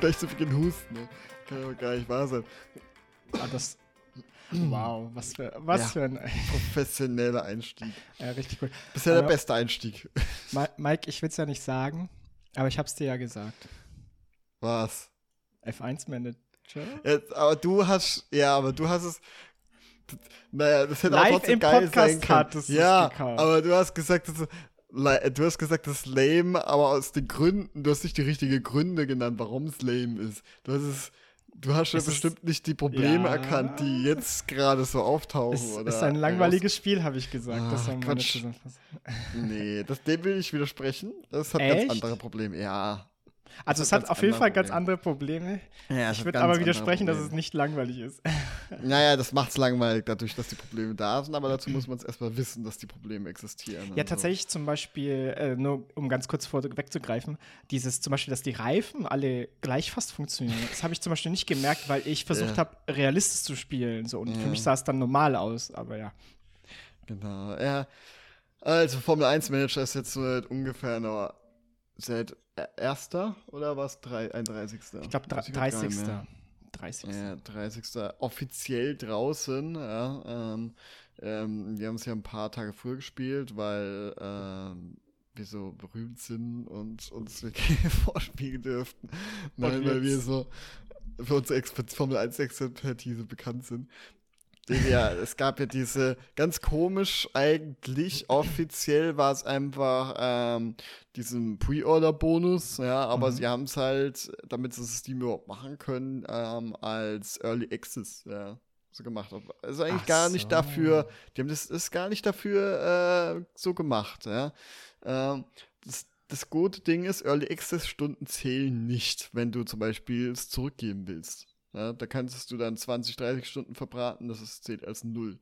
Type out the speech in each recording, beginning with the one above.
gleich zu Beginn husten. Ne? Kann aber gar nicht wahr sein. Ah, das. Wow, was für, was Ja. für ein. Professioneller Einstieg. Ja, richtig cool. Bisher der Aber- beste Einstieg. Mike, ich will es ja nicht sagen, aber ich hab's dir ja gesagt. Was? F1 Manager? Jetzt, aber du hast, ja, aber du hast es. Naja, das hätte Live auch trotzdem im geil Podcast sein können. hattest ja, aber du hast gesagt, das ist, li- du hast gesagt, das ist lame, aber aus den Gründen, du hast nicht die richtigen Gründe genannt, warum es lame ist. Du hast es, du hast ja bestimmt nicht die Probleme Ja. erkannt, die jetzt gerade so auftauchen. Es oder ist ein langweiliges Spiel, habe ich gesagt. Ah, das soll man Quatsch. nicht zusammenfassen. Nee, das, dem will ich widersprechen. Das hat Echt? ganz andere Probleme. Ja. Also es hat auf jeden Fall ganz andere Probleme. ja Ich würde aber widersprechen, dass es nicht langweilig ist. Naja, das macht's langweilig, dadurch, dass die Probleme da sind, aber dazu muss man es erstmal wissen, dass die Probleme existieren. Ja, Also, tatsächlich zum Beispiel, äh, nur um ganz kurz vorwegzugreifen, dieses zum Beispiel, dass die Reifen alle gleich fast funktionieren. Das habe ich zum Beispiel nicht gemerkt, weil ich versucht Ja. habe, realistisch zu spielen. So. Und für Ja. mich sah es dann normal aus, aber ja. Genau, ja. Also, Formel 1 Manager ist jetzt so seit ungefähr noch seit äh, erster oder was? 31. Ich glaube, Weiß grad gar nicht 30. mehr. 30. Ja, 30. offiziell draußen, ja. Ähm, ähm, wir haben es ja ein paar Tage früher gespielt, weil ähm, wir so berühmt sind und uns wirklich vorspielen dürften. Nein, weil wir so für unsere Expert Formel 1 Expertise bekannt sind. Denn Ja, es gab ja diese, ganz komisch eigentlich, offiziell war es einfach ähm, diesen Pre-Order-Bonus, ja, aber Mhm. sie haben es halt, damit sie das Steam überhaupt machen können, ähm, als Early Access, ja, so gemacht. Also eigentlich Ach gar nicht so. dafür, die haben das ist gar nicht dafür äh, so gemacht, ja. Ähm, das, das gute Ding ist, Early Access Stunden zählen nicht, wenn du zum Beispiel es zurückgeben willst. Ja, da kannst du dann 20, 30 Stunden verbraten, das ist, zählt als null.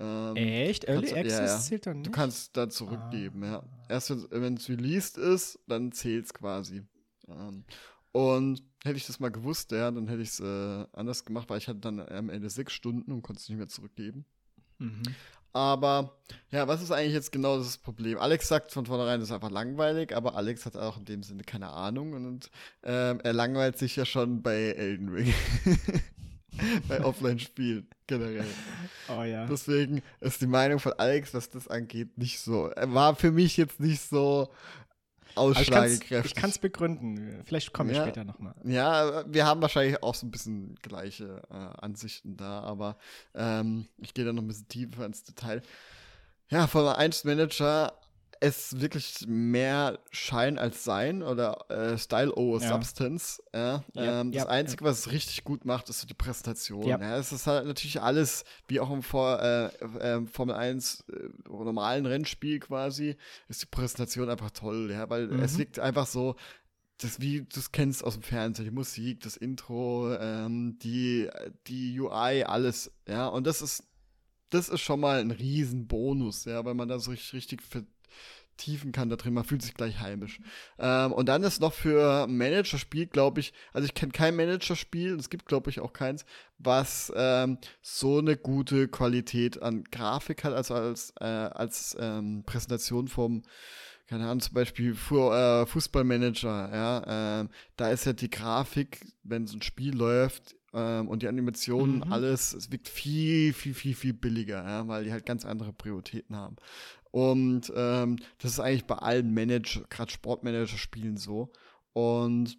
Ähm, Echt? Early kannst du- ja, Access ja. zählt dann Du nicht? kannst da zurückgeben, Ah. ja. Erst wenn es released ist, dann zählt es quasi. Ähm, und hätte ich das mal gewusst, ja, dann hätte ich es äh, anders gemacht, weil ich hatte dann am Ende sechs Stunden und konnte es nicht mehr zurückgeben. Mhm. Aber ja, was ist eigentlich jetzt genau das Problem? Alex sagt von vornherein, das ist einfach langweilig, aber Alex hat auch in dem Sinne keine Ahnung und ähm, er langweilt sich ja schon bei Elden Ring. bei Offline-Spielen generell. Oh ja. Deswegen ist die Meinung von Alex, was das angeht, nicht so. Er war für mich jetzt nicht so Ausschlagekräftig. ich kann es begründen. Vielleicht komme ich Ja. später nochmal. Ja, wir haben wahrscheinlich auch so ein bisschen gleiche äh, Ansichten da, aber ähm, ich gehe da noch ein bisschen tiefer ins Detail. Ja, Formel 1 Manager ist wirklich mehr Schein als Sein oder äh, Style over Ja. Substance. Ja. Ja, ähm, das Einzige, was es richtig gut macht, ist so die Präsentation. Es ist halt natürlich alles, wie auch im Vor äh, äh, Formel 1 äh, normalen Rennspiel quasi, ist die Präsentation einfach toll, weil Mhm. es wirkt einfach so, das, wie du es kennst aus dem Fernsehen, die Musik, das Intro, ähm, die, die UI, alles, ja, und das ist, das ist schon mal ein Riesenbonus, ja, weil man da so richtig, richtig vertiefen kann da drin, man fühlt sich gleich heimisch. Ähm, und dann ist noch für Managerspiel, glaube ich, also ich kenne kein Managerspiel, es gibt, glaube ich, auch keins, was ähm, so eine gute Qualität an Grafik hat, also als, äh, als ähm, Präsentation vom keine Ahnung, zum Beispiel Fu äh, Fußballmanager, ja, ähm, da ist ja die Grafik, wenn so ein Spiel läuft ähm, und die Animationen, Mhm. alles, es wirkt viel, viel, viel, viel billiger, ja, weil die halt ganz andere Prioritäten haben. Und ähm, das ist eigentlich bei allen Manager, gerade Sportmanager-Spielen so. Und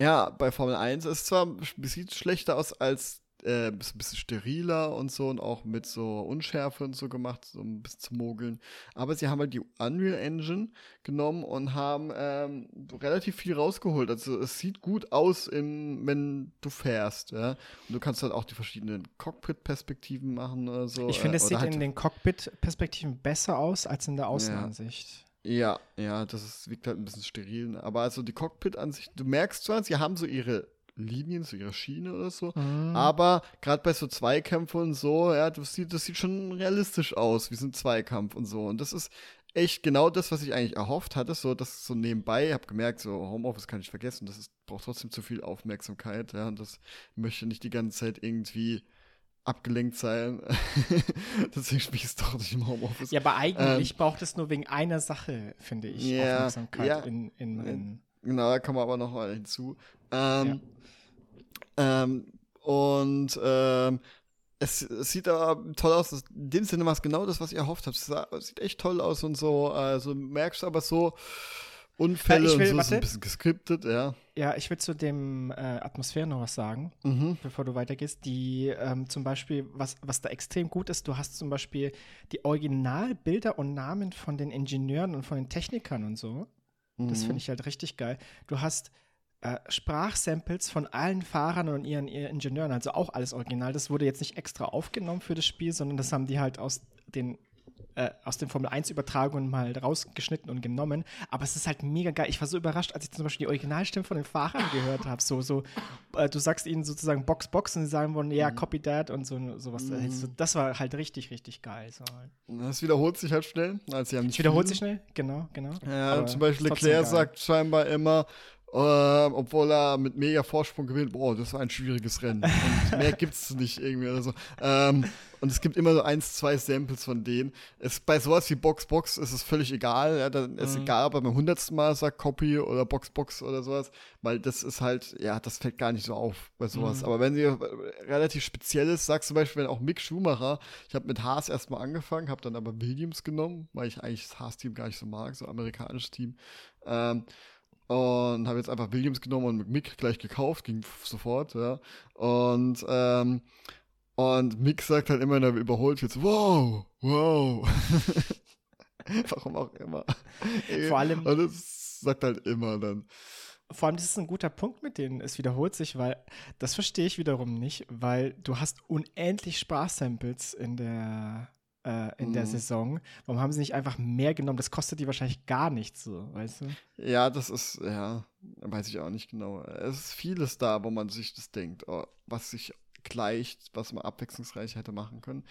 ja, bei Formel 1 ist zwar, sieht schlechter aus als äh, ein bisschen steriler und so und auch mit so Unschärfe und so gemacht, so ein bisschen zu mogeln. Aber sie haben halt die Unreal Engine genommen und haben ähm, relativ viel rausgeholt. Also es sieht gut aus, im, wenn du fährst. Ja? Und du kannst halt auch die verschiedenen Cockpit-Perspektiven machen oder so. Ich finde, äh, es oder sieht halt- in den Cockpit-Perspektiven besser aus als in der Außenansicht. Ja, ja, das ist, wirkt halt ein bisschen steril. Aber also die Cockpit-Ansicht, du merkst zwar, sie haben so ihre Linien, so ihre Schiene oder so, Mhm. aber gerade bei so Zweikämpfen und so, ja, das sieht, das sieht schon realistisch aus, wie so ein Zweikampf und so. Und das ist echt genau das, was ich eigentlich erhofft hatte, so das so nebenbei, ich habe gemerkt, so Homeoffice kann ich vergessen, das ist, braucht trotzdem zu viel Aufmerksamkeit, ja, und das möchte nicht die ganze Zeit irgendwie abgelenkt sein. Deswegen spiele ich es doch nicht im Homeoffice. Ja, aber eigentlich braucht es nur wegen einer Sache, finde ich, Ja, Aufmerksamkeit ja. in, in, in Genau, da kommen wir aber noch mal hinzu. Ähm, ja. Ähm, und ähm, es, es, sieht aber toll aus. In dem Sinne war es genau das, was ihr erhofft habt. Es sieht echt toll aus und so. Also merkst du aber so Unfälle ja, will, und so warte. ist ein bisschen geskriptet, ja. Ja, ich will zu dem äh, Atmosphäre noch was sagen, mhm. bevor du weitergehst. Die ähm, zum Beispiel, was, was da extrem gut ist, du hast zum Beispiel die Originalbilder und Namen von den Ingenieuren und von den Technikern und so. Mhm. Das finde ich halt richtig geil. Du hast äh, Sprachsamples von allen Fahrern und ihren, ihren Ingenieuren, also auch alles original. Das wurde jetzt nicht extra aufgenommen für das Spiel, sondern das haben die halt aus den äh, aus den Formel 1 Übertragungen mal rausgeschnitten und genommen. Aber es ist halt mega geil. Ich war so überrascht, als ich zum Beispiel die Originalstimme von den Fahrern gehört habe. So, so, äh, du sagst ihnen sozusagen Box, Box und sie sagen wollen, ja, mhm. copy that und so sowas. Mhm. Das war halt richtig, richtig geil. So. Das wiederholt sich halt schnell. Also sie haben nicht wiederholt sich schnell, genau, genau. Ja, Aber zum Beispiel Leclerc sagt scheinbar immer, Uh, obwohl er mit mega Vorsprung gewinnt. Boah, das war ein schwieriges Rennen. Und mehr gibt es nicht irgendwie oder so. Ähm, und es gibt immer so eins, zwei Samples von denen. Es, bei sowas wie Box Box ist es völlig egal. Ja, dann ist mhm. egal, ob er beim hundertsten Mal sagt Copy oder Box Box oder sowas. Weil das ist halt, ja, das fällt gar nicht so auf bei sowas. Mhm. Aber wenn sie relativ speziell ist, sagst zum Beispiel, wenn auch Mick Schumacher, ich habe mit Haas erstmal angefangen, habe dann aber Williams genommen, weil ich eigentlich das Haas-Team gar nicht so mag, so amerikanisches Team. Ähm, und habe jetzt einfach Williams genommen und mit Mick gleich gekauft, ging sofort, ja. Und, ähm, und Mick sagt halt immer, er überholt jetzt, wow, wow. Warum auch immer. Vor allem. Und das sagt halt immer dann. Vor allem, das ist ein guter Punkt mit denen. Es wiederholt sich, weil das verstehe ich wiederum nicht, weil du hast unendlich Sprachsamples in der äh, in mhm. der Saison. Warum haben sie nicht einfach mehr genommen? Das kostet die wahrscheinlich gar nichts, so, weißt du? Ja, das ist, ja, weiß ich auch nicht genau. Es ist vieles da, wo man sich das denkt, oh, was sich gleicht, was man abwechslungsreich hätte machen können.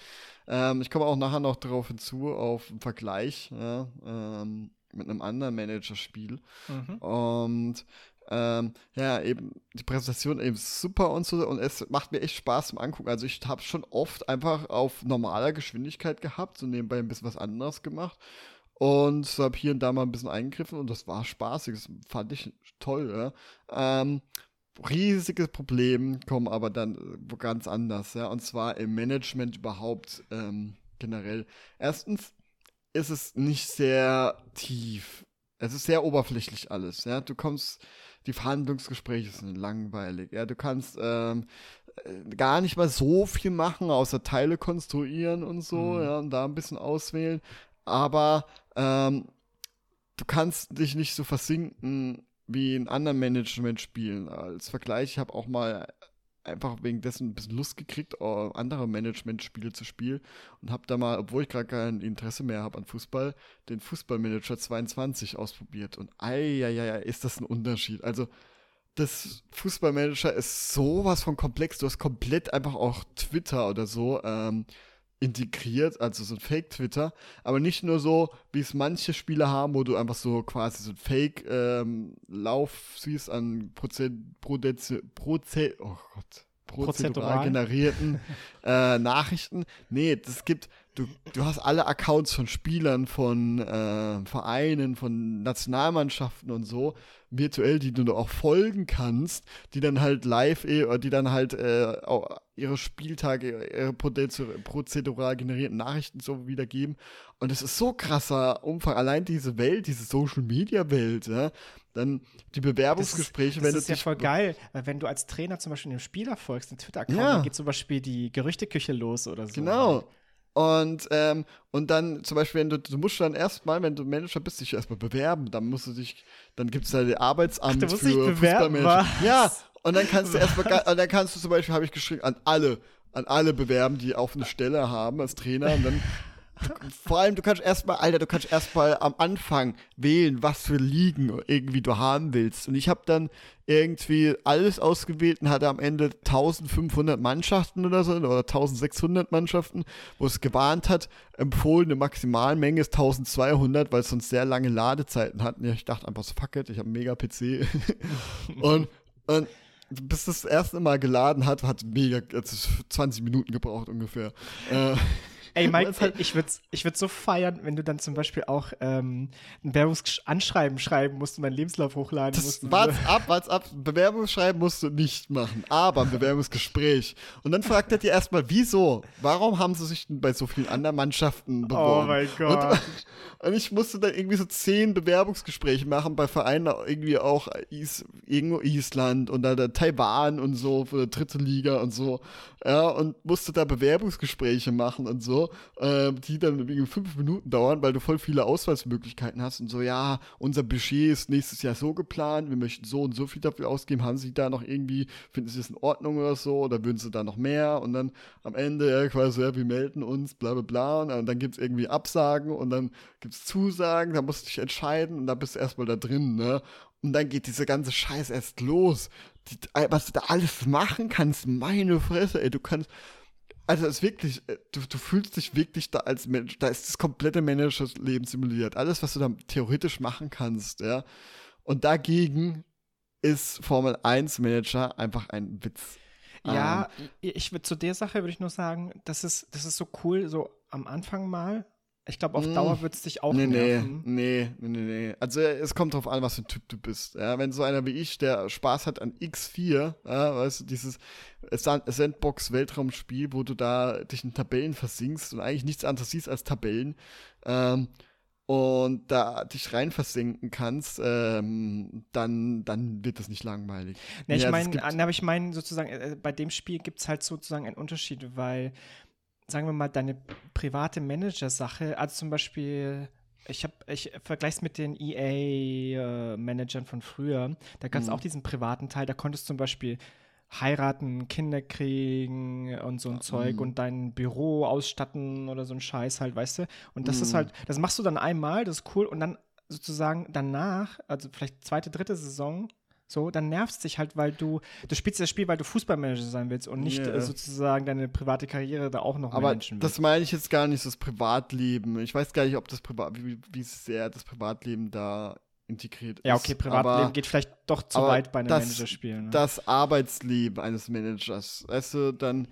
Ähm, ich komme auch nachher noch darauf hinzu, auf einen Vergleich ja, ähm, mit einem anderen Managerspiel. Mhm. Und ähm, ja, eben die Präsentation eben super und so und es macht mir echt Spaß zum Angucken. Also ich habe schon oft einfach auf normaler Geschwindigkeit gehabt, so nebenbei ein bisschen was anderes gemacht und habe hier und da mal ein bisschen eingegriffen und das war spaßig, das fand ich toll. Ja. Ähm, riesiges Problem kommen aber dann wo ganz anders, ja, und zwar im Management überhaupt ähm, generell. Erstens ist es nicht sehr tief. Es ist sehr oberflächlich alles, ja. Du kommst die Verhandlungsgespräche sind langweilig. Ja, du kannst ähm, äh, gar nicht mal so viel machen, außer Teile konstruieren und so, mhm. ja, und da ein bisschen auswählen. Aber ähm, du kannst dich nicht so versinken wie in anderen Management-Spielen. Als Vergleich, ich habe auch mal einfach wegen dessen ein bisschen Lust gekriegt, andere Management-Spiele zu spielen und habe da mal, obwohl ich gerade kein Interesse mehr habe an Fußball, den Fußballmanager 22 ausprobiert und ei, ist das ein Unterschied. Also das Fußballmanager ist sowas von komplex. Du hast komplett einfach auch Twitter oder so ähm, integriert, also so ein Fake-Twitter, aber nicht nur so, wie es manche Spiele haben, wo du einfach so quasi so ein Fake-Lauf ähm, siehst an Prozent, Proze, Proze, oh Gott, prozedural generierten äh, Nachrichten. Nee, das gibt, du, du hast alle Accounts von Spielern, von äh, Vereinen, von Nationalmannschaften und so, virtuell, die du auch folgen kannst, die dann halt live, eh, die dann halt äh, ihre Spieltage, ihre prozedural generierten Nachrichten so wiedergeben. Und es ist so krasser Umfang. Allein diese Welt, diese Social Media Welt, ja. Dann die Bewerbungsgespräche, das ist, wenn das du. Das ist ja voll geil, weil wenn du als Trainer zum Beispiel einem Spieler folgst, einen Twitter-Account, ja. dann geht zum Beispiel die Gerüchteküche los oder so. Genau. Und, ähm, und dann zum Beispiel, wenn du, du musst dann erstmal, wenn du Manager bist, dich erstmal bewerben. Dann musst du dich, dann gibt es da die Arbeitsamt Ach, für Fußballmanager. Ja, und dann kannst du erstmal, und dann kannst du zum Beispiel, habe ich geschrieben, an alle, an alle bewerben, die auf eine Stelle haben als Trainer. Und dann vor allem, du kannst erstmal, Alter, du kannst erstmal am Anfang wählen, was für Ligen irgendwie du haben willst. Und ich habe dann irgendwie alles ausgewählt und hatte am Ende 1500 Mannschaften oder so, oder 1600 Mannschaften, wo es gewarnt hat, empfohlene Maximalmenge ist 1200, weil es sonst sehr lange Ladezeiten hatten. Ich dachte einfach so, fuck it, ich habe einen mega PC. und, und bis das erste Mal geladen hat, hat mega, 20 Minuten gebraucht ungefähr. Äh, Ey, Mike, ich würde ich würd so feiern, wenn du dann zum Beispiel auch ähm, ein Bewerbungsanschreiben schreiben musst und deinen Lebenslauf hochladen das musst. Warte so. ab, warte ab. Bewerbungsschreiben musst du nicht machen, aber ein Bewerbungsgespräch. Und dann fragt er dir erstmal, wieso? Warum haben sie sich denn bei so vielen anderen Mannschaften beworben? Oh mein Gott. Und, und ich musste dann irgendwie so zehn Bewerbungsgespräche machen bei Vereinen irgendwie auch Is, irgendwo Island und dann Taiwan und so für die dritte Liga und so. Ja, und musste da Bewerbungsgespräche machen und so, äh, die dann irgendwie fünf Minuten dauern, weil du voll viele Auswahlmöglichkeiten hast und so, ja, unser Budget ist nächstes Jahr so geplant, wir möchten so und so viel dafür ausgeben, haben sie da noch irgendwie, finden sie das in Ordnung oder so, oder würden sie da noch mehr und dann am Ende ja, quasi, ja, wir melden uns, bla bla bla, und dann gibt es irgendwie Absagen und dann gibt es Zusagen, da musst du dich entscheiden und da bist du erstmal da drin, ne? Und dann geht diese ganze Scheiß erst los. Die, was du da alles machen kannst, meine Fresse, ey, du kannst. Also es ist wirklich, äh, du, du fühlst dich wirklich da als Mensch, da ist das komplette Managerleben simuliert. Alles, was du da theoretisch machen kannst, ja. Und dagegen ist Formel 1 Manager einfach ein Witz. Ja, ähm, ich würde zu der Sache würde ich nur sagen, das ist, das ist so cool, so am Anfang mal, ich glaube, auf Dauer hm. wird es dich auch nee, nerven. Nee, nee, nee, nee. Also es kommt drauf an, was für ein Typ du bist. Ja, wenn so einer wie ich, der Spaß hat an X4, ja, weißt du, dieses Sandbox-Weltraumspiel, wo du da dich in Tabellen versinkst und eigentlich nichts anderes siehst als Tabellen, ähm, und da dich rein versenken kannst, ähm, dann, dann wird das nicht langweilig. Nee, ich meine, aber ich meine sozusagen, äh, bei dem Spiel gibt es halt sozusagen einen Unterschied, weil sagen wir mal, deine private Manager-Sache, also zum Beispiel, ich habe, ich vergleiche es mit den EA-Managern von früher, da gab es mhm. auch diesen privaten Teil, da konntest du zum Beispiel heiraten, Kinder kriegen und so ein mhm. Zeug und dein Büro ausstatten oder so ein Scheiß halt, weißt du? Und das mhm. ist halt, das machst du dann einmal, das ist cool und dann sozusagen danach, also vielleicht zweite, dritte Saison, so, dann nervst dich halt, weil du, du spielst das Spiel, weil du Fußballmanager sein willst und nicht yeah. äh, sozusagen deine private Karriere da auch noch Aber managen willst. das meine ich jetzt gar nicht, das Privatleben. Ich weiß gar nicht, ob das Privat, wie, wie sehr das Privatleben da integriert ist. Ja, okay, Privatleben aber, geht vielleicht doch zu weit bei einem Managerspiel. Ne? Das Arbeitsleben eines Managers. Weißt du, dann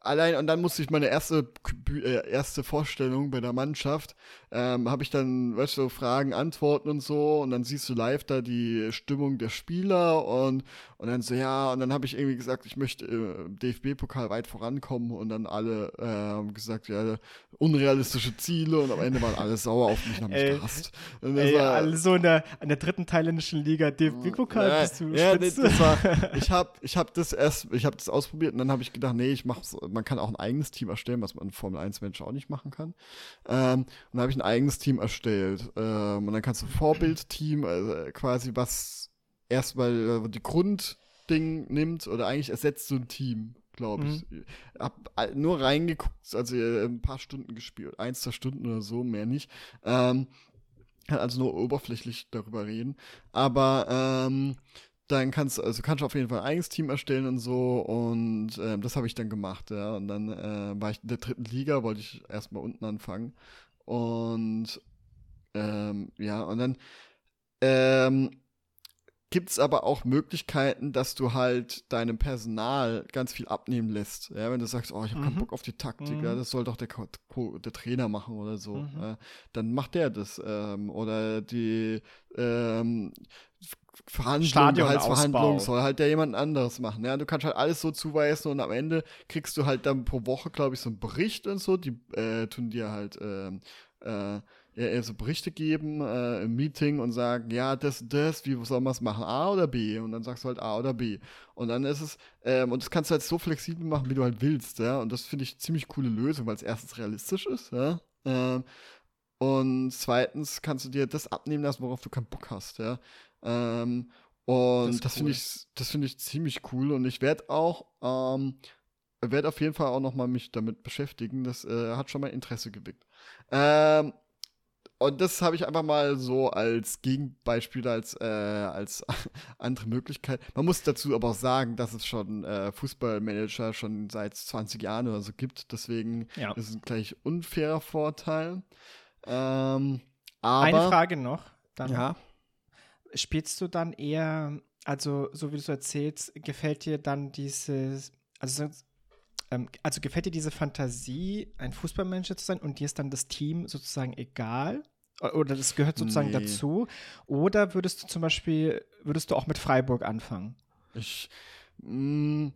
allein, und dann musste ich meine erste, äh, erste Vorstellung bei der Mannschaft, ähm, habe ich dann, weißt du, Fragen, Antworten und so, und dann siehst du live da die Stimmung der Spieler und, und dann so, ja, und dann habe ich irgendwie gesagt, ich möchte äh, im DFB-Pokal weit vorankommen. Und dann alle äh, gesagt, ja, unrealistische Ziele. Und am Ende waren alle sauer auf mich und haben mich gehasst. Und ey, war, alle so in der, in der dritten thailändischen Liga DFB-Pokal ja, bist du ja, nee, das war, ich habe ich hab das erst, ich habe das ausprobiert. Und dann habe ich gedacht, nee, ich mache man kann auch ein eigenes Team erstellen, was man in Formel 1 Menschen auch nicht machen kann. Ähm, und dann habe ich ein eigenes Team erstellt. Ähm, und dann kannst du Vorbildteam, also quasi was erstmal äh, die Grundding nimmt oder eigentlich ersetzt so ein Team glaube ich. Mhm. Hab nur reingeguckt, also äh, ein paar Stunden gespielt, ein, zwei Stunden oder so, mehr nicht. Ähm, kann also nur oberflächlich darüber reden. Aber ähm, dann kannst du, also kannst du auf jeden Fall ein eigenes Team erstellen und so und äh, das habe ich dann gemacht, ja. Und dann äh, war ich in der dritten Liga, wollte ich erstmal unten anfangen. Und ähm, ja, und dann ähm, gibt es aber auch Möglichkeiten, dass du halt deinem Personal ganz viel abnehmen lässt. Ja, wenn du sagst, oh, ich habe mhm. keinen Bock auf die Taktik, mhm. ja, das soll doch der, der Trainer machen oder so, mhm. ja, dann macht der das. Ähm, oder die ähm, Verhandlung, Gehaltsverhandlung soll halt der jemand anderes machen. Ja, du kannst halt alles so zuweisen und am Ende kriegst du halt dann pro Woche, glaube ich, so einen Bericht und so. Die äh, tun dir halt ähm, äh, äh, so Berichte geben äh, im Meeting und sagen, ja, das, das, wie soll man es machen, A oder B? Und dann sagst du halt A oder B. Und dann ist es, ähm, und das kannst du halt so flexibel machen, wie du halt willst, ja. Und das finde ich ziemlich coole Lösung, weil es erstens realistisch ist, ja. Ähm, und zweitens kannst du dir das abnehmen lassen, worauf du keinen Bock hast, ja. Ähm, und das, das finde ich, das finde ich ziemlich cool. Und ich werde auch, ähm, werde auf jeden Fall auch noch mal mich damit beschäftigen. Das äh, hat schon mal Interesse geweckt. Ähm, und das habe ich einfach mal so als Gegenbeispiel, als, äh, als andere Möglichkeit. Man muss dazu aber auch sagen, dass es schon äh, Fußballmanager schon seit 20 Jahren oder so gibt. Deswegen ja. ist es ein gleich unfairer Vorteil. Ähm, aber, Eine Frage noch. Dann. Ja spielst du dann eher, also so wie du es erzählst, gefällt dir dann dieses, also ähm, also gefällt dir diese Fantasie, ein Fußballmanager zu sein und dir ist dann das Team sozusagen egal? Oder das gehört sozusagen nee. dazu? Oder würdest du zum Beispiel, würdest du auch mit Freiburg anfangen? Ich mh, mm,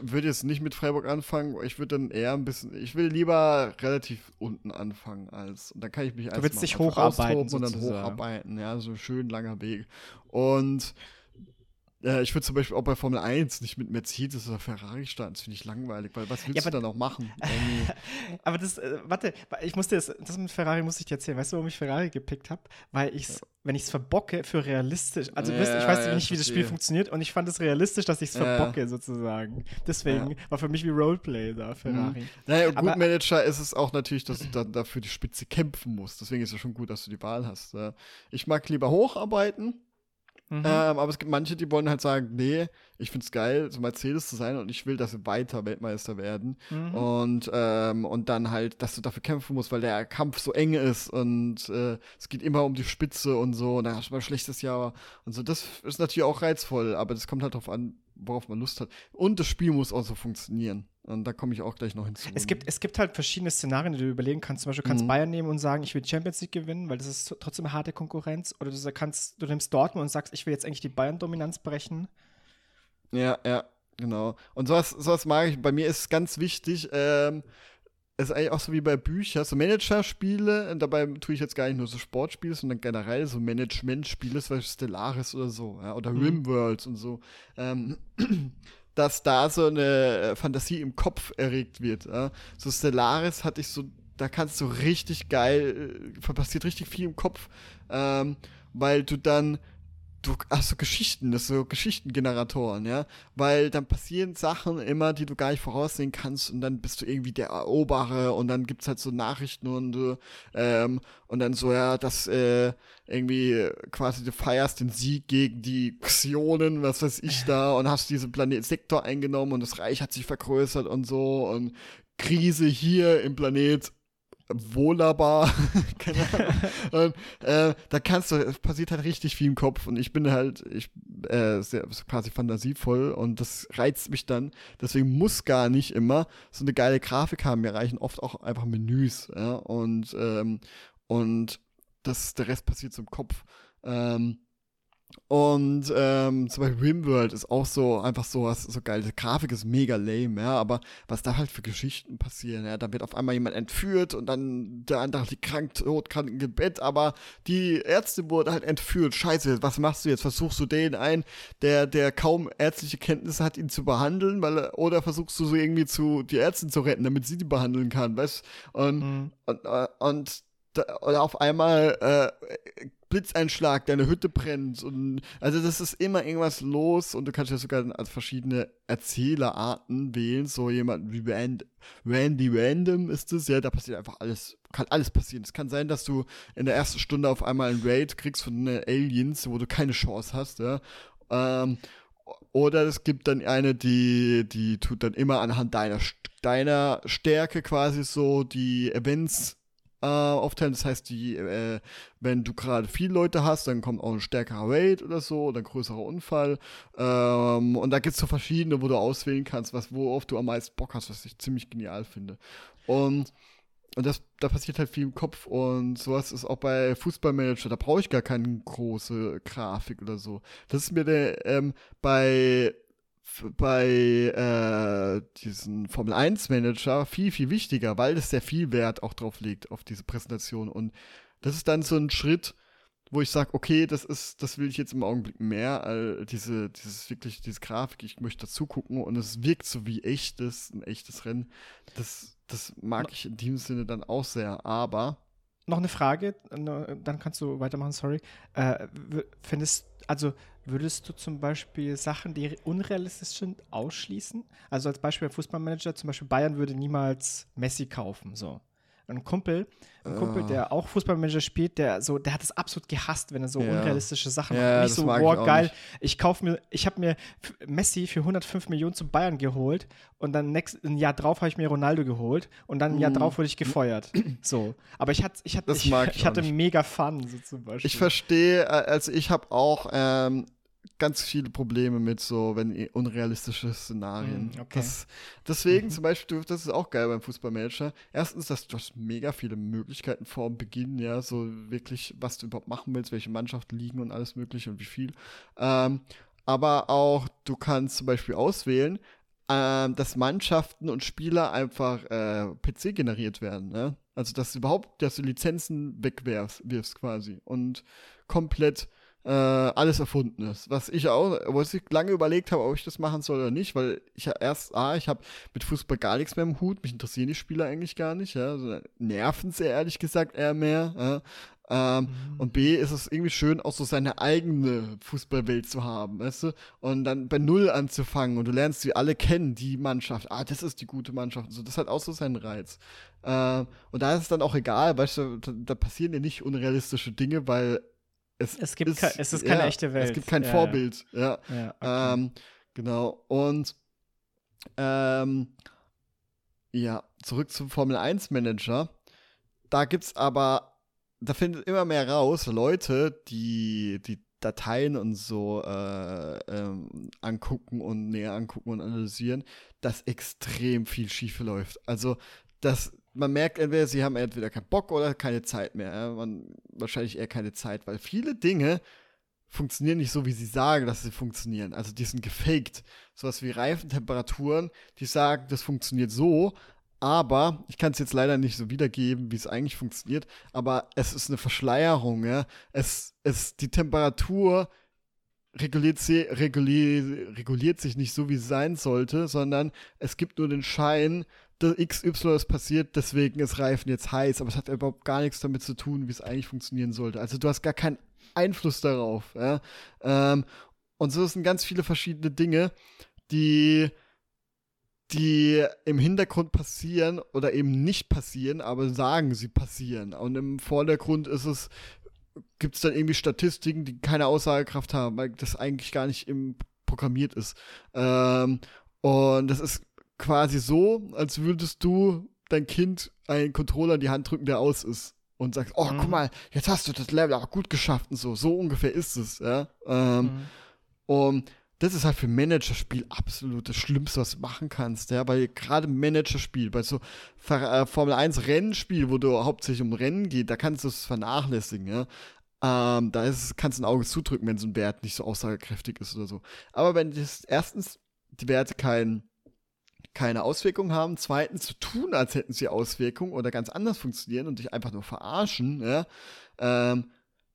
würde jetzt nicht mit Freiburg anfangen. Ich würde dann eher ein bisschen, ich will lieber relativ unten anfangen als, und dann kann ich mich Du willst dich hocharbeiten und dann hocharbeiten, ja, so schön langer Weg. Und ja, ich würde zum Beispiel auch bei Formel 1 nicht mit Mercedes oder Ferrari starten. Das finde ich langweilig, weil was willst ja, du dann auch machen? aber das, äh, warte, ich musste das, das mit Ferrari muss ich dir erzählen. Weißt du, warum ich Ferrari gepickt habe? Weil ich es, ja. wenn ich es verbocke, für realistisch, also ja, wisst, ich weiß ja, nicht, wie das Spiel funktioniert und ich fand es realistisch, dass ich es verbocke sozusagen. Deswegen war für mich wie Roleplay da, Ferrari. Mhm. Naja, und gut Manager ist es auch natürlich, dass du dann dafür die Spitze kämpfen musst. Deswegen ist es schon gut, dass du die Wahl hast. Ich mag lieber hocharbeiten Mhm. Ähm, aber es gibt manche, die wollen halt sagen, nee, ich find's geil, so Mercedes zu sein und ich will, dass wir weiter Weltmeister werden. Mhm. Und, ähm, und dann halt, dass du dafür kämpfen musst, weil der Kampf so eng ist und äh, es geht immer um die Spitze und so, und dann hast du mal ein schlechtes Jahr und so. Das ist natürlich auch reizvoll, aber das kommt halt darauf an, worauf man Lust hat. Und das Spiel muss auch so funktionieren. Und da komme ich auch gleich noch hinzu. Es gibt, es gibt halt verschiedene Szenarien, die du überlegen kannst. Zum Beispiel kannst mhm. Bayern nehmen und sagen, ich will Champions League gewinnen, weil das ist trotzdem eine harte Konkurrenz. Oder du kannst, du nimmst Dortmund und sagst, ich will jetzt eigentlich die Bayern-Dominanz brechen. Ja, ja, genau. Und sowas, sowas mag ich. Bei mir ist es ganz wichtig, ähm, es ist eigentlich auch so wie bei Büchern, so Managerspiele, dabei tue ich jetzt gar nicht nur so Sportspiele, sondern generell so Management-Spiele, zum Beispiel Stellaris oder so, ja, oder mhm. Rimworlds und so. Ähm, dass da so eine äh, Fantasie im Kopf erregt wird. Ja? So Stellaris hatte ich so, da kannst du richtig geil, äh, passiert richtig viel im Kopf, ähm, weil du dann du hast so Geschichten, das so Geschichtengeneratoren, ja, weil dann passieren Sachen immer, die du gar nicht voraussehen kannst und dann bist du irgendwie der Eroberer und dann gibt's halt so Nachrichten und du, ähm, und dann so, ja, dass äh, irgendwie quasi du feierst den Sieg gegen die Xionen, was weiß ich da und hast diesen Planet Sektor eingenommen und das Reich hat sich vergrößert und so und Krise hier im Planet Wohlabar, und, äh, da kannst du, es passiert halt richtig viel im Kopf und ich bin halt, ich, äh, sehr, quasi fantasievoll und das reizt mich dann. Deswegen muss gar nicht immer so eine geile Grafik haben. Mir reichen oft auch einfach Menüs, ja, und, ähm, und das, der Rest passiert so im Kopf. Ähm, und ähm, zum Beispiel Rimworld ist auch so einfach so was so geil. Die Grafik ist mega lame, ja, aber was da halt für Geschichten passieren, ja, da wird auf einmal jemand entführt und dann der andere liegt krank, tot, krank im Bett, aber die Ärzte wurde halt entführt. Scheiße, was machst du jetzt? Versuchst du den ein, der, der kaum ärztliche Kenntnisse hat, ihn zu behandeln, weil, oder versuchst du so irgendwie zu, die Ärzte zu retten, damit sie die behandeln kann, weißt? Und, mhm. und, und, und da, und auf einmal äh, Blitzeinschlag, deine Hütte brennt und also das ist immer irgendwas los und du kannst ja sogar als verschiedene Erzählerarten wählen, so jemand wie Rand, Randy Random ist es, ja, da passiert einfach alles, kann alles passieren. Es kann sein, dass du in der ersten Stunde auf einmal einen Raid kriegst von Aliens, wo du keine Chance hast, ja. Ähm, oder es gibt dann eine, die, die tut dann immer anhand deiner, deiner Stärke quasi so die Events äh, aufteilen. Das heißt, die, äh, wenn du gerade viele Leute hast, dann kommt auch ein stärkerer Raid oder so oder ein größerer Unfall. Ähm, und da gibt es so verschiedene, wo du auswählen kannst, was, worauf du am meisten Bock hast, was ich ziemlich genial finde. Und und das, da passiert halt viel im Kopf und sowas ist auch bei Fußballmanager, da brauche ich gar keine große Grafik oder so. Das ist mir der, ähm, bei bei äh, diesen Formel 1 Manager viel, viel wichtiger, weil es sehr viel Wert auch drauf legt, auf diese Präsentation. Und das ist dann so ein Schritt, wo ich sage, okay, das ist, das will ich jetzt im Augenblick mehr, äh, diese, dieses wirklich, diese Grafik, ich möchte dazu gucken und es wirkt so wie echtes, ein echtes Rennen. Das, das mag ich in dem Sinne dann auch sehr, aber. Noch eine Frage, dann kannst du weitermachen, sorry. Äh, findest, also Würdest du zum Beispiel Sachen, die unrealistisch sind, ausschließen? Also als Beispiel Fußballmanager, zum Beispiel Bayern würde niemals Messi kaufen, so. Ein Kumpel, ein Kumpel, der ah. auch Fußballmanager spielt, der so, der hat es absolut gehasst, wenn er so ja. unrealistische Sachen ja, macht. Nicht so, boah, geil. Nicht. Ich kaufe mir, ich habe mir Messi für 105 Millionen zu Bayern geholt und dann next, ein Jahr drauf habe ich mir Ronaldo geholt und dann ein Jahr mm. drauf wurde ich gefeuert. So. Aber ich hatte, ich hatte, ich, ich, hatte mega Fun, so zum Beispiel. Ich verstehe, äh, also ich habe auch ähm, ganz viele Probleme mit so, wenn unrealistische Szenarien. Mm, okay. Das, deswegen Mhm. zum Beispiel, das ist auch geil beim Fußballmanager. Erstens, dass du hast mega viele Möglichkeiten vor dem Beginn, ja, so wirklich, was du überhaupt machen willst, welche Mannschaften liegen und alles mögliche und wie viel. Ähm, aber auch, du kannst zum Beispiel auswählen, ähm, dass Mannschaften und Spieler einfach äh, PC generiert werden, ne? Also, dass du überhaupt, dass du Lizenzen wegwirfst wirfst quasi und komplett äh, alles erfunden ist. Was ich auch, was ich lange überlegt habe, ob ich das machen soll oder nicht, weil ich ja erst, ah, ich habe mit Fußball gar nichts mehr im Hut, mich interessieren die Spieler eigentlich gar nicht, ja, also nerven sie ehrlich gesagt eher mehr, ja. Ähm, Mhm. Und B ist es irgendwie schön, auch so seine eigene Fußballwelt zu haben, weißt du? Und dann bei Null anzufangen und du lernst sie alle kennen, die Mannschaft. Ah, das ist die gute Mannschaft. So, das hat auch so seinen Reiz. Ähm, und da ist es dann auch egal, weißt du, da, da passieren ja nicht unrealistische Dinge, weil es, Es gibt ist, ke- es ist keine ja, echte Welt. Es gibt kein Ja. Vorbild, ja. Ja, okay. Ähm, genau. Und ähm, ja, zurück zum Formel 1 Manager. Da gibt's aber, da findet immer mehr raus, Leute, die die Dateien und so äh, ähm, angucken und näher angucken und analysieren, dass extrem viel schief läuft. Also, dass man merkt entweder, sie haben entweder keinen Bock oder keine Zeit mehr. Ja? Man, wahrscheinlich eher keine Zeit, weil viele Dinge funktionieren nicht so, wie sie sagen, dass sie funktionieren. Also die sind gefaked. Sowas wie Reifentemperaturen, die sagen, das funktioniert so, aber ich kann es jetzt leider nicht so wiedergeben, wie es eigentlich funktioniert, aber es ist eine Verschleierung, ja. Es, es, die Temperatur reguliert, sie, reguliert, reguliert sich nicht so, wie sie sein sollte, sondern es gibt nur den Schein, dass XY ist passiert, deswegen ist Reifen jetzt heiß, aber es hat überhaupt gar nichts damit zu tun, wie es eigentlich funktionieren sollte. Also du hast gar keinen Einfluss darauf. Ja? Ähm, und so sind ganz viele verschiedene Dinge, die, die im Hintergrund passieren oder eben nicht passieren, aber sagen, sie passieren. Und im Vordergrund ist es, gibt es dann irgendwie Statistiken, die keine Aussagekraft haben, weil das eigentlich gar nicht im programmiert ist. Ähm, und das ist quasi so, als würdest du dein Kind einen Controller in die Hand drücken, der aus ist. Und sagst, oh, Mhm. guck mal, jetzt hast du das Level auch gut geschafft und so. So ungefähr ist es, ja. Ähm, Mhm. und das ist halt für Managerspiel absolut das Schlimmste, was du machen kannst, ja, weil gerade Managerspiel, bei so äh, Formel 1 Rennspiel, wo du hauptsächlich um Rennen geht, da kannst du es vernachlässigen, ja. Ähm, da ist, kannst du ein Auge zudrücken, wenn so ein Wert nicht so aussagekräftig ist oder so. Aber wenn das erstens die Werte kein, keine Auswirkungen haben, zweitens zu tun, als hätten sie Auswirkungen oder ganz anders funktionieren und dich einfach nur verarschen, ja, ähm,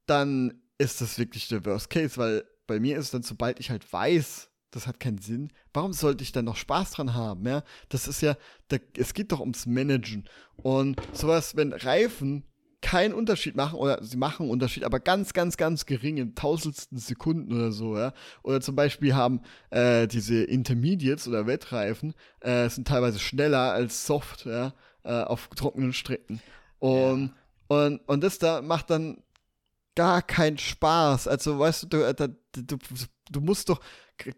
dann ist das wirklich der Worst Case, weil bei mir ist dann, sobald ich halt weiß, das hat keinen Sinn, warum sollte ich dann noch Spaß dran haben, ja? Das ist ja, da, es geht doch ums Managen. Und sowas, wenn Reifen keinen Unterschied machen, oder sie machen einen Unterschied, aber ganz, ganz, ganz gering, in tausendstel Sekunden oder so, ja. Oder zum Beispiel haben äh, diese Intermediates oder Wettreifen, äh, sind teilweise schneller als Soft, ja, äh, auf trockenen Strecken. Und, und, und das da macht dann gar keinen Spaß. Also, weißt du, du, äh, du, du musst doch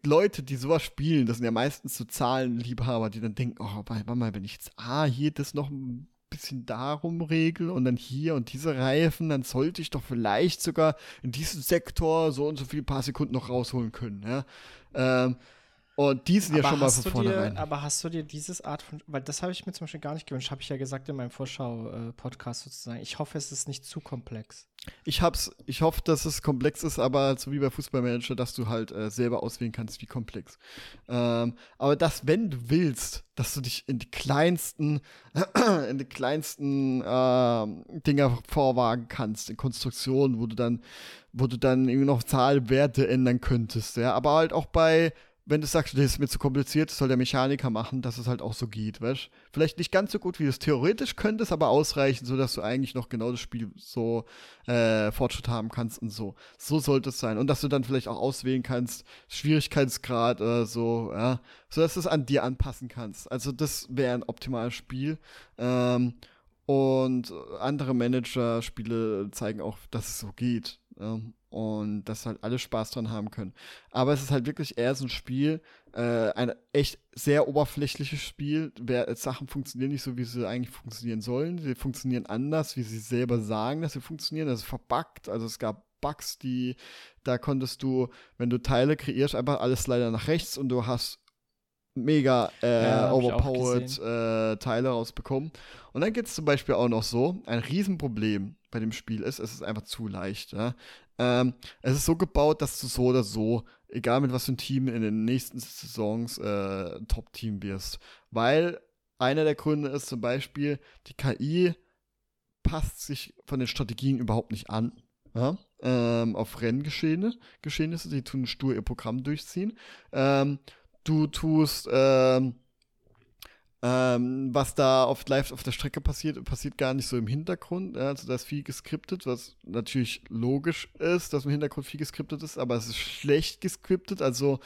Leute, die sowas spielen, das sind ja meistens so Zahlenliebhaber, die dann denken, oh, warte mal, wenn ich jetzt ah, hier das noch ein bisschen darum regel und dann hier und diese Reifen, dann sollte ich doch vielleicht sogar in diesem Sektor so und so viele paar Sekunden noch rausholen können, ja. Ähm, und die sind ja aber schon mal von vornherein. aber hast du dir dieses Art von, weil das habe ich mir zum Beispiel gar nicht gewünscht, habe ich ja gesagt in meinem Vorschau-Podcast sozusagen. Ich hoffe, es ist nicht zu komplex. Ich hab's, ich hoffe, dass es komplex ist, aber so wie bei Fußballmanager, dass du halt äh, selber auswählen kannst, wie komplex. Ähm, aber dass, wenn du willst, dass du dich in die kleinsten, in die kleinsten ähm, Dinger vorwagen kannst, in Konstruktionen, wo du dann, wo du dann irgendwie noch Zahlwerte ändern könntest, ja. Aber halt auch bei, wenn du sagst, das ist mir zu kompliziert, soll der Mechaniker machen, dass es halt auch so geht, weißt Vielleicht nicht ganz so gut, wie du es theoretisch könntest, aber ausreichend, sodass du eigentlich noch genau das Spiel so äh, Fortschritt haben kannst und so. So sollte es sein. Und dass du dann vielleicht auch auswählen kannst, Schwierigkeitsgrad oder so, ja, sodass du es an dir anpassen kannst. Also das wäre ein optimales Spiel. Ähm, und andere Manager-Spiele zeigen auch, dass es so geht. Ja? Und dass halt alle Spaß dran haben können. Aber es ist halt wirklich eher so ein Spiel, äh, ein echt sehr oberflächliches Spiel. Wer, Sachen funktionieren nicht so, wie sie eigentlich funktionieren sollen. Sie funktionieren anders, wie sie selber sagen, dass sie funktionieren. Also verbuggt. Also es gab Bugs, die, da konntest du, wenn du Teile kreierst, einfach alles leider nach rechts und du hast mega äh, ja, overpowered äh, Teile rausbekommen. Und dann gibt es zum Beispiel auch noch so, ein Riesenproblem bei dem Spiel ist, es ist einfach zu leicht. Ja? Ähm, es ist so gebaut, dass du so oder so, egal mit was für ein Team in den nächsten Saisons äh, Top-Team wirst. Weil einer der Gründe ist zum Beispiel, die KI passt sich von den Strategien überhaupt nicht an. Ja? Ähm, auf Renngeschehnisse, Geschehnisse, die tun stur ihr Programm durchziehen. Ähm, du tust, ähm, ähm, was da oft live auf der Strecke passiert, passiert gar nicht so im Hintergrund. Ja? Also da ist viel geskriptet, was natürlich logisch ist, dass im Hintergrund viel geskriptet ist, aber es ist schlecht geskriptet. Also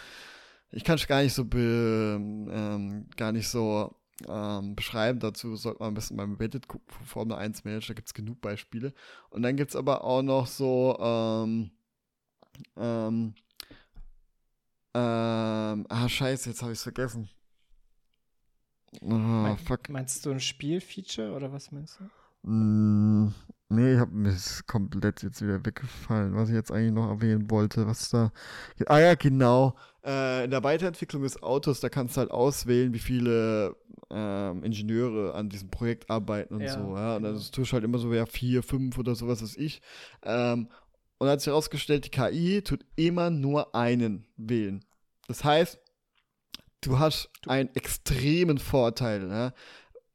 ich kann es gar nicht so ähm, gar nicht so ähm, beschreiben. Dazu sollte man ein bisschen beim Reddit gucken, Formel 1 Manager, da gibt es genug Beispiele. Und dann gibt es aber auch noch so, ähm, ähm, ähm, ah, scheiße, jetzt habe ich es vergessen. Oh, Mein, fuck. Meinst du ein Spielfeature oder was meinst du? Mm, nee, ich habe mir komplett jetzt wieder weggefallen, was ich jetzt eigentlich noch erwähnen wollte. Was da. Ah ja, genau. Äh, in der Weiterentwicklung des Autos, da kannst du halt auswählen, wie viele ähm, Ingenieure an diesem Projekt arbeiten und ja, so. Ja? Und dann genau. tust du halt immer so, ja, vier, fünf oder sowas als ich. Ähm, und hat sich herausgestellt, die KI tut immer nur einen wählen. Das heißt, du hast einen extremen Vorteil, ja.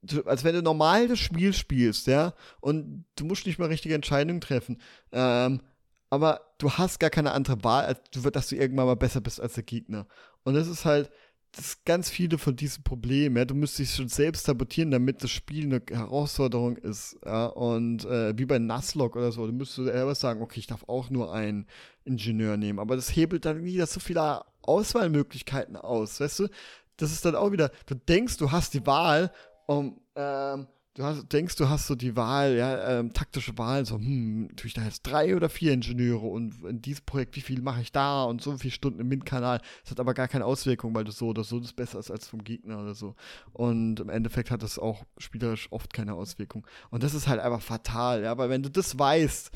Du, als wenn du normal das Spiel spielst, ja, und du musst nicht mal richtige Entscheidungen treffen. Ähm, aber du hast gar keine andere Wahl, als du, dass du irgendwann mal besser bist als der Gegner. Und das ist halt, das ganz viele von diesen Problemen. Ja? Du müsstest dich schon selbst sabotieren, damit das Spiel eine Herausforderung ist. Ja? Und äh, wie bei Nuzlocke oder so, du müsstest selber sagen, okay, ich darf auch nur einen Ingenieur nehmen. Aber das hebelt dann wieder so viele Auswahlmöglichkeiten aus. Weißt du, das ist dann auch wieder, du denkst, du hast die Wahl, um ähm, du hast, denkst, du hast so die Wahl, ja, ähm, taktische Wahl, so, hm, tue ich da jetzt drei oder vier Ingenieure und in diesem Projekt, wie viel mache ich da und so viele Stunden im Windkanal. Das hat aber gar keine Auswirkung, weil du so oder so das besser ist als vom Gegner oder so. Und im Endeffekt hat das auch spielerisch oft keine Auswirkung. Und das ist halt einfach fatal, ja, weil wenn du das weißt,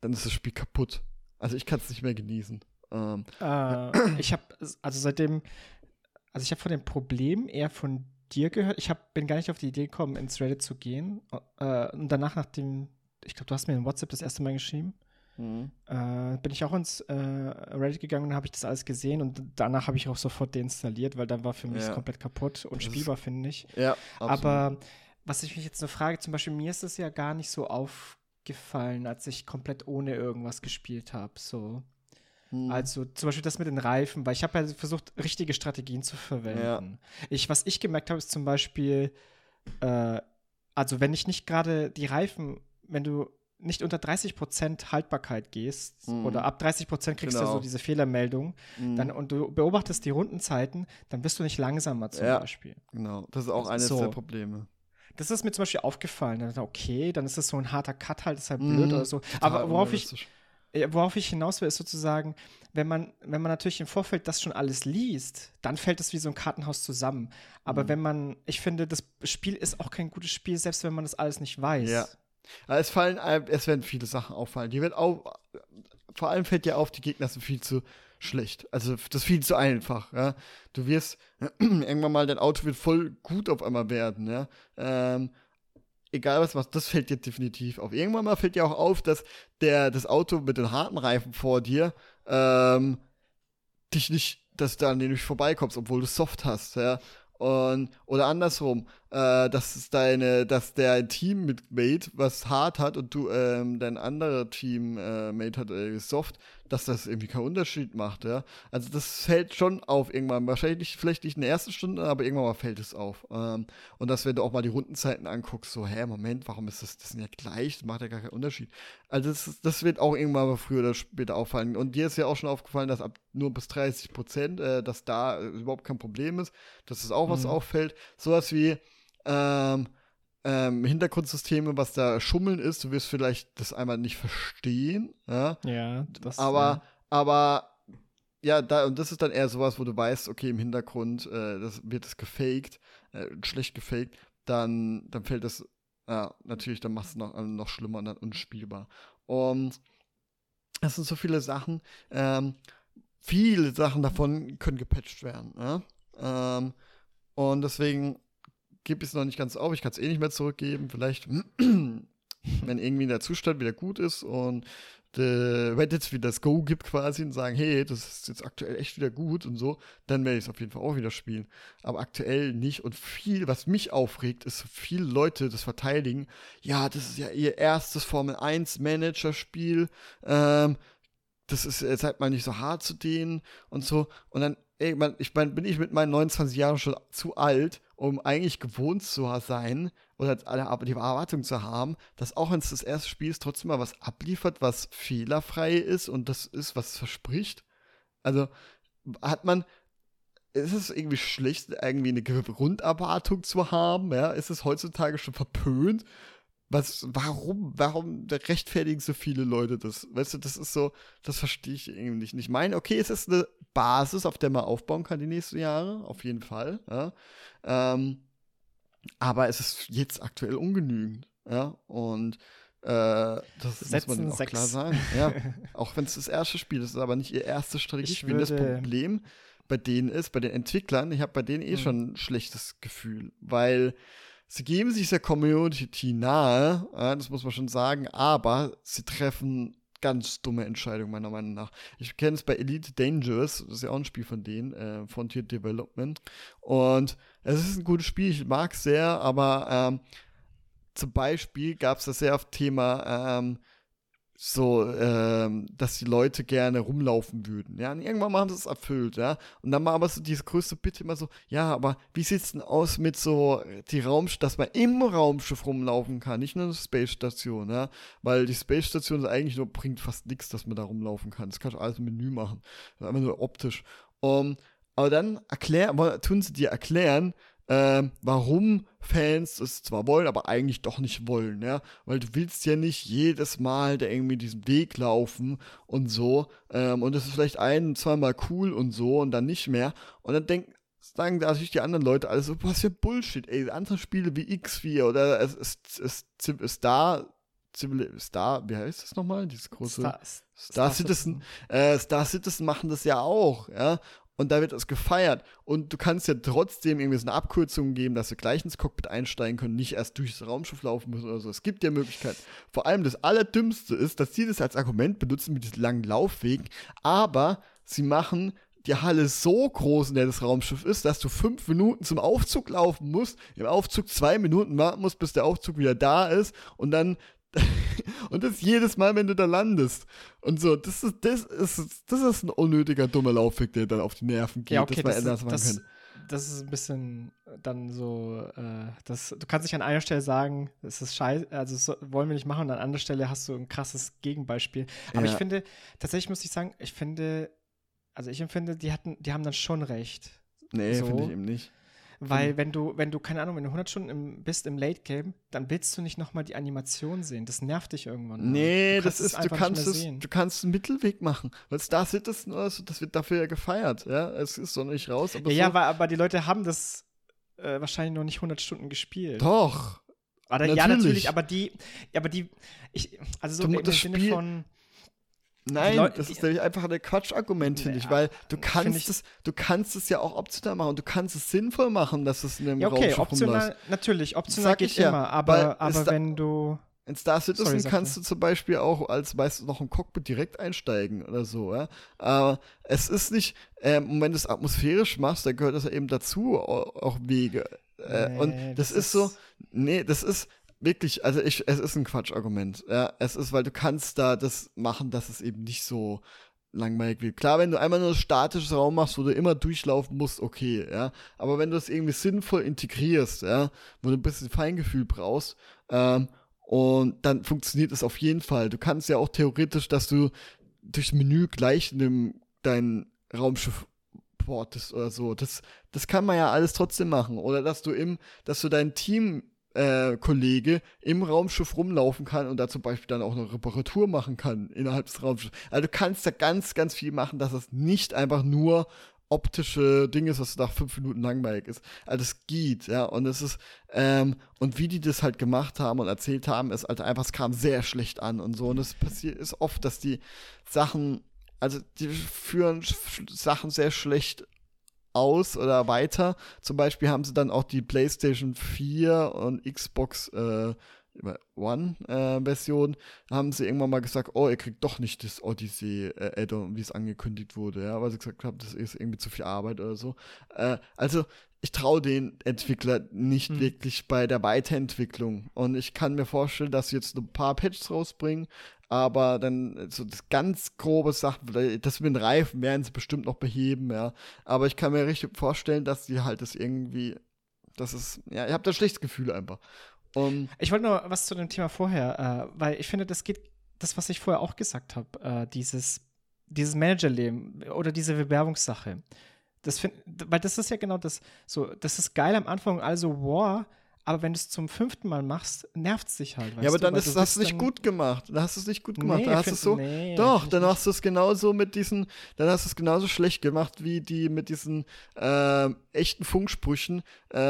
dann ist das Spiel kaputt. Also ich kann es nicht mehr genießen. Ähm, äh, ich habe, also seitdem, also ich habe von dem Problem eher von dir gehört. Ich hab, bin gar nicht auf die Idee gekommen, ins Reddit zu gehen. Äh, und danach, nachdem, ich glaube, du hast mir in WhatsApp das erste Mal geschrieben, mhm. äh, bin ich auch ins äh, Reddit gegangen und habe ich das alles gesehen und danach habe ich auch sofort deinstalliert, weil dann war für mich ja. komplett kaputt und spielbar, finde ich. Ja, absolut. Aber was ich mich jetzt nur frage, zum Beispiel, mir ist es ja gar nicht so aufgefallen, als ich komplett ohne irgendwas gespielt habe. So. Hm. Also zum Beispiel das mit den Reifen, weil ich habe ja versucht, richtige Strategien zu verwenden. Ja. Ich, was ich gemerkt habe, ist zum Beispiel, äh, also wenn ich nicht gerade die Reifen, wenn du nicht unter 30% Haltbarkeit gehst mm. oder ab 30% kriegst genau. du so diese Fehlermeldung mm. dann, und du beobachtest die Rundenzeiten, dann bist du nicht langsamer zum ja, Beispiel. Genau, das ist auch eines so. der Probleme. Das ist mir zum Beispiel aufgefallen. Dann, okay, dann ist das so ein harter Cut halt, ist halt mm. blöd oder so. Aber worauf ich, worauf ich hinaus will, ist sozusagen, wenn man, wenn man natürlich im Vorfeld das schon alles liest, dann fällt es wie so ein Kartenhaus zusammen. Aber mhm. wenn man, ich finde, das Spiel ist auch kein gutes Spiel, selbst wenn man das alles nicht weiß. Ja. Es fallen, es werden viele Sachen auffallen. Die wird auch, vor allem fällt dir auf, die Gegner sind viel zu schlecht. Also das ist viel zu einfach. Ja? Du wirst irgendwann mal, dein Auto wird voll gut auf einmal werden. Ja? Ähm, egal was machst, das fällt dir definitiv auf. Irgendwann mal fällt dir auch auf, dass der, das Auto mit den harten Reifen vor dir ähm, dich nicht, dass du an den nicht vorbeikommst, obwohl du Soft hast, ja. Und, oder andersrum, äh, dass es deine, dass der Teammate was hart hat und du ähm, dein anderer Teammate hat äh, soft, dass das irgendwie keinen Unterschied macht, ja. Also das fällt schon auf irgendwann. Wahrscheinlich nicht, vielleicht nicht in der ersten Stunde, aber irgendwann mal fällt es auf. Ähm, und dass, wenn du auch mal die Rundenzeiten anguckst, so, hä, Moment, warum ist das, das sind ja gleich, das macht ja gar keinen Unterschied. Also das, das wird auch irgendwann mal früher oder später auffallen. Und dir ist ja auch schon aufgefallen, dass ab nur bis 30 Prozent, äh, dass da äh, überhaupt kein Problem ist, dass es auch mhm. was auffällt. Sowas wie, ähm, ähm, Hintergrundsysteme, was da Schummeln ist. Du wirst vielleicht das einmal nicht verstehen. Ja, ja das Aber, ja. aber ja, da, und das ist dann eher sowas, wo du weißt, okay, im Hintergrund äh, das wird es gefaked, äh, schlecht gefaked, dann, dann fällt das, ja, natürlich, dann machst du noch, noch schlimmer und dann unspielbar. Und das sind so viele Sachen. Ähm, viele Sachen davon können gepatcht werden. Ja? Ähm, und deswegen gebe ich es noch nicht ganz auf. Ich kann es eh nicht mehr zurückgeben. Vielleicht, wenn irgendwie der Zustand wieder gut ist und Reddit wieder das Go gibt quasi und sagen, hey, das ist jetzt aktuell echt wieder gut und so, dann werde ich es auf jeden Fall auch wieder spielen. Aber aktuell nicht. Und viel, was mich aufregt, ist, viele Leute das verteidigen. Ja, das ist ja ihr erstes Formel 1 Manager-Spiel. Ähm, das ist jetzt halt mal nicht so hart zu denen und so. Und dann, ey, man, ich meine, bin ich mit meinen 29 Jahren schon zu alt, um eigentlich gewohnt zu sein oder die Erwartung zu haben, dass auch wenn es das erste Spiel ist, trotzdem mal was abliefert, was fehlerfrei ist und das ist, was es verspricht. Also hat man, ist es irgendwie schlecht, irgendwie eine Grunderwartung zu haben? Ja? Ist es heutzutage schon verpönt? Was, warum, warum rechtfertigen so viele Leute das? Weißt du, das ist so, das verstehe ich irgendwie nicht. Ich meine, okay, es ist eine Basis, auf der man aufbauen kann die nächsten Jahre, auf jeden Fall. Ja. Ähm, aber es ist jetzt aktuell ungenügend. Ja, und äh, das Setzen muss man auch sechs. klar sagen. Ja, auch wenn es das erste Spiel ist, ist aber nicht ihr erstes Strategiespiel. Das Problem bei denen ist, bei den Entwicklern, ich habe bei denen eh mhm. schon ein schlechtes Gefühl, weil sie geben sich der Community nahe, das muss man schon sagen, aber sie treffen ganz dumme Entscheidungen, meiner Meinung nach. Ich kenne es bei Elite Dangerous, das ist ja auch ein Spiel von denen, äh, Frontier Development. Und es ist ein gutes Spiel, ich mag es sehr, aber ähm, zum Beispiel gab es das sehr auf Thema ähm, so, ähm, dass die Leute gerne rumlaufen würden. Ja, und irgendwann mal haben sie es erfüllt, ja. Und dann war aber so diese größte Bitte immer so, ja, aber wie sieht es denn aus mit so die Raumschiff, dass man im Raumschiff rumlaufen kann, nicht nur eine Space Station, ja. Weil die Space Station ist eigentlich nur, bringt fast nichts, dass man da rumlaufen kann. Das kannst du alles im Menü machen. Einfach nur optisch. Um, aber dann erklären, tun sie dir erklären, äh, warum Fans es zwar wollen, aber eigentlich doch nicht wollen, ja, weil du willst ja nicht jedes Mal da irgendwie diesen Weg laufen und so, ähm, und es ist vielleicht ein, zweimal cool und so und dann nicht mehr, und dann denken, sagen natürlich die anderen Leute alles so, was für Bullshit, ey, andere Spiele wie X4 oder es ist, es, es da Star, wie heißt das nochmal? Dieses große Star, Star, Star Citizen. Citizen. Äh, Star Citizen machen das ja auch, ja und da wird das gefeiert. Und du kannst ja trotzdem irgendwie so eine Abkürzung geben, dass du gleich ins Cockpit einsteigen können, nicht erst durchs Raumschiff laufen müssen oder so. Es gibt ja Möglichkeiten. Vor allem das Allerdümmste ist, dass sie das als Argument benutzen mit diesen langen Laufwegen, aber sie machen die Halle so groß, in der das Raumschiff ist, dass du fünf Minuten zum Aufzug laufen musst, im Aufzug zwei Minuten warten musst, bis der Aufzug wieder da ist und dann und das jedes Mal, wenn du da landest. Und so, das ist, das ist, das ist ein unnötiger, dummer Laufweg, der dann auf die Nerven geht. Ja, okay, das, das, das, das, ist ein bisschen dann so, äh, das, du kannst nicht an einer Stelle sagen, es ist scheiße, also so, wollen wir nicht machen, und an anderer Stelle hast du ein krasses Gegenbeispiel. Aber ja. ich finde, tatsächlich muss ich sagen, ich finde, also ich empfinde, die hatten, die haben dann schon recht. Nee, so. finde ich eben nicht. Weil mhm. wenn du, wenn du, keine Ahnung, wenn du 100 Stunden im, bist im Late Game, dann willst du nicht nochmal die Animation sehen. Das nervt dich irgendwann. Nee, das ist, du kannst es, du kannst einen Mittelweg machen. Weil Star Citizen oder so, das wird dafür ja gefeiert, ja. Es ist so nicht raus. Aber ja, so. ja, aber, aber die Leute haben das äh, wahrscheinlich noch nicht 100 Stunden gespielt. Doch. Oder, natürlich. Ja, natürlich, aber die, aber die, ich, also so du, im Sinne Spiel, von Nein, Leute, das ist nämlich einfach ein Quatschargument, finde ich, weil du kannst es, du kannst es ja auch optional machen und du kannst es sinnvoll machen, dass es in einem ja, okay, Raumschiff optional, rumläuft. natürlich, optional Sag geht ja, immer, aber, aber wenn du in Star Citizen Sorry, kannst du zum Beispiel auch als meistens noch im Cockpit direkt einsteigen oder so, ja. Aber es ist nicht, ähm, wenn du es atmosphärisch machst, dann gehört das ja eben dazu, auch Wege. Äh, nee, und das, das ist so, nee, das ist, wirklich, also ich, es ist ein Quatschargument. Ja, es ist, weil du kannst da das machen, dass es eben nicht so langweilig wird. Klar, wenn du einmal nur ein statisches Raum machst, wo du immer durchlaufen musst, okay, ja. Aber wenn du es irgendwie sinnvoll integrierst, ja, wo du ein bisschen Feingefühl brauchst, ähm, und dann funktioniert es auf jeden Fall. Du kannst ja auch theoretisch, dass du durchs Menü gleich in dem, dein Raumschiff portest oder so. Das, das kann man ja alles trotzdem machen. Oder dass du im, dass du dein Team äh, Kollege im Raumschiff rumlaufen kann und da zum Beispiel dann auch eine Reparatur machen kann innerhalb des Raumschiffs. Also du kannst da ganz, ganz viel machen, dass es nicht einfach nur optische Ding ist, was nach fünf Minuten langweilig ist. Also es geht, ja. Und es ist, ähm, und wie die das halt gemacht haben und erzählt haben, ist halt einfach, es kam sehr schlecht an und so. Und es passiert ist oft, dass die Sachen, also die führen Sachen sehr schlecht aus oder weiter. Zum Beispiel haben sie dann auch die PlayStation 4 und Xbox äh, One-Version, äh, haben sie irgendwann mal gesagt, oh, ihr kriegt doch nicht das Odyssey-Add-on, äh, wie es angekündigt wurde, ja, weil sie gesagt haben, das ist irgendwie zu viel Arbeit oder so. Äh, also, ich traue den Entwickler nicht hm. wirklich bei der Weiterentwicklung. Und ich kann mir vorstellen, dass sie jetzt ein paar Patches rausbringen, aber dann so das ganz grobe Sachen, das mit den Reifen werden sie bestimmt noch beheben, ja. Aber ich kann mir richtig vorstellen, dass sie halt das irgendwie, das ist, ja, ich habe da schlechtes Gefühl einfach. Um, ich wollte nur was zu dem Thema vorher, äh, weil ich finde, das geht, das, was ich vorher auch gesagt habe, äh, dieses, dieses Managerleben oder diese Bewerbungssache. Das find, weil das ist ja genau das, so, das ist geil am Anfang, also, wow, aber wenn du es zum fünften Mal machst, nervt es dich halt. ja, aber dann ist, du hast du es nicht gut gemacht. Dann hast du es nicht gut gemacht. Nee, dann hast find, so, nee, doch, dann hast du es genauso mit diesen, dann hast du es genauso schlecht gemacht wie die mit diesen äh, echten Funksprüchen. Äh,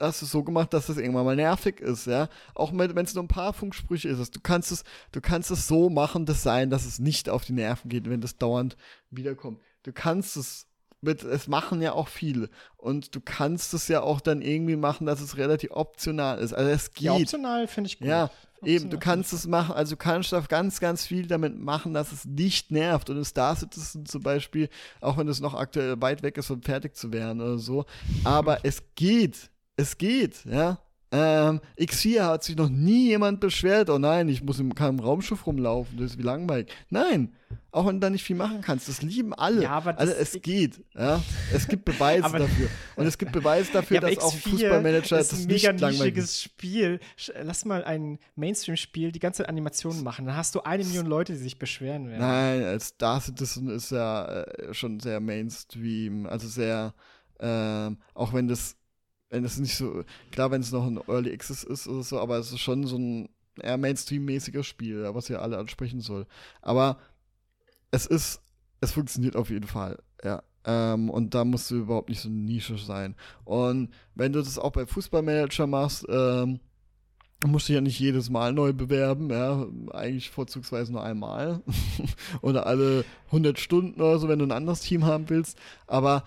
hast du es so gemacht, dass es irgendwann mal nervig ist, ja. Auch wenn es nur ein paar Funksprüche ist. Du kannst es, du kannst es so machen, das sein, dass es nicht auf die Nerven geht, wenn das dauernd wiederkommt. Du kannst es mit, es machen ja auch viele. Und du kannst es ja auch dann irgendwie machen, dass es relativ optional ist. Also es geht. Ja, optional finde ich gut. Ja, optional eben, du kannst es machen, also du kannst auch ganz, ganz viel damit machen, dass es nicht nervt. Und in Star Citizen zum Beispiel, auch wenn es noch aktuell weit weg ist, um fertig zu werden oder so. Aber es geht. Es geht, ja. Ähm, X4 hat sich noch nie jemand beschwert, oh nein, ich muss im, kann Raumschiff rumlaufen, das ist wie langweilig. Nein, auch wenn du da nicht viel machen kannst, das lieben alle. Ja, aber also es geht, ja. Es gibt Beweise dafür. Und es gibt Beweise dafür, ja, dass auch ein Fußballmanager ist das ein mega nischiges Spiel. Lass mal ein Mainstream-Spiel die ganze Animation machen. Dann hast du eine Million Leute, die sich beschweren werden. Nein, Star Citizen ist ja äh, schon sehr Mainstream, also sehr, äh, auch wenn das wenn es nicht so, klar, wenn es noch ein Early Access ist oder so, aber es ist schon so ein eher Mainstream-mäßiges Spiel, was ja alle ansprechen soll. Aber es ist, es funktioniert auf jeden Fall, ja. Ähm, und da musst du überhaupt nicht so eine Nische sein. Und wenn du das auch bei Fußballmanager machst, ähm, musst du ja nicht jedes Mal neu bewerben, ja, eigentlich vorzugsweise nur einmal oder alle 100 Stunden oder so, wenn du ein anderes Team haben willst, aber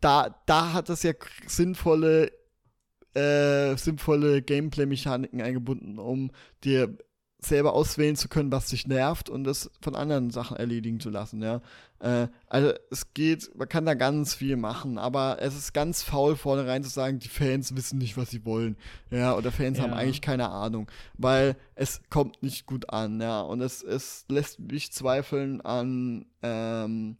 da, da hat das ja sinnvolle, äh, sinnvolle Gameplay-Mechaniken eingebunden, um dir selber auswählen zu können, was dich nervt und das von anderen Sachen erledigen zu lassen, ja. Äh, also es geht, man kann da ganz viel machen, aber es ist ganz faul vorne rein zu sagen, die Fans wissen nicht, was sie wollen, ja, oder Fans ja. haben eigentlich keine Ahnung, weil es kommt nicht gut an, ja, und es, es lässt mich zweifeln an, ähm,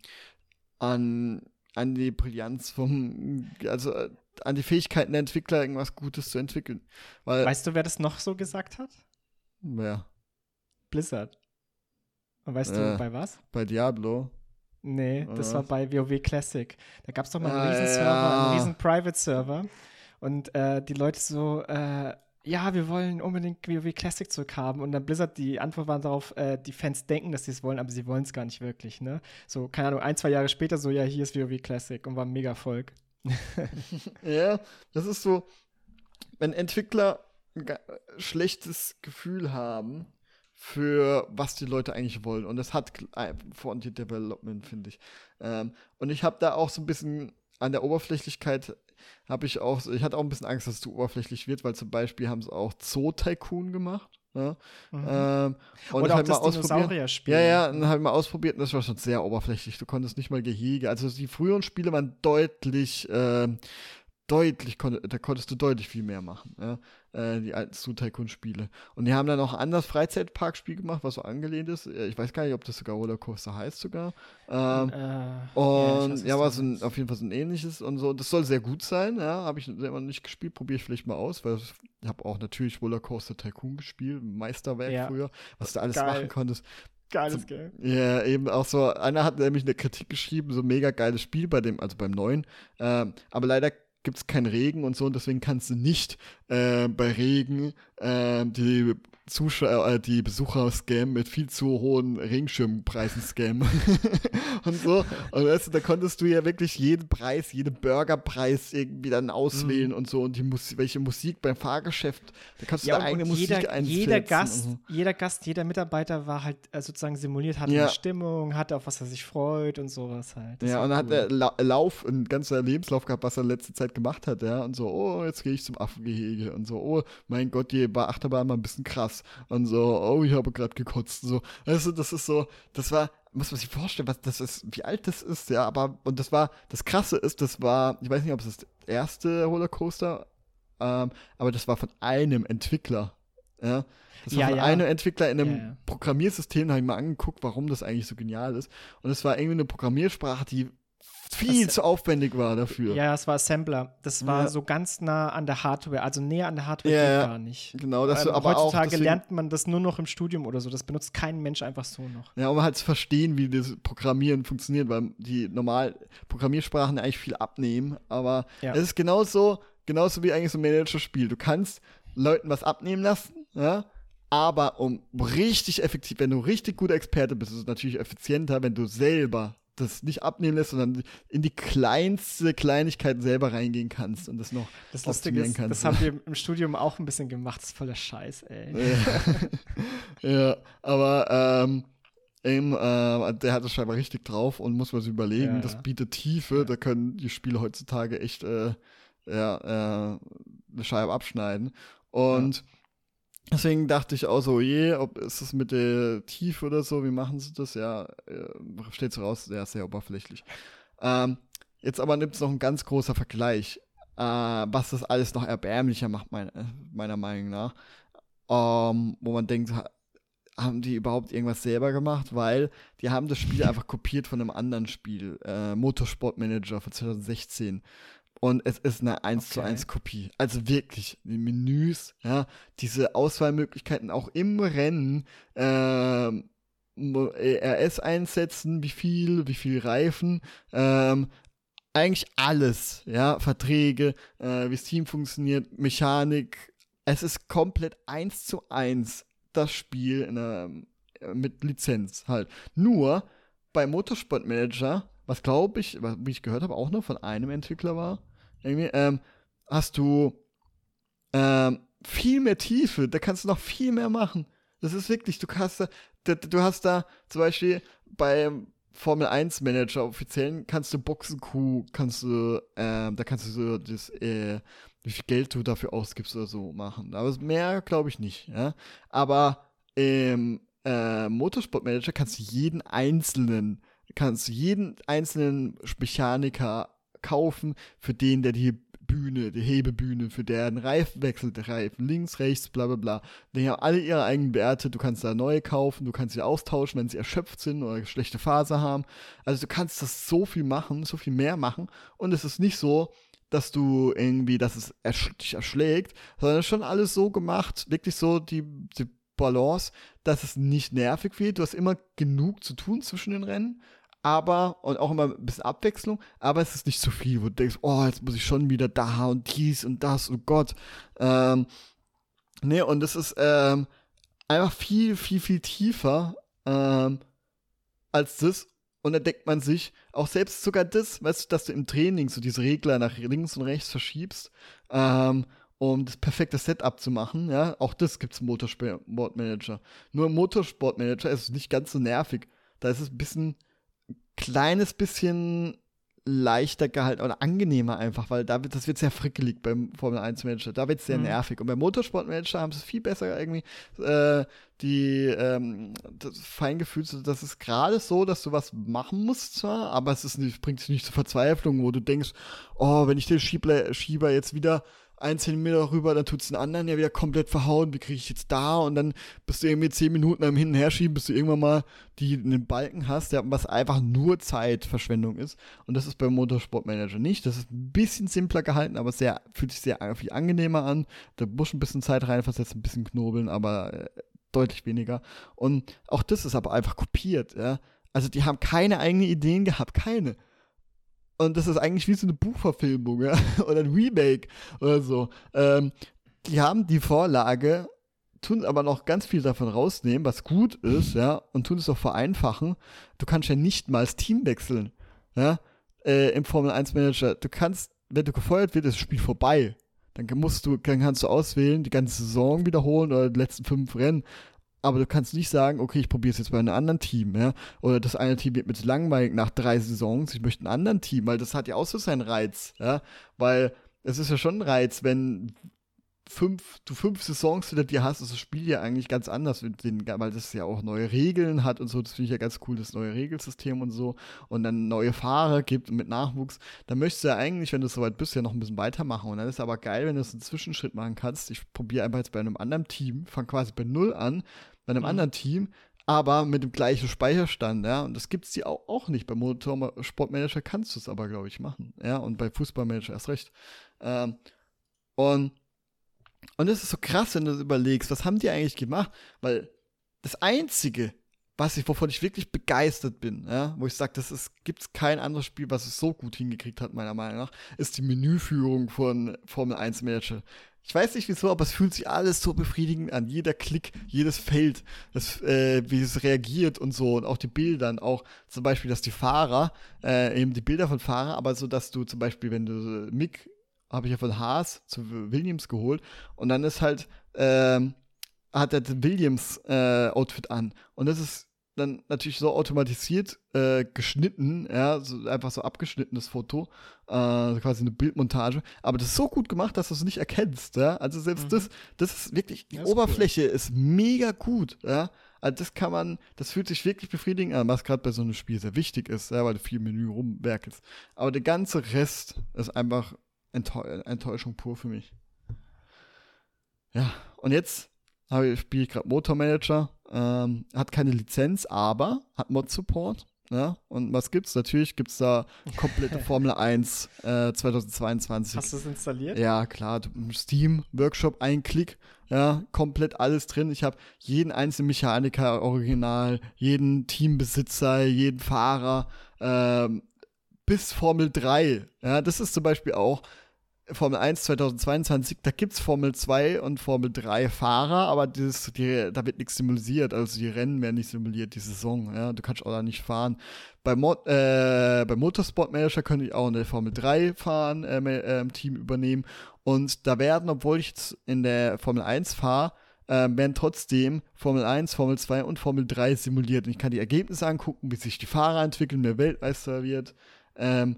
an an die Brillanz vom, also äh, an die Fähigkeiten der Entwickler, irgendwas Gutes zu entwickeln. Weil, weißt du, wer das noch so gesagt hat? Wer? Blizzard. Und weißt äh, du, bei was? Bei Diablo. Nee, Oder das war bei WoW Classic. Da gab es doch mal einen ah, riesen Server, ja. einen riesen Private-Server. Und äh, die Leute so, äh, ja, wir wollen unbedingt WoW Classic zurückhaben. Und dann Blizzard, die Antwort war darauf, äh, die Fans denken, dass sie es wollen, aber sie wollen es gar nicht wirklich, ne? So, keine Ahnung, ein, zwei Jahre später so, ja, hier ist WoW Classic und war ein mega Erfolg. ja, das ist so, wenn Entwickler ein schlechtes Gefühl haben für was die Leute eigentlich wollen. Und das hat Frontier Development, finde ich. Ähm, und ich habe da auch so ein bisschen an der Oberflächlichkeit habe ich auch, ich hatte auch ein bisschen Angst, dass es zu oberflächlich wird, weil zum Beispiel haben sie auch Zoo Tycoon gemacht. Ja? Mhm. Ähm, und Oder auch halt das Dinosaurier-Spiel. Ja, ja, dann habe ich mal ausprobiert und das war schon sehr oberflächlich. Du konntest nicht mal Gehege. Also die früheren Spiele waren deutlich, äh, deutlich, da konntest du deutlich viel mehr machen. Ja? äh, die alten Zoo Tycoon-Spiele. Und die haben dann auch ein anderes Freizeitparkspiel gemacht, was so angelehnt ist. Ich weiß gar nicht, ob das sogar Rollercoaster heißt sogar. Ähm, äh, und ja, ja war so ein, auf jeden Fall so ein ähnliches und so. Das soll sehr gut sein, ja. Habe ich selber nicht gespielt, probiere ich vielleicht mal aus, weil ich habe auch natürlich Rollercoaster Tycoon gespielt, Meisterwerk ja. früher, was du alles Geil. machen konntest. Geiles Game. Ja, eben auch so. Einer hat nämlich eine Kritik geschrieben, so mega geiles Spiel bei dem, also beim neuen. Ähm, aber leider gibt es keinen Regen und so und deswegen kannst du nicht äh, bei Regen äh, die Zuschauer, äh, die Besucher scammen mit viel zu hohen Regenschirmpreisen scammen und so. Und weißt du, da konntest du ja wirklich jeden Preis, jeden Burgerpreis irgendwie dann auswählen mhm. und so und die Musik, welche Musik beim Fahrgeschäft, da kannst du ja, deine eigene Musik jeder, jeder Gast, so. jeder Gast, jeder Mitarbeiter war halt äh, sozusagen simuliert, hatte ja. eine Stimmung, hatte auf was er sich freut und sowas halt. Das ja, und dann cool. hat er La Lauf, ein ganzer Lebenslauf gehabt, was er in letzter Zeit gemacht hat, ja, und so, oh, jetzt gehe ich zum Affengehege und so, oh, mein Gott, die Achterbahn mal ein bisschen krass und so, oh, ich habe gerade gekotzt. So, also das ist so, das war, muss man sich vorstellen, was das ist, wie alt das ist, ja, aber, und das war, das krasse ist, das war, ich weiß nicht, ob es das erste Rollercoaster, ähm, aber das war von einem Entwickler, ja. Das war ja, von ja. einem Entwickler in einem ja, Programmiersystem, da habe ich mal angeguckt, warum das eigentlich so genial ist. Und es war irgendwie eine Programmiersprache, die viel das, zu aufwendig war dafür. Ja, es war Assembler. Das war ja. so ganz nah an der Hardware, also näher an der Hardware ja, gar nicht. Genau, das ähm, aber heutzutage auch, deswegen, lernt man das nur noch im Studium oder so. Das benutzt kein Mensch einfach so noch. Ja, um halt zu verstehen, wie das Programmieren funktioniert, weil die normal Programmiersprachen eigentlich viel abnehmen, aber ja. es ist genauso, genauso wie eigentlich so ein Manager-Spiel. Du kannst Leuten was abnehmen lassen, ja, aber um richtig effektiv, wenn du richtig guter Experte bist, ist es natürlich effizienter, wenn du selber das nicht abnehmen lässt, sondern in die kleinste Kleinigkeit selber reingehen kannst und das noch das Lustige ist, kannst. Das haben wir im Studium auch ein bisschen gemacht. Das ist voller Scheiß, ey. Ja, ja aber ähm, eben, äh, der hat das scheinbar richtig drauf und muss man sich überlegen, ja, das bietet Tiefe, da können die Spiele heutzutage echt äh, ja, äh, eine Scheibe abschneiden. Und Deswegen dachte ich auch so, je, ob ist es mit der Tiefe oder so, wie machen sie das? Ja, äh, steht so raus, ja, sehr oberflächlich. Ähm, jetzt aber nimmt es noch ein ganz großer Vergleich, äh, was das alles noch erbärmlicher macht, mein, äh, meiner Meinung nach. Ähm, wo man denkt, haben die überhaupt irgendwas selber gemacht? Weil die haben das Spiel einfach kopiert von einem anderen Spiel, äh, Motorsport Manager von 2016. Und es ist eine 1 okay. zu 1 Kopie. Also wirklich, die Menüs, ja, diese Auswahlmöglichkeiten auch im Rennen, ähm, RS einsetzen, wie viel, wie viel Reifen, ähm, eigentlich alles, ja, Verträge, äh, wie das Team funktioniert, Mechanik. Es ist komplett eins zu eins das Spiel einer, mit Lizenz halt. Nur bei Motorsport Manager, was glaube ich, wie ich gehört habe, auch nur von einem Entwickler war, irgendwie, ähm, hast du ähm, viel mehr Tiefe, da kannst du noch viel mehr machen. Das ist wirklich, du hast da, du hast da zum Beispiel beim Formel 1 Manager offiziellen kannst du Boxenkuh, kannst du, ähm, da kannst du so das, äh, wie viel Geld du dafür ausgibst oder so machen. Aber mehr glaube ich nicht, ja. Aber im äh, Motorsportmanager kannst du jeden einzelnen, kannst du jeden einzelnen Mechaniker kaufen, für den, der die Bühne, die Hebebühne, für deren Reifen wechselt, Reifen links, rechts, bla bla bla. Die haben alle ihre eigenen Werte, du kannst da neue kaufen, du kannst sie austauschen, wenn sie erschöpft sind oder schlechte Phase haben. Also du kannst das so viel machen, so viel mehr machen und es ist nicht so, dass du irgendwie, dass es ersch dich erschlägt, sondern schon alles so gemacht, wirklich so die, die Balance, dass es nicht nervig wird. Du hast immer genug zu tun zwischen den Rennen aber, und auch immer ein bisschen Abwechslung, aber es ist nicht zu viel, wo du denkst, oh, jetzt muss ich schon wieder da und dies und das, oh Gott. Ähm, ne, und es ist ähm, einfach viel, viel, viel tiefer ähm, als das. Und da denkt man sich, auch selbst sogar das, weißt du, dass du im Training so diese Regler nach links und rechts verschiebst, ähm, um das perfekte Setup zu machen, ja, auch das gibt es im Motorsportmanager. Nur im Motorsportmanager ist es nicht ganz so nervig. Da ist es ein bisschen kleines bisschen leichter gehalten oder angenehmer einfach, weil da wird, das wird sehr frickelig beim Formel 1 Manager. Da wird es sehr mhm. nervig. Und beim Motorsport Manager haben sie es viel besser irgendwie äh, die ähm, das Feingefühl, dass es gerade so, dass du was machen musst zwar, aber es ist nicht, bringt dich nicht zur Verzweiflung, wo du denkst, oh, wenn ich den Schieber, Schieber jetzt wieder ein Zentimeter rüber, dann tut es den anderen ja wieder komplett verhauen. Wie kriege ich jetzt da? Und dann bist du irgendwie zehn Minuten am Hin und Her schieben, bis du irgendwann mal die, einen Balken hast, der, was einfach nur Zeitverschwendung ist. Und das ist beim Motorsportmanager nicht. Das ist ein bisschen simpler gehalten, aber sehr, fühlt sich sehr viel angenehmer an. Da musst du ein bisschen Zeit reinversetzen, ein bisschen knobeln, aber äh, deutlich weniger. Und auch das ist aber einfach kopiert, ja. Also die haben keine eigenen Ideen gehabt, keine. Und das ist eigentlich wie so eine Buchverfilmung, ja, oder ein Remake oder so. Ähm, die haben die Vorlage, tun aber noch ganz viel davon rausnehmen, was gut ist, ja, und tun es auch vereinfachen. Du kannst ja nicht mal das Team wechseln, ja, äh, im Formel 1 Manager. Du kannst, wenn du gefeuert wirst, ist das Spiel vorbei. Dann musst du, dann kannst du auswählen, die ganze Saison wiederholen oder die letzten fünf Rennen. Aber du kannst nicht sagen, okay, ich probiere es jetzt bei einem anderen Team, ja. Oder das eine Team wird mit langweilig nach drei Saisons, ich möchte ein anderen Team, weil das hat ja auch so seinen Reiz, ja. Weil es ist ja schon ein Reiz, wenn fünf, du fünf Saisons hinter dir hast, ist das Spiel ja eigentlich ganz anders, weil das ja auch neue Regeln hat und so. Das finde ich ja ganz cool, das neue Regelsystem und so. Und dann neue Fahrer gibt mit Nachwuchs. Da möchtest du ja eigentlich, wenn du soweit bist, ja noch ein bisschen weitermachen. Und dann ist es aber geil, wenn du so einen Zwischenschritt machen kannst. Ich probiere einfach jetzt bei einem anderen Team, fange quasi bei Null an, bei einem mhm. anderen Team, aber mit dem gleichen Speicherstand, ja. Und das gibt es auch, auch nicht. Bei Motorsportmanager kannst du es aber, glaube ich, machen. Ja, und bei Fußballmanager erst recht. Ähm, und und es ist so krass, wenn du das überlegst, was haben die eigentlich gemacht? Weil das Einzige, was ich, wovon ich wirklich begeistert bin, ja, wo ich sage, das gibt es kein anderes Spiel, was es so gut hingekriegt hat, meiner Meinung nach, ist die Menüführung von Formel 1 Manager. Ich weiß nicht wieso, aber es fühlt sich alles so befriedigend an. Jeder Klick, jedes Feld, das, äh, wie es reagiert und so. Und auch die Bilder, auch zum Beispiel, dass die Fahrer, äh, eben die Bilder von Fahrern, aber so, dass du zum Beispiel, wenn du Mick habe ich ja von Haas zu Williams geholt. Und dann ist halt, ähm, hat er Williams-Outfit äh, an. Und das ist dann natürlich so automatisiert äh, geschnitten, ja, so einfach so abgeschnittenes Foto, äh, quasi eine Bildmontage. Aber das ist so gut gemacht, dass du es nicht erkennst, ja. Also selbst mhm. das, das ist wirklich, die ist Oberfläche cool. ist mega gut, ja. Also das kann man, das fühlt sich wirklich befriedigend an, was gerade bei so einem Spiel sehr wichtig ist, ja, weil du viel Menü rumwerkelst. Aber der ganze Rest ist einfach Enttäu Enttäuschung pur für mich. Ja, und jetzt spiele ich gerade Motormanager. Ähm, hat keine Lizenz, aber hat Mod-Support. Ja, und was gibt's? Natürlich gibt's da komplette Formel 1 äh, 2022. Hast du es installiert? Ja, klar. Steam, Workshop, ein Klick. Ja, komplett alles drin. Ich habe jeden einzelnen Mechaniker original, jeden Teambesitzer, jeden Fahrer, ähm, bis Formel 3. Ja, das ist zum Beispiel auch Formel 1 2022, da gibt es Formel 2 und Formel 3 Fahrer, aber dieses, die, da wird nichts simuliert, also die Rennen werden nicht simuliert, die Saison, ja, du kannst auch da nicht fahren. Bei, Mo äh, bei Motorsport Manager könnte ich auch eine Formel 3 fahren, äh, äh, Team übernehmen und da werden, obwohl ich jetzt in der Formel 1 fahre, äh, werden trotzdem Formel 1, Formel 2 und Formel 3 simuliert. Und ich kann die Ergebnisse angucken, wie sich die Fahrer entwickeln, wer Weltmeister wird. Ähm,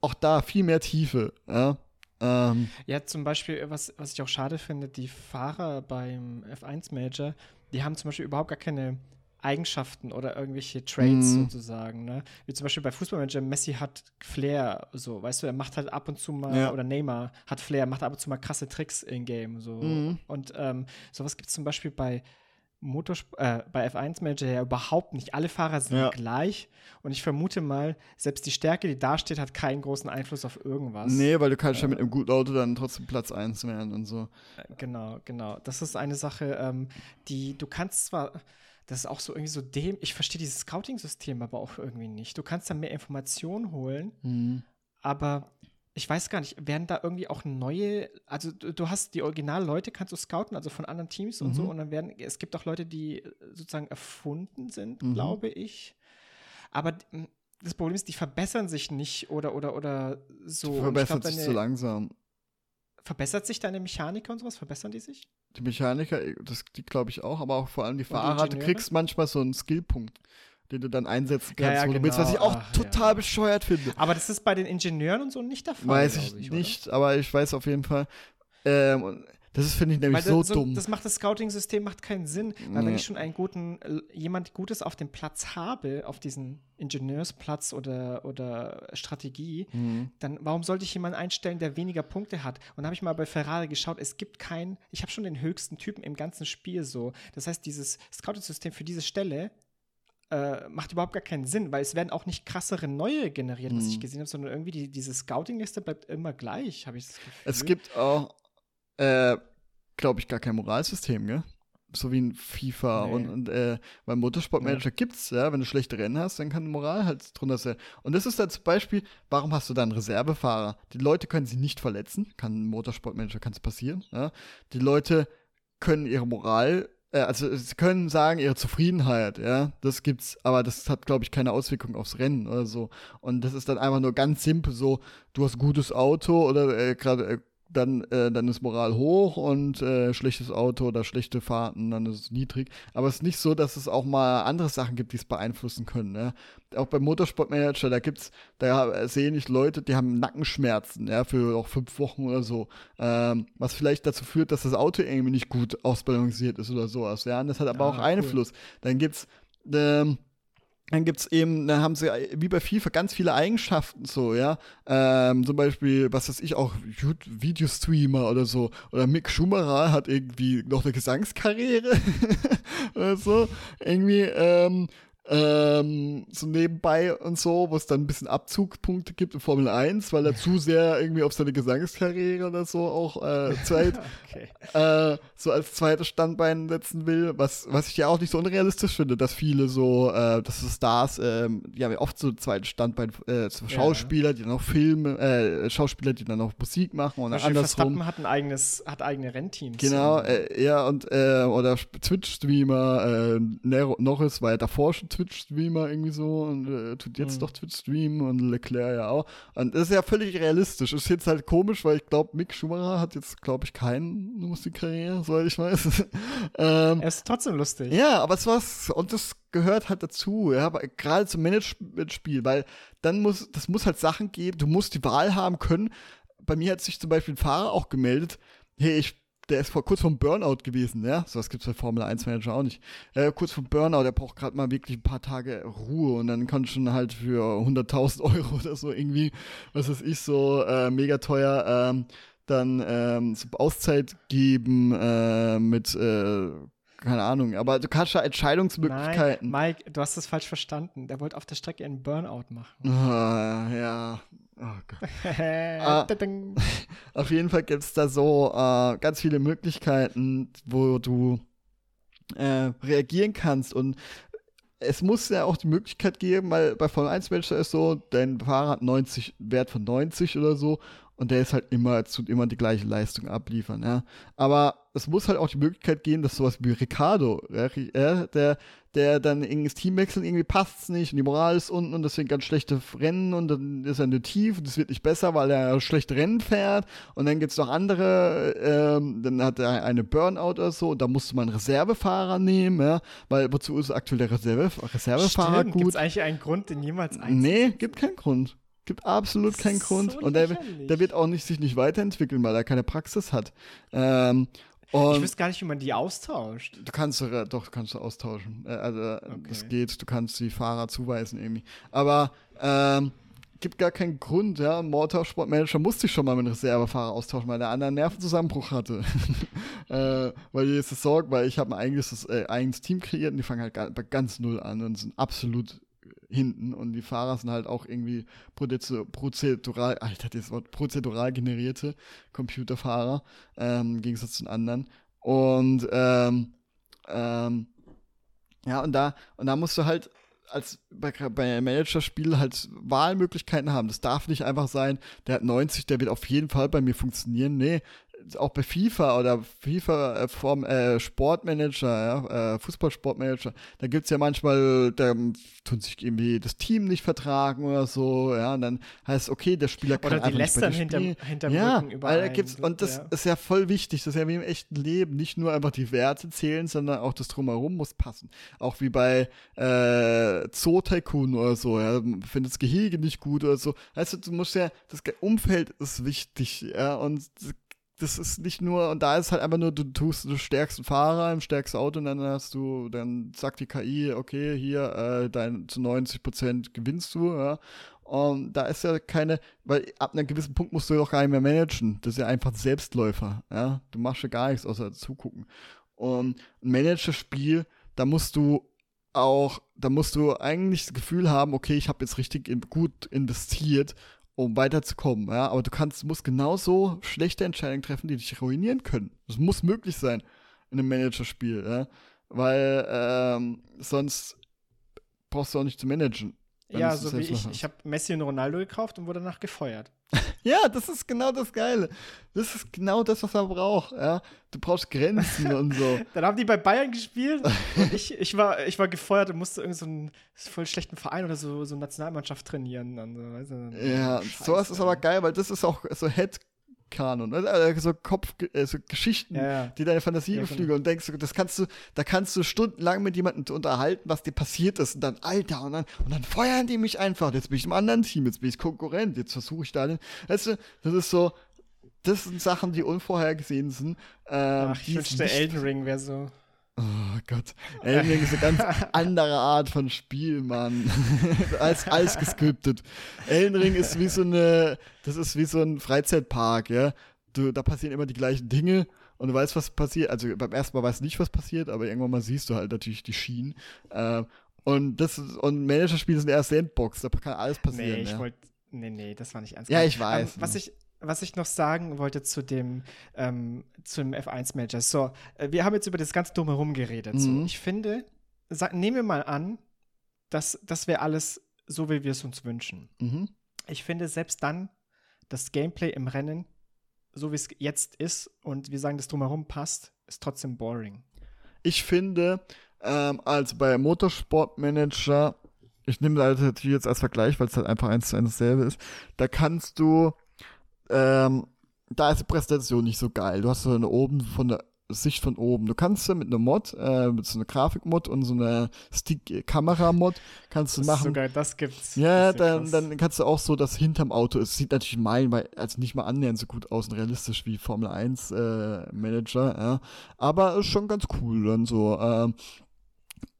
auch da viel mehr Tiefe. Ja? Ähm, ja, zum Beispiel, was, was ich auch schade finde, die Fahrer beim F1-Manager, die haben zum Beispiel überhaupt gar keine Eigenschaften oder irgendwelche Traits mhm. sozusagen. Ne? Wie zum Beispiel bei Fußballmanager, Messi hat Flair, so, weißt du, er macht halt ab und zu mal, ja. oder Neymar hat Flair, macht ab und zu mal krasse Tricks in-game. So. Mhm. Und ähm, sowas gibt es zum Beispiel bei Motorsport, äh, bei F1 Manager ja überhaupt nicht. Alle Fahrer sind ja. gleich und ich vermute mal, selbst die Stärke, die da steht, hat keinen großen Einfluss auf irgendwas. Nee, weil du kannst äh, ja mit einem guten Auto dann trotzdem Platz 1 werden und so. Äh, genau, genau. Das ist eine Sache, ähm, die du kannst zwar das ist auch so irgendwie so dem, ich verstehe dieses Scouting-System aber auch irgendwie nicht. Du kannst da mehr Informationen holen, mhm. aber ich weiß gar nicht, werden da irgendwie auch neue, also du, du hast die Original-Leute, kannst du scouten, also von anderen Teams mhm. und so, mhm. und dann werden, es gibt auch Leute, die sozusagen erfunden sind, mhm. glaube ich. Aber das Problem ist, die verbessern sich nicht oder, oder, oder so. Die verbessern glaub, sich zu langsam. Verbessert sich deine Mechaniker und sowas? Verbessern die sich? Die Mechaniker, das, die glaube ich auch, aber auch vor allem die Fahrer. Du kriegst manchmal so einen Skillpunkt den du dann einsetzen kannst, ja, ja, wo genau. du willst, was ich auch Ach, total ja. bescheuert finde. Aber das ist bei den Ingenieuren und so nicht der Fall. Weiß ich, ich nicht, oder? aber ich weiß auf jeden Fall. Ähm, das ist, finde ich, nämlich so, so, dumm. Das macht das Scouting-System macht keinen Sinn. Weil nee. wenn ich schon einen guten, jemand Gutes auf dem Platz habe, auf diesen Ingenieursplatz oder, oder Strategie, mhm. dann warum sollte ich jemanden einstellen, der weniger Punkte hat? Und da habe ich mal bei Ferrari geschaut, es gibt keinen, ich habe schon den höchsten Typen im ganzen Spiel so. Das heißt, dieses Scouting-System für diese Stelle äh, macht überhaupt gar keinen Sinn, weil es werden auch nicht krassere neue generiert, was ich mhm. gesehen habe, sondern irgendwie die, diese Scouting-Liste bleibt immer gleich, habe ich das Gefühl. Es gibt auch, äh, glaube ich, gar kein Moralsystem, gell? so wie in FIFA nee. und, und äh, beim Motorsportmanager ja. gibt's, ja, wenn du schlechte Rennen hast, dann kann die Moral halt drunter sein. Und das ist dann zum Beispiel, warum hast du dann Reservefahrer? Die Leute können sich nicht verletzen, kann im Motorsportmanager kann es passieren, ja. Die Leute können ihre Moral also sie können sagen, ihre Zufriedenheit, ja, das gibt's, aber das hat, glaube ich, keine Auswirkung aufs Rennen oder so. Und das ist dann einfach nur ganz simpel so, du hast gutes Auto oder äh, gerade äh, dann, äh, dann ist Moral hoch und äh, schlechtes Auto oder schlechte Fahrten, dann ist es niedrig. Aber es ist nicht so, dass es auch mal andere Sachen gibt, die es beeinflussen können. Ne? Auch beim Motorsportmanager, da gibt's, da sehe ich Leute, die haben Nackenschmerzen, ja, für auch fünf Wochen oder so. Ähm, was vielleicht dazu führt, dass das Auto irgendwie nicht gut ausbalanciert ist oder sowas. Ja, und das hat aber ah, auch Einfluss. Cool. Dann gibt's ähm, dann gibt es eben, dann haben sie wie bei FIFA ganz viele Eigenschaften so, ja. Ähm, zum Beispiel, was weiß ich, auch Videostreamer oder so. Oder Mick Schumacher hat irgendwie noch eine Gesangskarriere oder so. Irgendwie, ähm, ähm, so nebenbei und so, wo es dann ein bisschen Abzugspunkte gibt in Formel 1, weil er zu sehr irgendwie auf seine Gesangskarriere oder so auch äh, Zeit, okay. äh, so als zweites Standbein setzen will, was, was ich ja auch nicht so unrealistisch finde, dass viele so, äh, dass so Stars, äh, die haben ja oft so zweites Standbein, äh, so Schauspieler, ja. die dann auch Filme, äh, Schauspieler, die dann auch Musik machen und andersrum. Verstappen hat ein eigenes, hat eigene Rennteams. Genau, äh, ja, und, äh, oder Twitch-Streamer, äh, Norris war ja davor schon Twitch-Streamer irgendwie so und äh, tut jetzt mhm. doch Twitch-Streamen und Leclerc ja auch. Und das ist ja völlig realistisch. Ist jetzt halt komisch, weil ich glaube, Mick Schumacher hat jetzt, glaube ich, keine Musikkarriere, soweit ich weiß. ähm, er ist trotzdem lustig. Ja, aber es war's, und das gehört halt dazu, ja, gerade zum Management-Spiel, weil dann muss, das muss halt Sachen geben, du musst die Wahl haben können. Bei mir hat sich zum Beispiel ein Fahrer auch gemeldet, hey, ich der ist vor kurz vom Burnout gewesen, ja. So was gibt's bei Formel 1 Manager auch nicht. Äh, kurz vom Burnout, der braucht gerade mal wirklich ein paar Tage Ruhe und dann kann schon halt für 100.000 Euro oder so irgendwie, was weiß ich, so äh, mega teuer, ähm, dann ähm, Auszeit geben äh, mit äh, keine Ahnung, aber du kannst ja Entscheidungsmöglichkeiten. Nein, Mike, du hast das falsch verstanden. Der wollte auf der Strecke einen Burnout machen. Ah, ja. Oh Gott. ah, auf jeden Fall gibt es da so äh, ganz viele Möglichkeiten, wo du äh, reagieren kannst und es muss ja auch die Möglichkeit geben, weil bei Formel 1 Manager ist so, dein Fahrer hat 90, Wert von 90 oder so und der ist halt immer, tut immer die gleiche Leistung abliefern, ja. Aber es muss halt auch die Möglichkeit geben, dass sowas wie Ricardo, ja, der, der dann ins Team wechselt, irgendwie passt es nicht und die Moral ist unten und deswegen ganz schlechte Rennen und dann ist er eine Tief und es wird nicht besser, weil er schlechte Rennen fährt und dann gibt es noch andere, ähm, dann hat er eine Burnout oder so und da musste man einen Reservefahrer nehmen, ja, weil wozu ist aktuell der Reserve, Reservefahrer Stimmt, gut? Gibt es eigentlich einen Grund, den jemals einzusetzen? Nee, gibt keinen Grund. Gibt absolut keinen Grund. So und der, der, wird auch nicht, sich nicht weiterentwickeln, weil er keine Praxis hat. Ähm, ich wüsste gar nicht, wie man die austauscht. Du kannst äh, doch, kannst du austauschen. Äh, also okay. das geht, du kannst die Fahrer zuweisen irgendwie. Aber ähm, gibt gar keinen Grund, ja. Motorsportmanager musste ich schon mal mit einem Reservefahrer austauschen, weil der andere einen Nervenzusammenbruch hatte. äh, weil die ist Sorge, weil ich habe ein eigenes, äh, eigenes Team kreiert und die fangen halt bei ganz null an und sind absolut hinten und die Fahrer sind halt auch irgendwie prozedural, alter, das Wort, prozedural generierte Computerfahrer, ähm, im Gegensatz zu den anderen. Und, ähm, ähm, ja, und da, und da musst du halt als bei, bei Manager-Spiel halt Wahlmöglichkeiten haben. Das darf nicht einfach sein, der hat 90, der wird auf jeden Fall bei mir funktionieren. Nee, auch bei FIFA oder FIFA äh, vom äh, Sportmanager, ja, äh, Fußballsportmanager, da gibt es ja manchmal, da tun sich irgendwie das Team nicht vertragen oder so, ja, und dann heißt okay, der Spieler kann oder die lästern hinter, hinterm ja, Rücken überall. Da gibt's, und das ja. ist ja voll wichtig, das ist ja wie im echten Leben, nicht nur einfach die Werte zählen, sondern auch das Drumherum muss passen. Auch wie bei äh, Zoo Tycoon oder so, ja, findet das Gehege nicht gut oder so. Also du musst ja, das Umfeld ist wichtig, ja, und das ist nicht nur, und da ist halt einfach nur, du tust du stärksten Fahrer im stärksten Auto und dann hast du, dann sagt die KI, okay, hier, äh, dein, zu 90 Prozent gewinnst du, ja. Und da ist ja keine, weil ab einem gewissen Punkt musst du doch gar nicht mehr managen. Das ist ja einfach ein Selbstläufer, ja. Du machst ja gar nichts außer zugucken. Und ein Managerspiel, da musst du auch, da musst du eigentlich das Gefühl haben, okay, ich habe jetzt richtig in, gut investiert um weiterzukommen. Ja? Aber du kannst, musst genauso schlechte Entscheidungen treffen, die dich ruinieren können. Das muss möglich sein. in einem Managerspiel, ja? weil ähm, sonst brauchst du auch nicht zu managen. Ja, so wie ich. Ich habe Messi und Ronaldo gekauft und wurde danach gefeuert. ja, das ist genau das Geile. Das ist genau das, was man braucht. Ja? Du brauchst Grenzen und so. Dann haben die bei Bayern gespielt ich, ich, war, ich war gefeuert und musste irgendeinen so voll schlechten Verein oder so, so Nationalmannschaft trainieren. Und so, weißt du, ja, Scheiße, sowas ist aber geil, weil das ist auch so Head Kanon, also so Kopf, äh, so Geschichten, ja, ja. die deine Fantasie beflügeln genau. und denkst, das kannst du, da kannst du stundenlang mit jemandem unterhalten, was dir passiert ist und dann, Alter, und dann, und dann feuern die mich einfach, jetzt bin ich im anderen Team, jetzt bin ich Konkurrent, jetzt versuche ich da, weißt du, das ist so, das sind Sachen, die unvorhergesehen sind. Ähm, Ach, ich wünschte, Elden Ring wäre so. Oh Gott. Elden Ring ist eine ganz andere Art von Spiel, Mann. als, als gescriptet. Elden Ring ist wie so eine, das ist wie so ein Freizeitpark, ja. Du, da passieren immer die gleichen Dinge und du weißt, was passiert. Also beim ersten Mal weißt du nicht, was passiert, aber irgendwann mal siehst du halt natürlich die Schienen. Äh, und das ist, und Managerspiele sind erst Sandbox, da kann alles passieren. Nee, ich ja. wollte. Nee, nee, das war nicht ernst. Ja, ich weiß. Ähm, was ich, was ich noch sagen wollte zu dem, ähm, zum F1-Manager. So, äh, wir haben jetzt über das ganze Drumherum geredet. Mhm. So, ich finde, sag, nehmen wir mal an, dass das wäre alles so, wie wir es uns wünschen. Mhm. Ich finde, selbst dann, das Gameplay im Rennen, so wie es jetzt ist und wir sagen, das Drumherum passt, ist trotzdem boring. Ich finde, ähm, als bei Motorsportmanager, ich nehme das natürlich jetzt als Vergleich, weil es halt einfach eins zu eins dasselbe ist, da kannst du ähm, da ist die Präsentation nicht so geil. Du hast so eine oben von der Sicht von oben. Du kannst mit einer Mod, äh, mit so einer Grafikmod und so einer Stick-Kamera-Mod kannst du das machen. Sogar das gibt's. Ja, das dann, dann kannst du auch so, dass hinterm Auto ist. Sieht natürlich meilenweit, also nicht mal annähernd so gut aus und realistisch wie Formel 1 äh, Manager, ja. Aber ist schon ganz cool dann so. Ähm,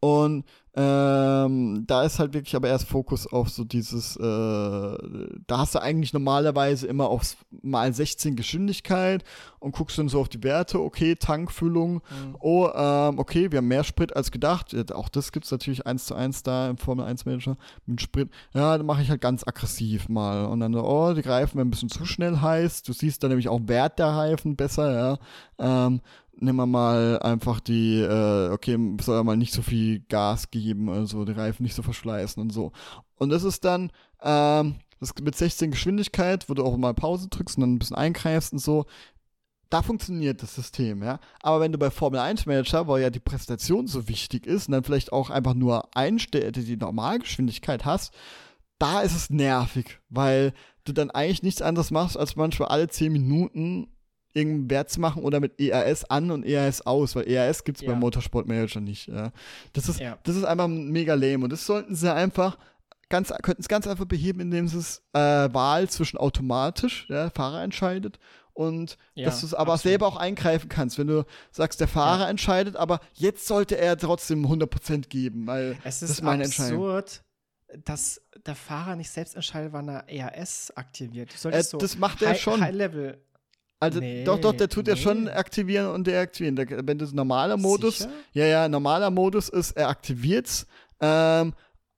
und ähm, da ist halt wirklich aber erst Fokus auf so dieses, äh, da hast du eigentlich normalerweise immer aufs mal 16 Geschwindigkeit und guckst dann so auf die Werte, okay, Tankfüllung, mhm. oh, ähm, okay, wir haben mehr Sprit als gedacht. Auch das gibt es natürlich eins zu eins da im Formel 1 Manager mit Sprit. Ja, dann mache ich halt ganz aggressiv mal. Und dann, oh, die Reifen werden ein bisschen zu schnell heiß. Du siehst dann nämlich auch Wert der Reifen besser, ja. Ähm, nehmen wir mal einfach die, äh, okay, soll er mal nicht so viel Gas geben, also die Reifen nicht so verschleißen und so. Und das ist dann, ähm, das mit 16 Geschwindigkeit, wo du auch mal Pause drückst und dann ein bisschen eingreifst und so. Da funktioniert das System, ja. Aber wenn du bei Formel 1 Manager, wo ja die Präsentation so wichtig ist und dann vielleicht auch einfach nur einstellst, die Normalgeschwindigkeit hast, da ist es nervig, weil du dann eigentlich nichts anderes machst, als manchmal alle 10 Minuten irgendeinen Wert zu machen oder mit ERS an und ERS aus, weil ERS gibt es ja. beim Motorsportmanager nicht. Ja. Das, ist, ja. das ist einfach mega lame und das sollten sie einfach ganz, könnten es ganz einfach beheben, indem sie es äh, Wahl zwischen automatisch, der Fahrer entscheidet und ja, dass du es aber absolut. selber auch eingreifen kannst, wenn du sagst, der Fahrer ja. entscheidet, aber jetzt sollte er trotzdem 100% geben, weil es ist, das ist meine absurd, dass der Fahrer nicht selbst entscheidet, wann er ERS aktiviert. Äh, so das macht er schon. High-Level also nee, doch, doch, der tut nee. ja schon aktivieren und deaktivieren. Der, wenn das normaler Modus, Sicher? ja, ja, normaler Modus ist, er aktiviert's. Ähm,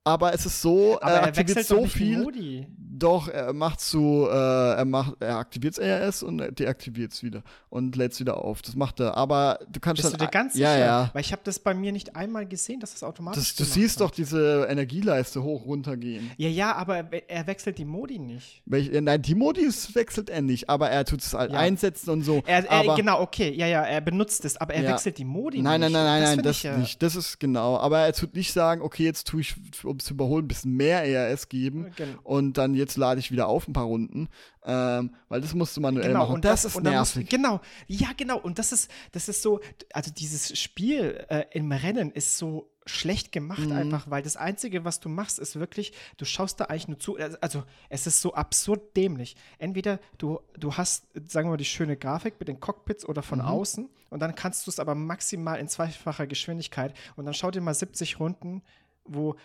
aber es ist so, aber er, er aktiviert so viel. Modi. Doch, er macht so, äh, er macht, er aktiviert ERS und deaktiviert es wieder und lädt es wieder auf. Das macht er. Aber du kannst Bist dann. du dir ganz ja, sicher? Ja. Weil ich habe das bei mir nicht einmal gesehen, dass das automatisch. Das, du siehst hat. doch diese Energieleiste hoch runter gehen. Ja, ja, aber er wechselt die Modi nicht. Welch, nein, die Modis wechselt er nicht, aber er tut es halt ja. einsetzen und so. Er, er, genau, okay, ja, ja, er benutzt es, aber er ja. wechselt die Modi nein, nicht. Nein, nein, nein, nein, das, das nicht. Das ist genau. Aber er tut nicht sagen, okay, jetzt tue ich, um es zu überholen, ein bisschen mehr ERS geben genau. und dann jetzt lade ich wieder auf ein paar Runden, ähm, weil das musst du manuell genau, machen. Und das, das ist nervig. Musst, genau, ja, genau. Und das ist, das ist so, also dieses Spiel äh, im Rennen ist so schlecht gemacht mhm. einfach, weil das Einzige, was du machst, ist wirklich, du schaust da eigentlich nur zu, also es ist so absurd dämlich. Entweder du, du hast, sagen wir mal, die schöne Grafik mit den Cockpits oder von mhm. außen und dann kannst du es aber maximal in zweifacher Geschwindigkeit und dann schau dir mal 70 Runden, wo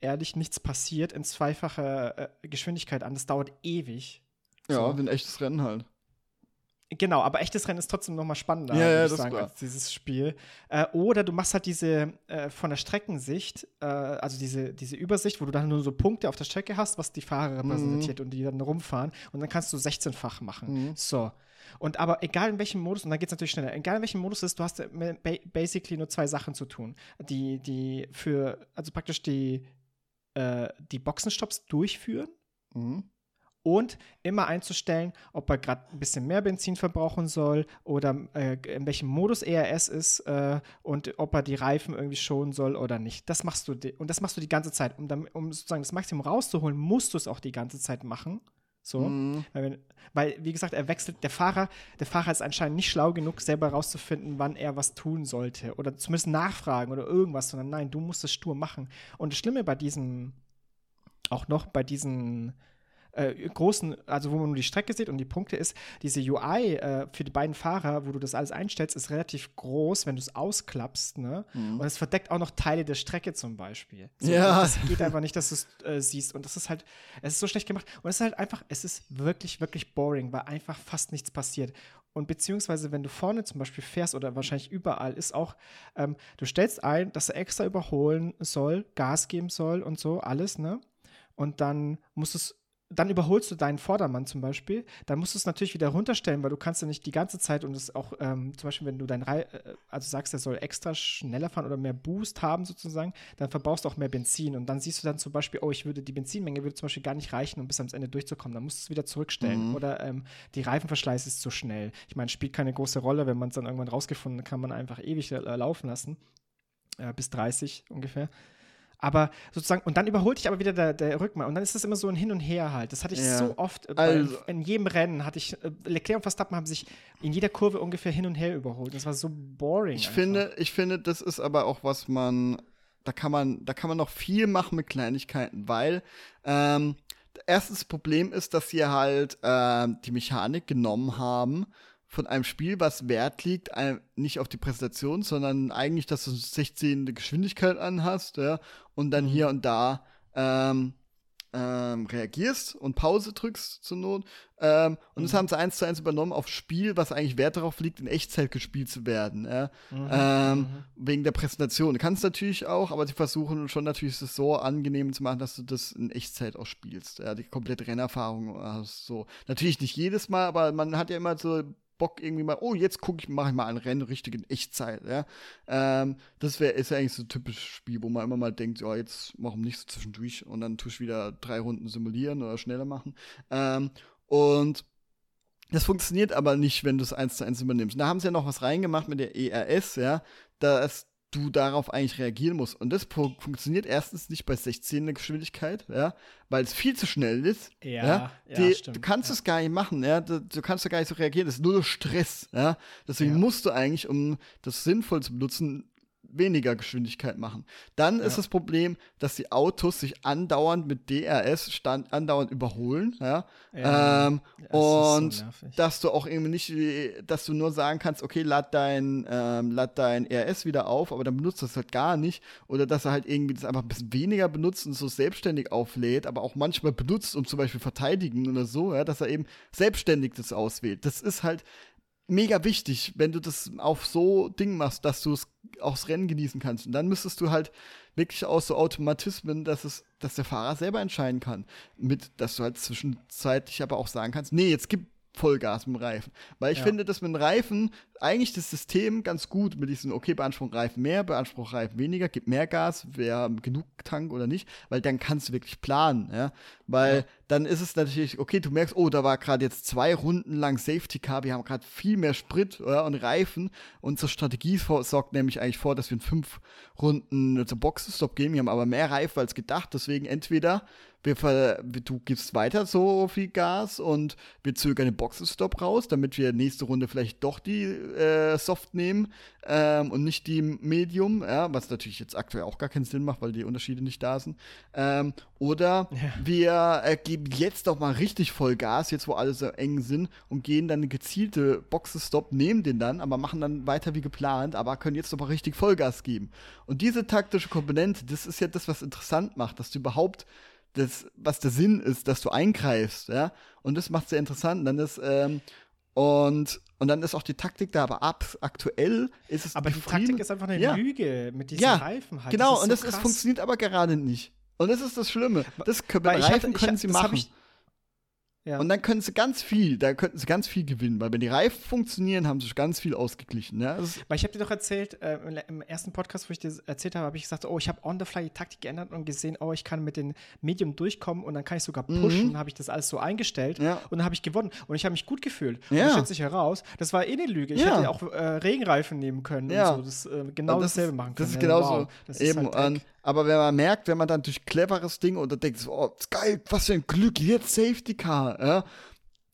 ehrlich nichts passiert in zweifacher äh, Geschwindigkeit an. Das dauert ewig. Ja, so. ein echtes Rennen halt. Genau, aber echtes Rennen ist trotzdem noch mal spannender, ja, ja, ich sagen, als dieses Spiel. Äh, oder du machst halt diese äh, von der Streckensicht, äh, also diese, diese Übersicht, wo du dann nur so Punkte auf der Strecke hast, was die Fahrer mhm. repräsentiert mhm. und die dann rumfahren. Und dann kannst du 16-fach machen. Mhm. So. Und aber egal in welchem Modus, und dann geht es natürlich schneller, egal in welchem Modus es ist, du hast basically nur zwei Sachen zu tun. Die, die für, also praktisch die, äh, die Boxenstops durchführen. Mhm und immer einzustellen, ob er gerade ein bisschen mehr Benzin verbrauchen soll oder äh, in welchem Modus ERS ist äh, und ob er die Reifen irgendwie schonen soll oder nicht. Das machst du und das machst du die ganze Zeit. Um, dann, um sozusagen das Maximum rauszuholen, musst du es auch die ganze Zeit machen. So, mhm. weil, weil, wie gesagt, er wechselt, der Fahrer, der Fahrer ist anscheinend nicht schlau genug, selber rauszufinden, wann er was tun sollte oder zumindest nachfragen oder irgendwas, sondern nein, du musst es stur machen. Und das Schlimme bei diesem, auch noch bei diesen äh, großen, also wo man nur die Strecke sieht und die Punkte ist, diese UI äh, für die beiden Fahrer, wo du das alles einstellst, ist relativ groß, wenn du es ausklappst, ne? Mhm. Und es verdeckt auch noch Teile der Strecke zum Beispiel. So, ja. Das geht einfach nicht, dass du es äh, siehst. Und das ist halt, es ist so schlecht gemacht. Und es ist halt einfach, es ist wirklich, wirklich boring, weil einfach fast nichts passiert. Und beziehungsweise, wenn du vorne zum Beispiel fährst oder wahrscheinlich überall, ist auch, ähm, du stellst ein, dass er extra überholen soll, Gas geben soll und so, alles, ne? Und dann musst du es dann überholst du deinen Vordermann zum Beispiel, dann musst du es natürlich wieder runterstellen, weil du kannst ja nicht die ganze Zeit und es auch, ähm, zum Beispiel, wenn du dein Rei äh, also sagst, er soll extra schneller fahren oder mehr Boost haben sozusagen, dann verbrauchst du auch mehr Benzin und dann siehst du dann zum Beispiel, oh, ich würde, die Benzinmenge würde zum Beispiel gar nicht reichen, um bis ans Ende durchzukommen, dann musst du es wieder zurückstellen mhm. oder ähm, die Reifenverschleiß ist zu schnell. Ich meine, spielt keine große Rolle, wenn man es dann irgendwann rausgefunden kann man einfach ewig äh, laufen lassen, äh, bis 30 ungefähr. Aber sozusagen, und dann überholt dich aber wieder der, der Rückmann. Und dann ist das immer so ein Hin und Her halt. Das hatte ich ja. so oft. Äh, also. in jedem Rennen hatte ich, äh, Leclerc und Verstappen haben sich in jeder Kurve ungefähr hin und her überholt. Das war so boring. Ich finde, ich finde, das ist aber auch was man, da kann man, da kann man noch viel machen mit Kleinigkeiten, weil ähm, erstens Problem ist, dass sie halt äh, die Mechanik genommen haben von einem Spiel, was Wert liegt, nicht auf die Präsentation, sondern eigentlich, dass du 16 Geschwindigkeit anhast, ja, und dann mhm. hier und da ähm, ähm, reagierst und Pause drückst zur Not. Ähm, und mhm. das haben sie eins zu eins übernommen auf Spiel, was eigentlich Wert darauf liegt, in Echtzeit gespielt zu werden. Ja? Mhm. Ähm, mhm. Wegen der Präsentation. Du kannst natürlich auch, aber sie versuchen schon natürlich es so angenehm zu machen, dass du das in Echtzeit auch spielst. Ja? Die komplette Rennerfahrung hast. So. Natürlich nicht jedes Mal, aber man hat ja immer so Bock irgendwie mal, oh, jetzt gucke ich, mache ich mal ein Rennen richtig in Echtzeit, ja. Ähm, das wäre ist ja eigentlich so ein typisches Spiel, wo man immer mal denkt, ja, jetzt machen wir nicht so zwischendurch und dann tue ich wieder drei Runden simulieren oder schneller machen. Ähm, und das funktioniert aber nicht, wenn du es eins zu eins übernimmst. da haben sie ja noch was reingemacht mit der ERS, ja, dass du darauf eigentlich reagieren musst. Und das funktioniert erstens nicht bei 16 Geschwindigkeit, ja, weil es viel zu schnell ist. Ja, ja, Die, stimmt. Du kannst ja. es gar nicht machen, ja, du, du, kannst da gar nicht so reagieren, das ist nur Stress, ja. Deswegen ja. musst du eigentlich, um das sinnvoll zu benutzen, weniger Geschwindigkeit machen. Dann ja. ist das Problem, dass die Autos sich andauernd mit DRS stand, andauernd überholen, ja. ja ähm, und so dass du auch irgendwie nicht, dass du nur sagen kannst, okay, lad dein, ähm, lad dein RS wieder auf, aber dann benutzt das halt gar nicht. Oder dass er halt irgendwie das einfach ein bisschen weniger benutzt und so selbstständig auflädt, aber auch manchmal benutzt, um zum Beispiel verteidigen oder so, ja, dass er eben selbstständig das auswählt. Das ist halt mega wichtig, wenn du das auf so Ding machst, dass du es aufs Rennen genießen kannst. Und dann müsstest du halt wirklich aus so Automatismen, dass es, dass der Fahrer selber entscheiden kann. Mit, dass du halt zwischenzeitlich aber auch sagen kannst, nee, jetzt gib Vollgas mit dem Reifen. Weil ich ja. finde, dass mit dem Reifen eigentlich das System ganz gut mit diesen, okay, beanspruch Reifen mehr, beanspruch Reifen weniger, gib mehr Gas, wer genug Tank oder nicht, weil dann kannst du wirklich planen, ja. Weil ja. dann ist es natürlich, okay, du merkst, oh, da war gerade jetzt zwei Runden lang Safety Car, wir haben gerade viel mehr Sprit ja, und Reifen. Unsere Strategie sorgt nämlich eigentlich vor, dass wir in fünf Runden zur Boxenstopp gehen, wir haben aber mehr Reifen als gedacht, deswegen entweder wir du gibst weiter so viel Gas und wir zögern den Boxenstopp raus, damit wir nächste Runde vielleicht doch die äh, Soft nehmen ähm, und nicht die Medium, ja, was natürlich jetzt aktuell auch gar keinen Sinn macht, weil die Unterschiede nicht da sind. Ähm, oder ja. wir äh, geben jetzt doch mal richtig voll Gas, jetzt wo alle so eng sind, und gehen dann eine gezielte Boxenstopp, nehmen den dann, aber machen dann weiter wie geplant, aber können jetzt doch mal richtig Vollgas geben. Und diese taktische Komponente, das ist ja das, was interessant macht, dass du überhaupt das, was der Sinn ist, dass du eingreifst, ja. Und das macht sehr interessant. dann ist, ähm, und, und dann ist auch die Taktik da, aber ab, aktuell ist es. Aber die Taktik ist einfach eine ja. Lüge mit diesen ja, Reifen halt. Genau, das und das ist, funktioniert aber gerade nicht. Und das ist das Schlimme. Das können, Reifen hatte, können ich, sie machen. Ja. Und dann können sie ganz viel, da könnten sie ganz viel gewinnen, weil wenn die Reifen funktionieren, haben sie ganz viel ausgeglichen. Ja? weil ich habe dir doch erzählt, äh, im ersten Podcast, wo ich dir erzählt habe, habe ich gesagt, oh, ich habe on the fly die Taktik geändert und gesehen, oh, ich kann mit den Medium durchkommen und dann kann ich sogar pushen, mhm. habe ich das alles so eingestellt ja. und dann habe ich gewonnen und ich habe mich gut gefühlt. Ja. Und das stellt sich heraus, das war eh eine Lüge. Ich hätte auch äh, Regenreifen nehmen können und so, das äh, genau das dasselbe machen können. Das ist genauso. Wow, das Eben, ist halt aber wenn man merkt, wenn man dann durch cleveres Ding und dann denkt, oh, geil, was für ein Glück, jetzt Safety Car, ja,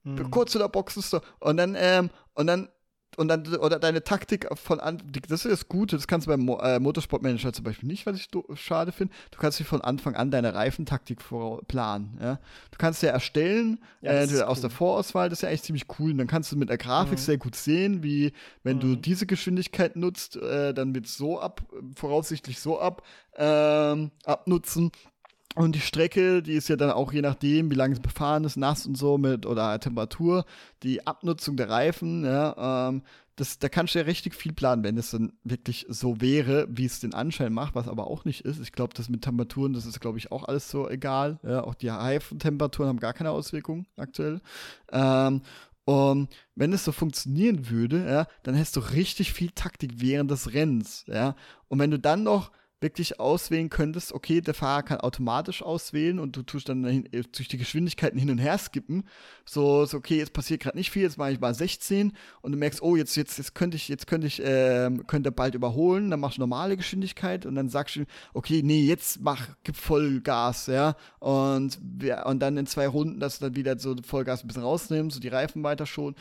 mhm. kurz zu der Boxenstopp und dann, ähm, und dann und dann oder deine Taktik von an, das ist das Gute, das kannst du beim Mo äh, Motorsportmanager zum Beispiel nicht, was ich schade finde. Du kannst dir von Anfang an deine Reifentaktik planen. Ja? Du kannst ja erstellen, ja, äh, cool. aus der Vorauswahl, das ist ja echt ziemlich cool. Und dann kannst du mit der Grafik mhm. sehr gut sehen, wie wenn mhm. du diese Geschwindigkeit nutzt, äh, dann wird es so ab, voraussichtlich so ab, ähm, abnutzen. Und die Strecke, die ist ja dann auch je nachdem, wie lange es befahren ist, nass und so mit oder Temperatur, die Abnutzung der Reifen, ja, ähm, das, da kannst du ja richtig viel planen, wenn es dann wirklich so wäre, wie es den Anschein macht, was aber auch nicht ist. Ich glaube, das mit Temperaturen, das ist, glaube ich, auch alles so egal. Ja, auch die Reifentemperaturen haben gar keine Auswirkungen aktuell. Ähm, und wenn es so funktionieren würde, ja, dann hättest du richtig viel Taktik während des Rennens, ja. Und wenn du dann noch wirklich auswählen könntest, okay, der Fahrer kann automatisch auswählen und du tust dann hin, äh, durch die Geschwindigkeiten hin und her skippen. So, so okay, jetzt passiert gerade nicht viel, jetzt mache ich mal 16 und du merkst, oh, jetzt, jetzt, jetzt könnte ich, jetzt könnte ich, äh, könnte bald überholen, dann machst du normale Geschwindigkeit und dann sagst du, okay, nee, jetzt mach, gib Vollgas, ja. Und, ja, und dann in zwei Runden, dass du dann wieder so Vollgas ein bisschen rausnimmst, so die Reifen weiter schon.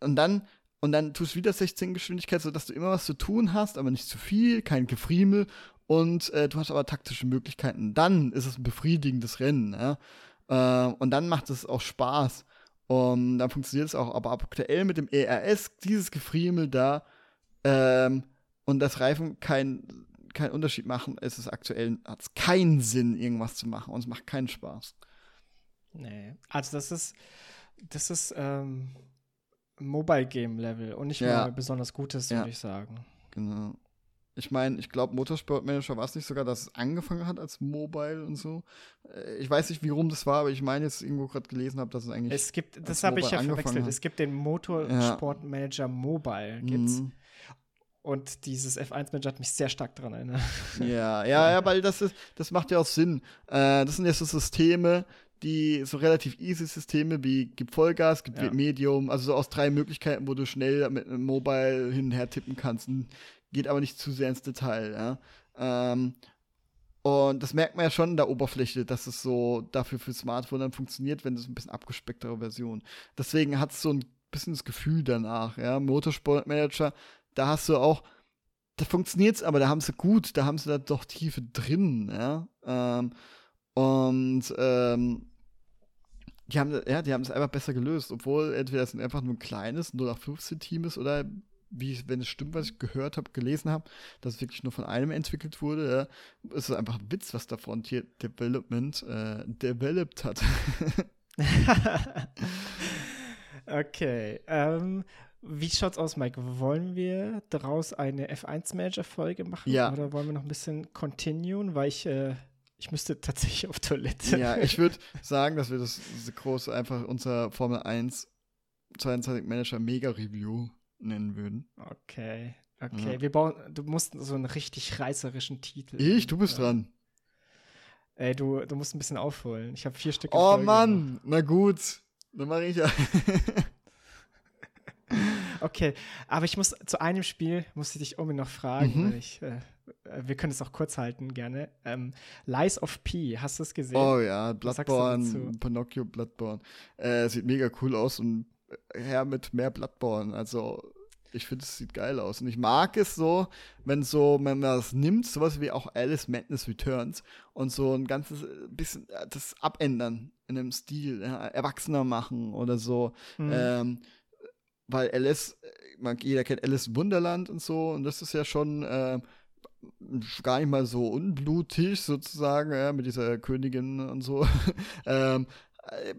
Und dann und dann tust du wieder 16 Geschwindigkeit, sodass du immer was zu tun hast, aber nicht zu viel, kein Gefriemel und äh, du hast aber taktische Möglichkeiten. Dann ist es ein befriedigendes Rennen. Ja? Äh, und dann macht es auch Spaß. Und dann funktioniert es auch. Aber aktuell mit dem ERS, dieses Gefriemel da ähm, und das Reifen keinen kein Unterschied machen, ist es aktuell, hat es keinen Sinn, irgendwas zu machen und es macht keinen Spaß. Nee, also das ist, das ist ähm, Mobile Game Level und nicht ja. mal besonders gutes, ja. würde ich sagen. Genau. Ich meine, ich glaube, Motorsportmanager war es nicht sogar, dass es angefangen hat als Mobile und so. Äh, ich weiß nicht, wie rum das war, aber ich meine jetzt irgendwo gerade gelesen habe, dass es eigentlich. Es gibt, das habe ich ja verwechselt. Hat. Es gibt den Motorsportmanager ja. Mobile, gibt's. Mhm. Und dieses F1-Manager hat mich sehr stark daran erinnert. Ja, ja, ja, weil das ist, das macht ja auch Sinn. Äh, das sind ja so Systeme, die so relativ easy Systeme wie gibt Vollgas, gibt ja. Medium, also so aus drei Möglichkeiten, wo du schnell mit einem Mobile hin und her tippen kannst geht aber nicht zu sehr ins Detail, ja. Ähm, und das merkt man ja schon in der Oberfläche, dass es so dafür für Smartphone dann funktioniert, wenn es ein bisschen abgespecktere Version. Deswegen hat es so ein bisschen das Gefühl danach, ja. Motorsportmanager, da hast du auch, da funktioniert es, aber da haben sie gut, da haben sie da doch Tiefe drin, ja. Ähm, und ähm, die haben, ja, es einfach besser gelöst, obwohl entweder es einfach nur ein kleines 0815 Team ist oder wie wenn es stimmt, was ich gehört habe, gelesen habe, dass es wirklich nur von einem entwickelt wurde, ja, ist es einfach ein Witz, was da Frontier Development äh, developed hat. okay. Ähm, wie schaut's aus, Mike? Wollen wir daraus eine F1-Manager-Folge machen? Ja. Oder wollen wir noch ein bisschen continuen? Weil ich, äh, ich müsste tatsächlich auf Toilette. Ja, ich würde sagen, dass wir das, das große, einfach unser Formel 1 22 Manager Mega Review nennen würden. Okay, okay. Ja. Wir bauen, du musst so einen richtig reißerischen Titel. Ich? Du bist ja. dran. Ey, du, du musst ein bisschen aufholen. Ich habe vier Stück. Oh Mann, na gut. Dann mache ich ja. okay, aber ich muss zu einem Spiel, muss ich dich irgendwie noch fragen, mhm. ich, äh, wir können es auch kurz halten, gerne. Ähm, Lies of P, hast du es gesehen? Oh ja, Bloodborne, Pinocchio Bloodborne. Äh, sieht mega cool aus und her mit mehr Bloodborne. Also ich finde, es sieht geil aus. Und ich mag es so, wenn so, wenn man das nimmt, sowas wie auch Alice Madness Returns und so ein ganzes bisschen äh, das abändern in einem Stil, ja, erwachsener machen oder so. Mhm. Ähm, weil Alice, man, jeder kennt Alice Wunderland und so, und das ist ja schon äh, gar nicht mal so unblutig sozusagen, ja, mit dieser Königin und so. ähm,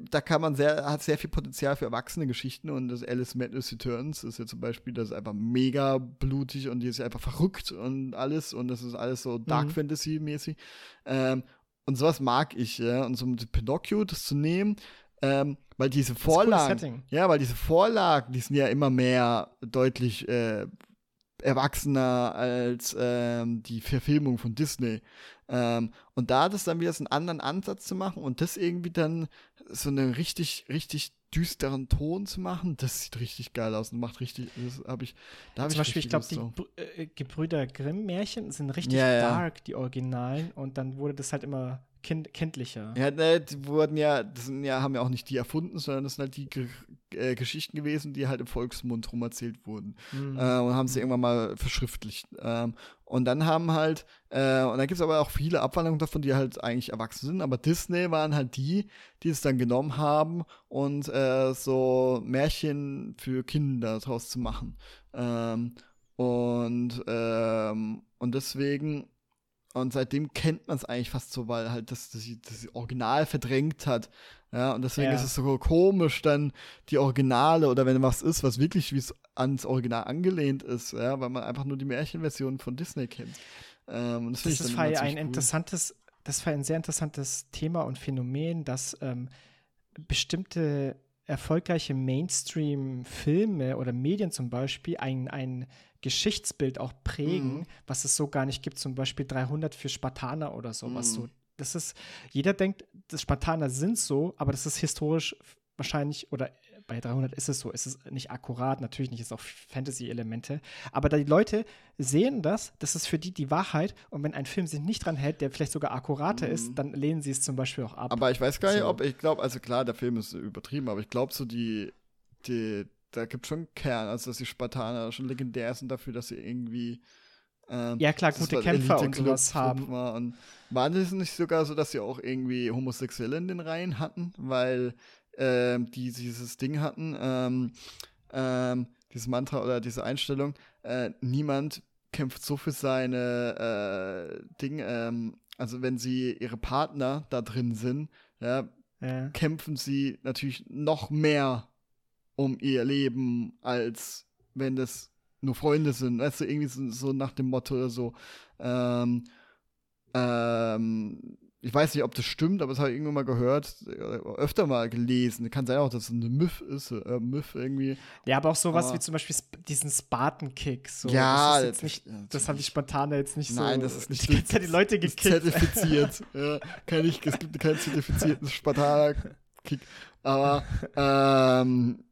da kann man sehr, hat sehr viel Potenzial für erwachsene Geschichten und das Alice Madness Returns ist ja zum Beispiel, das ist einfach mega blutig und die ist einfach verrückt und alles und das ist alles so Dark mhm. Fantasy mäßig. Ähm, und sowas mag ich, ja. Und so mit Pinocchio das zu nehmen, ähm, weil diese Vorlagen, ja, weil diese Vorlagen, die sind ja immer mehr deutlich äh, erwachsener als ähm, die Verfilmung von Disney. Ähm, und da das dann wieder so einen anderen Ansatz zu machen und das irgendwie dann so einen richtig, richtig düsteren Ton zu machen, das sieht richtig geil aus und macht richtig, das habe ich, da habe ich Beispiel, ich glaube, die so. äh, Gebrüder Grimm-Märchen sind richtig ja, dark, ja. die Originalen, und dann wurde das halt immer kind, kindlicher. Ja, ne, die wurden ja, das sind ja, haben ja auch nicht die erfunden, sondern das sind halt die Ge äh, Geschichten gewesen, die halt im Volksmund rum erzählt wurden. Mhm. Äh, und haben sie irgendwann mal verschriftlicht. Ähm, und dann haben halt, äh, und dann gibt es aber auch viele Abwandlungen davon, die halt eigentlich erwachsen sind, aber Disney waren halt die, die es dann genommen haben und äh, so Märchen für Kinder daraus zu machen. Ähm, und, ähm, und deswegen und seitdem kennt man es eigentlich fast so, weil halt das, das, das Original verdrängt hat. Ja, und deswegen ja. ist es so komisch, dann die Originale oder wenn was ist, was wirklich wie es ans Original angelehnt ist, ja, weil man einfach nur die Märchenversion von Disney kennt. Ähm, das, das ist ein interessantes, das war ein sehr interessantes Thema und Phänomen, dass ähm, bestimmte erfolgreiche Mainstream-Filme oder Medien zum Beispiel ein, ein Geschichtsbild auch prägen, mhm. was es so gar nicht gibt. Zum Beispiel 300 für Spartaner oder sowas. Mhm. So, das ist, jeder denkt, das Spartaner sind so, aber das ist historisch wahrscheinlich oder bei 300 ist es so, ist es nicht akkurat, natürlich nicht, ist auch Fantasy-Elemente, aber da die Leute sehen das, das ist für die die Wahrheit und wenn ein Film sich nicht dran hält, der vielleicht sogar akkurater mhm. ist, dann lehnen sie es zum Beispiel auch ab. Aber ich weiß gar nicht, so. ob, ich glaube, also klar, der Film ist übertrieben, aber ich glaube so die, die, da gibt es schon einen Kern, also dass die Spartaner schon legendär sind dafür, dass sie irgendwie ähm, ja, klar, gute Kämpfer und sowas haben. War. Und waren es nicht sogar so, dass sie auch irgendwie Homosexuelle in den Reihen hatten? Weil ähm, die dieses Ding hatten, ähm, ähm, dieses Mantra oder diese Einstellung, äh, niemand kämpft so für seine äh, Dinge, ähm, also wenn sie ihre Partner da drin sind, ja, ja. kämpfen sie natürlich noch mehr um ihr Leben, als wenn das nur Freunde sind. Weißt du, irgendwie so, so nach dem Motto oder so. Ähm, ähm, ich weiß nicht, ob das stimmt, aber das habe ich irgendwann mal gehört, äh, öfter mal gelesen. Kann sein auch, dass es eine Myth ist, äh, Myth irgendwie. Ja, aber auch sowas aber wie zum Beispiel diesen Spartan-Kick. So. Ja, das, ist nicht, das haben die Spartaner jetzt nicht Nein, so. Nein, das ist nicht. Die ganze Zeit die Leute gekickt. Zertifiziert. ja, kann ich, es gibt keinen zertifizierten Spartaner-Kick. Aber, ähm,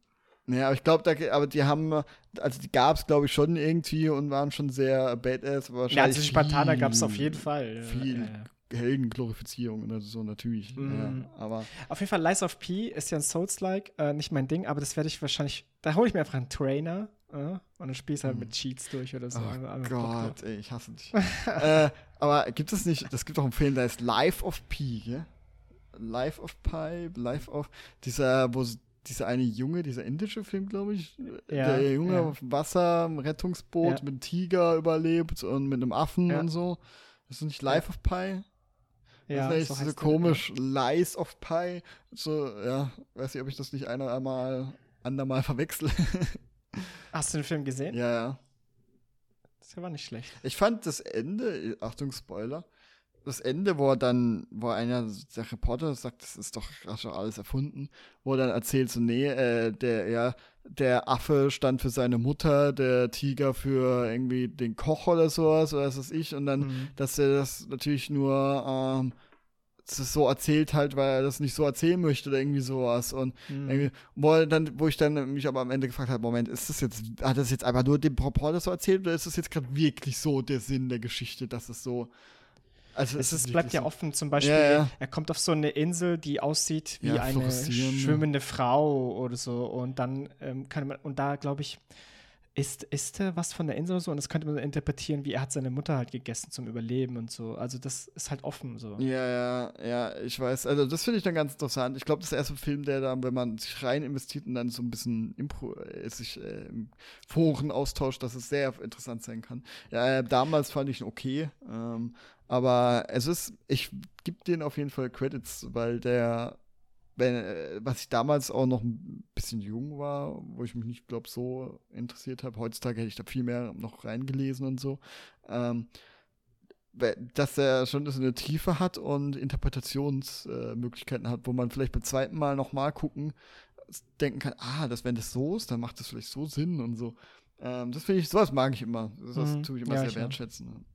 ja, aber ich glaube, aber die haben, also die gab es, glaube ich, schon irgendwie und waren schon sehr badass. Wahrscheinlich ja, also die Spartaner gab es auf jeden Fall. Viel ja, ja. Heldenglorifizierung oder so natürlich. Mm. Ja, aber auf jeden Fall, Lies of P ist ja ein Souls-like, äh, nicht mein Ding, aber das werde ich wahrscheinlich, da hole ich mir einfach einen Trainer äh, und dann spielst halt mm. mit Cheats durch oder so. Oh Gott, ey, ich hasse dich. äh, aber gibt es nicht, das gibt auch einen Film, der ist Life of P, gell? Life of Pi, Life of, dieser, wo dieser eine Junge, dieser indische Film, glaube ich, ja, der Junge ja. auf dem Wasser, im Rettungsboot ja. mit einem Tiger überlebt und mit einem Affen und so. Das ist nicht Life of Pi? Ja, das ist so, so komisch, Lies of Pi. So, ja, weiß nicht, ob ich das nicht einer einmal, andermal verwechsel. Hast du den Film gesehen? Ja, ja. Das war nicht schlecht. Ich fand das Ende, Achtung, Spoiler, das Ende, wo er dann, wo einer, der Reporter sagt, das ist doch schon alles erfunden, wo er dann erzählt, so, nee, äh, der, ja, der Affe stand für seine Mutter, der Tiger für irgendwie den Koch oder sowas, oder was weiß ich, und dann, mhm. dass er das natürlich nur, ähm, so erzählt halt, weil er das nicht so erzählen möchte oder irgendwie sowas. Und mhm. wo, dann, wo ich dann mich aber am Ende gefragt habe, Moment, ist das jetzt, hat das jetzt einfach nur dem Reporter so erzählt oder ist das jetzt gerade wirklich so der Sinn der Geschichte, dass es so also es, es bleibt ja offen, zum Beispiel, ja, ja. er kommt auf so eine Insel, die aussieht wie ja, eine schwimmende Frau oder so. Und dann ähm, kann man, und da glaube ich, ist, ist was von der Insel oder so und das könnte man interpretieren, wie er hat seine Mutter halt gegessen zum Überleben und so. Also das ist halt offen so. Ja, ja, ja, ich weiß. Also das finde ich dann ganz interessant. Ich glaube, das ist der erste Film, der dann, wenn man sich rein investiert und dann so ein bisschen Impro äh, sich äh, im Foren austauscht, dass es sehr interessant sein kann. Ja, äh, damals fand ich ihn okay. Ähm, aber es ist, ich gebe denen auf jeden Fall Credits, weil der, wenn, äh, was ich damals auch noch ein bisschen jung war, wo ich mich nicht, glaube so interessiert habe, heutzutage hätte ich da viel mehr noch reingelesen und so. Ähm, dass er schon so eine Tiefe hat und Interpretationsmöglichkeiten äh, hat, wo man vielleicht beim zweiten Mal nochmal gucken, denken kann, ah, das, wenn das so ist, dann macht das vielleicht so Sinn und so. Ähm, das finde ich, sowas mag ich immer. Das mhm. tue ich immer ja, sehr wertschätzen.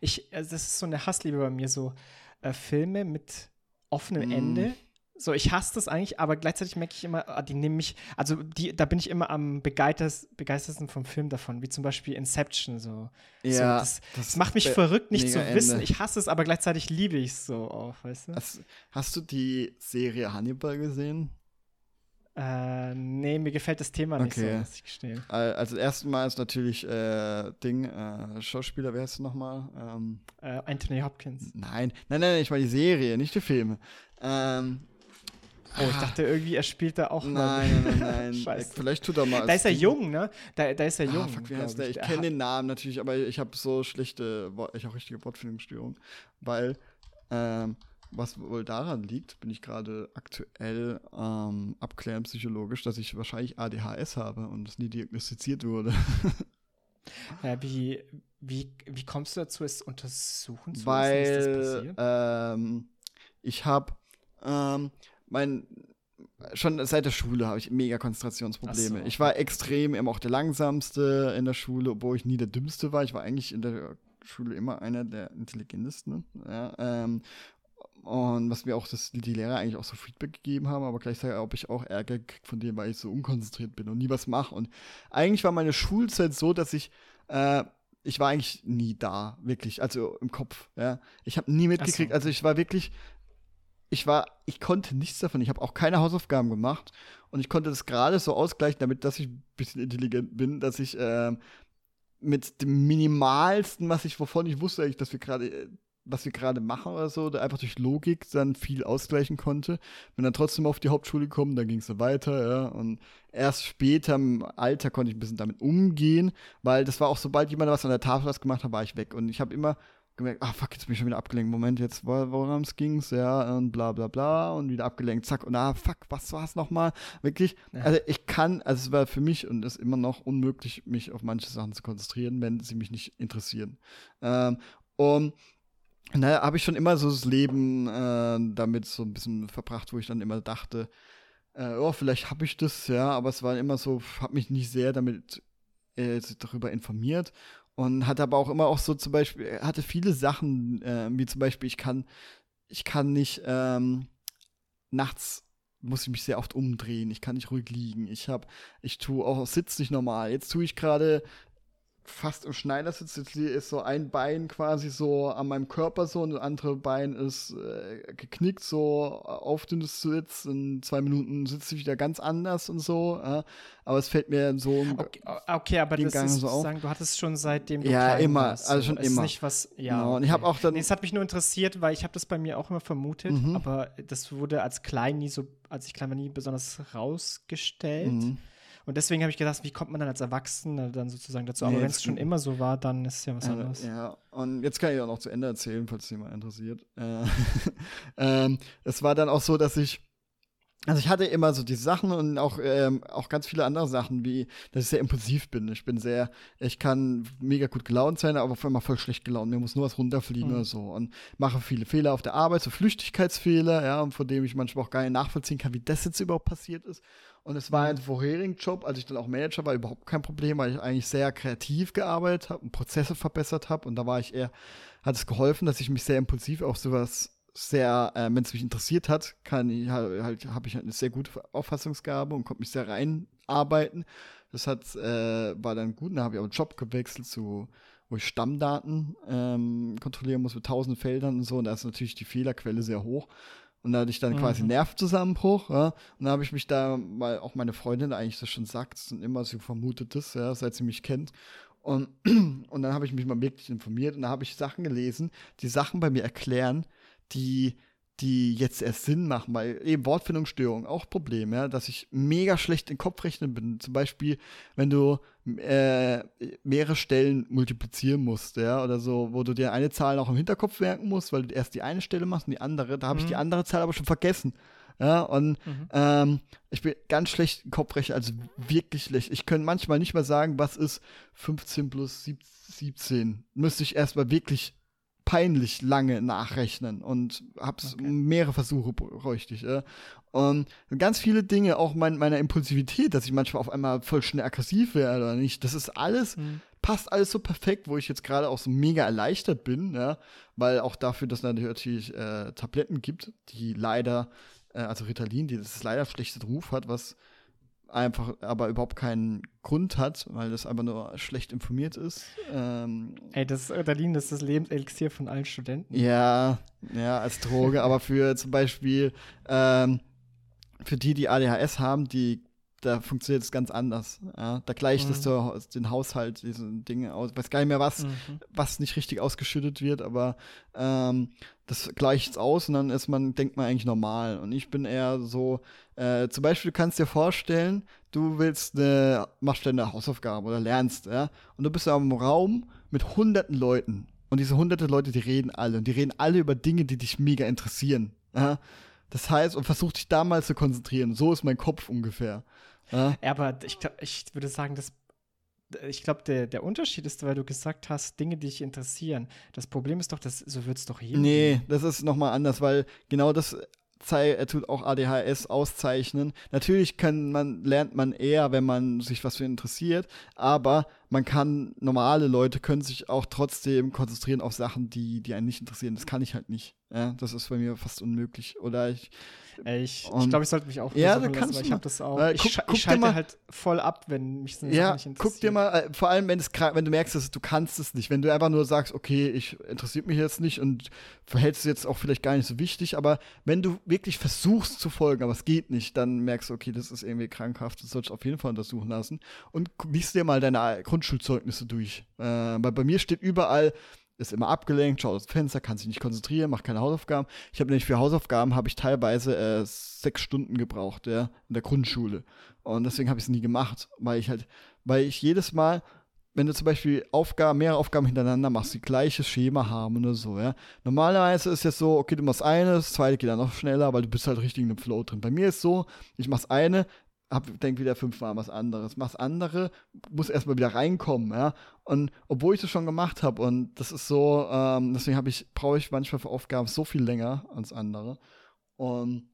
Ich, also das ist so eine Hassliebe bei mir, so äh, Filme mit offenem mm. Ende. So, ich hasse das eigentlich, aber gleichzeitig merke ich immer, ah, die nehmen mich, also die, da bin ich immer am begeistersten vom Film davon, wie zum Beispiel Inception. So, ja, so, das, das, das, macht mich verrückt, nicht zu wissen. Ende. Ich hasse es, aber gleichzeitig liebe ich es so auch, weißt du? Hast, hast, du die Serie Hannibal gesehen? Äh, nee, mir gefällt das Thema nicht okay. so, muss ich gestehen. Also, erstmal ist natürlich äh, Ding, äh, Schauspieler, wer heißt du nochmal? Ähm, äh, Anthony Hopkins. Nein, nein, nein, ich meine die Serie, nicht die Filme. Ähm, Oh, ich dachte irgendwie, er spielt da auch nein, mal. Nein, nein, nein. Vielleicht tut er mal. Da ist er jung, ne? Da, da ist er ah, jung. Fuck, wie heißt der? Ich kenne den Namen natürlich, aber ich habe so schlechte, ich habe richtige Wortfindungsstörung, weil ähm, was wohl daran liegt, bin ich gerade aktuell ähm, abklären psychologisch, dass ich wahrscheinlich ADHS habe und es nie diagnostiziert wurde. Ja, wie, wie, wie kommst du dazu, es untersuchen zu Weil, ähm, ich habe ähm, mein schon seit der Schule habe ich mega Konzentrationsprobleme. So. Ich war extrem immer auch der langsamste in der Schule, obwohl ich nie der dümmste war. Ich war eigentlich in der Schule immer einer der intelligentesten. Ja, ähm, und was mir auch das, die Lehrer eigentlich auch so Feedback gegeben haben, aber gleichzeitig habe ich auch Ärger gekriegt von dem, weil ich so unkonzentriert bin und nie was mache. Und eigentlich war meine Schulzeit so, dass ich, äh, ich war eigentlich nie da, wirklich, also im Kopf, ja. Ich habe nie mitgekriegt, so. also ich war wirklich, ich war, ich konnte nichts davon. Ich habe auch keine Hausaufgaben gemacht und ich konnte das gerade so ausgleichen, damit, dass ich ein bisschen intelligent bin, dass ich äh, mit dem minimalsten, was ich, wovon ich wusste dass wir gerade äh, was wir gerade machen oder so, da einfach durch Logik dann viel ausgleichen konnte. Bin dann trotzdem auf die Hauptschule gekommen, dann ging es so weiter, ja. Und erst später im Alter konnte ich ein bisschen damit umgehen, weil das war auch, sobald jemand was an der Tafel was gemacht hat, war ich weg. Und ich habe immer gemerkt, ah fuck, jetzt bin ich schon wieder abgelenkt. Moment, jetzt worum es ging's, ja, und bla bla bla und wieder abgelenkt, zack, und ah fuck, was war es nochmal? Wirklich, ja. also ich kann, also es war für mich und ist immer noch unmöglich, mich auf manche Sachen zu konzentrieren, wenn sie mich nicht interessieren. Ähm, und naja, habe ich schon immer so das Leben äh, damit so ein bisschen verbracht, wo ich dann immer dachte, äh, oh, vielleicht habe ich das, ja, aber es war immer so, habe mich nicht sehr damit äh, darüber informiert und hatte aber auch immer auch so zum Beispiel, hatte viele Sachen, äh, wie zum Beispiel, ich kann, ich kann nicht ähm, nachts muss ich mich sehr oft umdrehen, ich kann nicht ruhig liegen, ich habe, ich tue auch Sitz nicht normal. Jetzt tue ich gerade fast im Schneidersitz. Jetzt ist so ein Bein quasi so an meinem Körper so und das andere Bein ist äh, geknickt so auf den Sitz. In zwei Minuten sitze ich wieder ganz anders und so. Äh. Aber es fällt mir so Okay, okay aber das Gang ist so sozusagen, du hattest schon seitdem du Ja, immer. Warst, also schon immer. Ist nicht was, ja. Genau. Und ich habe auch dann. Nee, es hat mich nur interessiert, weil ich habe das bei mir auch immer vermutet, mhm. aber das wurde als klein nie so, als ich klein war, nie besonders rausgestellt. Mhm. Und deswegen habe ich gedacht, wie kommt man dann als Erwachsener dann sozusagen dazu? Aber nee, wenn es schon immer so war, dann ist es ja was anderes. Ja, und jetzt kann ich auch noch zu Ende erzählen, falls es jemand interessiert. Äh, ähm, es war dann auch so, dass ich also ich hatte immer so die Sachen und auch, ähm, auch ganz viele andere Sachen, wie, dass ich sehr impulsiv bin. Ich bin sehr, ich kann mega gut gelaunt sein, aber auf einmal voll schlecht gelaunt. Mir muss nur was runterfliegen mhm. oder so. Und mache viele Fehler auf der Arbeit, so Flüchtigkeitsfehler, ja, von dem ich manchmal auch gar nicht nachvollziehen kann, wie das jetzt überhaupt passiert ist. Und es war ein vorherigen Job, als ich dann auch Manager war, überhaupt kein Problem, weil ich eigentlich sehr kreativ gearbeitet habe und Prozesse verbessert habe. Und da war ich eher, hat es geholfen, dass ich mich sehr impulsiv auf sowas sehr, äh, wenn es mich interessiert hat, kann ich halt, halt habe ich halt eine sehr gute Auffassungsgabe und konnte mich sehr reinarbeiten. Das hat, äh, war dann gut. Dann habe ich auch einen Job gewechselt zu wo ich Stammdaten ähm, kontrollieren muss mit tausend Feldern und so. Und da ist natürlich die Fehlerquelle sehr hoch. Und da hatte ich dann mhm. quasi Nervzusammenbruch, ja. Und da habe ich mich da, weil auch meine Freundin eigentlich das schon sagt und immer sie vermutet das, ja, seit sie mich kennt. Und, und dann habe ich mich mal wirklich informiert und da habe ich Sachen gelesen, die Sachen bei mir erklären, die die jetzt erst Sinn machen, weil eben Wortfindungsstörung auch Problem, ja, dass ich mega schlecht in Kopfrechnen bin. Zum Beispiel, wenn du äh, mehrere Stellen multiplizieren musst, ja, oder so, wo du dir eine Zahl noch im Hinterkopf merken musst, weil du erst die eine Stelle machst und die andere, da habe mhm. ich die andere Zahl aber schon vergessen. Ja, und mhm. ähm, ich bin ganz schlecht in Kopfrechnen, also wirklich schlecht. Ich könnte manchmal nicht mal sagen, was ist 15 plus 17. Müsste ich erstmal wirklich peinlich lange nachrechnen und hab's okay. mehrere Versuche bräuchte ich. Ja. Und ganz viele Dinge, auch mein, meiner Impulsivität, dass ich manchmal auf einmal voll schnell aggressiv werde oder nicht, das ist alles, mhm. passt alles so perfekt, wo ich jetzt gerade auch so mega erleichtert bin, ja, weil auch dafür, dass es natürlich äh, Tabletten gibt, die leider, äh, also Ritalin, die das leider schlechten Ruf hat, was einfach aber überhaupt keinen Grund hat, weil das einfach nur schlecht informiert ist. Ähm, Ey, das Ritalin das ist das Lebenselixier von allen Studenten. Ja, ja, als Droge, aber für zum Beispiel ähm, für die, die ADHS haben, die da funktioniert es ganz anders. Ja? Da gleicht es mhm. den Haushalt, diese Dinge aus. Ich weiß gar nicht mehr, was, mhm. was nicht richtig ausgeschüttet wird, aber ähm, das gleicht es aus und dann ist man, denkt man eigentlich normal. Und ich bin eher so, äh, zum Beispiel, du kannst dir vorstellen, du willst eine, machst deine Hausaufgabe oder lernst, ja, und du bist ja im Raum mit hunderten Leuten. Und diese hunderte Leute, die reden alle. Und die reden alle über Dinge, die dich mega interessieren. Ja? Das heißt, und versuch dich da mal zu konzentrieren. So ist mein Kopf ungefähr. Ja, ja aber ich, ich würde sagen, das ich glaube, der, der Unterschied ist, weil du gesagt hast, Dinge, die dich interessieren. Das Problem ist doch, dass so wird es doch hier. Nee, das ist nochmal anders, weil genau das er tut auch ADHS auszeichnen. Natürlich kann man, lernt man eher, wenn man sich was für interessiert, aber man kann, normale Leute können sich auch trotzdem konzentrieren auf Sachen, die, die einen nicht interessieren. Das kann ich halt nicht. Ja, das ist bei mir fast unmöglich. Oder ich ich, ich glaube, ich sollte mich auch ja, da kannst lassen, ich habe das auch. Äh, guck, ich, ich schalte mal, halt voll ab, wenn mich so ja, nicht interessiert. Guck dir mal, äh, vor allem wenn, es, wenn du merkst, dass du kannst es nicht, wenn du einfach nur sagst, okay, ich interessiert mich jetzt nicht und verhältst es jetzt auch vielleicht gar nicht so wichtig, aber wenn du wirklich versuchst zu folgen, aber es geht nicht, dann merkst du, okay, das ist irgendwie krankhaft, das sollst du auf jeden Fall untersuchen lassen und liest dir mal deine Grundschulzeugnisse durch. Äh, weil bei mir steht überall, ist immer abgelenkt, schaut aus dem Fenster, kann sich nicht konzentrieren, macht keine Hausaufgaben. Ich habe nämlich für Hausaufgaben habe ich teilweise äh, sechs Stunden gebraucht, ja, in der Grundschule. Und deswegen habe ich es nie gemacht, weil ich halt, weil ich jedes Mal, wenn du zum Beispiel Aufgaben, mehrere Aufgaben hintereinander machst, die gleiches Schema haben oder so, ja. Normalerweise ist es so, okay, du machst eine, das zweite geht dann noch schneller, weil du bist halt richtig in dem Flow drin. Bei mir ist so, ich mach's eine, hab, denk wieder fünfmal was anderes. Mach's andere, muss erstmal wieder reinkommen, ja. Und obwohl ich das schon gemacht habe, und das ist so, ähm, deswegen habe ich, brauche ich manchmal für Aufgaben so viel länger als andere. Und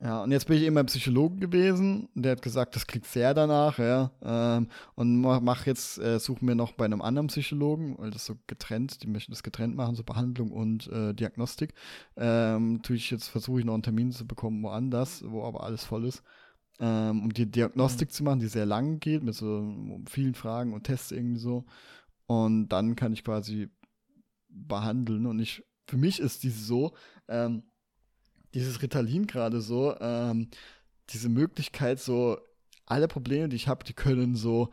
ja, und jetzt bin ich eben beim Psychologen gewesen, der hat gesagt, das klingt sehr danach, ja. Ähm, und mach jetzt, äh, suchen wir noch bei einem anderen Psychologen, weil das so getrennt, die möchten das getrennt machen, so Behandlung und äh, Diagnostik. Ähm, tue ich jetzt, versuche ich noch einen Termin zu bekommen woanders, wo aber alles voll ist ähm, um die Diagnostik mhm. zu machen, die sehr lang geht, mit so vielen Fragen und Tests irgendwie so. Und dann kann ich quasi behandeln. Und ich, für mich ist dieses so, ähm, dieses Ritalin gerade so, ähm, diese Möglichkeit, so alle Probleme, die ich habe, die können so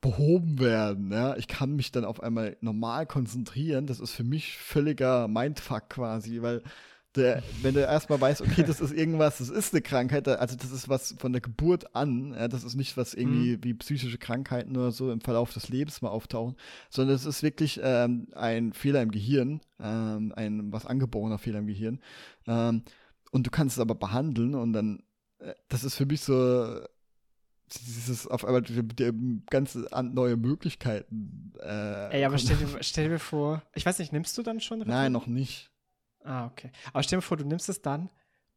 behoben werden. Ja? Ich kann mich dann auf einmal normal konzentrieren. Das ist für mich völliger Mindfuck quasi, weil der, wenn du erstmal weißt, okay, das ist irgendwas, das ist eine Krankheit, also das ist was von der Geburt an, ja, das ist nicht was irgendwie mhm. wie psychische Krankheiten oder so im Verlauf des Lebens mal auftauchen, sondern es ist wirklich ähm, ein Fehler im Gehirn, ähm, ein was angeborener Fehler im Gehirn. Ähm, und du kannst es aber behandeln und dann, äh, das ist für mich so dieses auf einmal die, die ganz neue Möglichkeiten. Äh, Ey, aber stell dir, stell dir vor, ich weiß nicht, nimmst du dann schon? Ritalin? Nein, noch nicht. Ah, okay. Aber stell dir vor, du nimmst es dann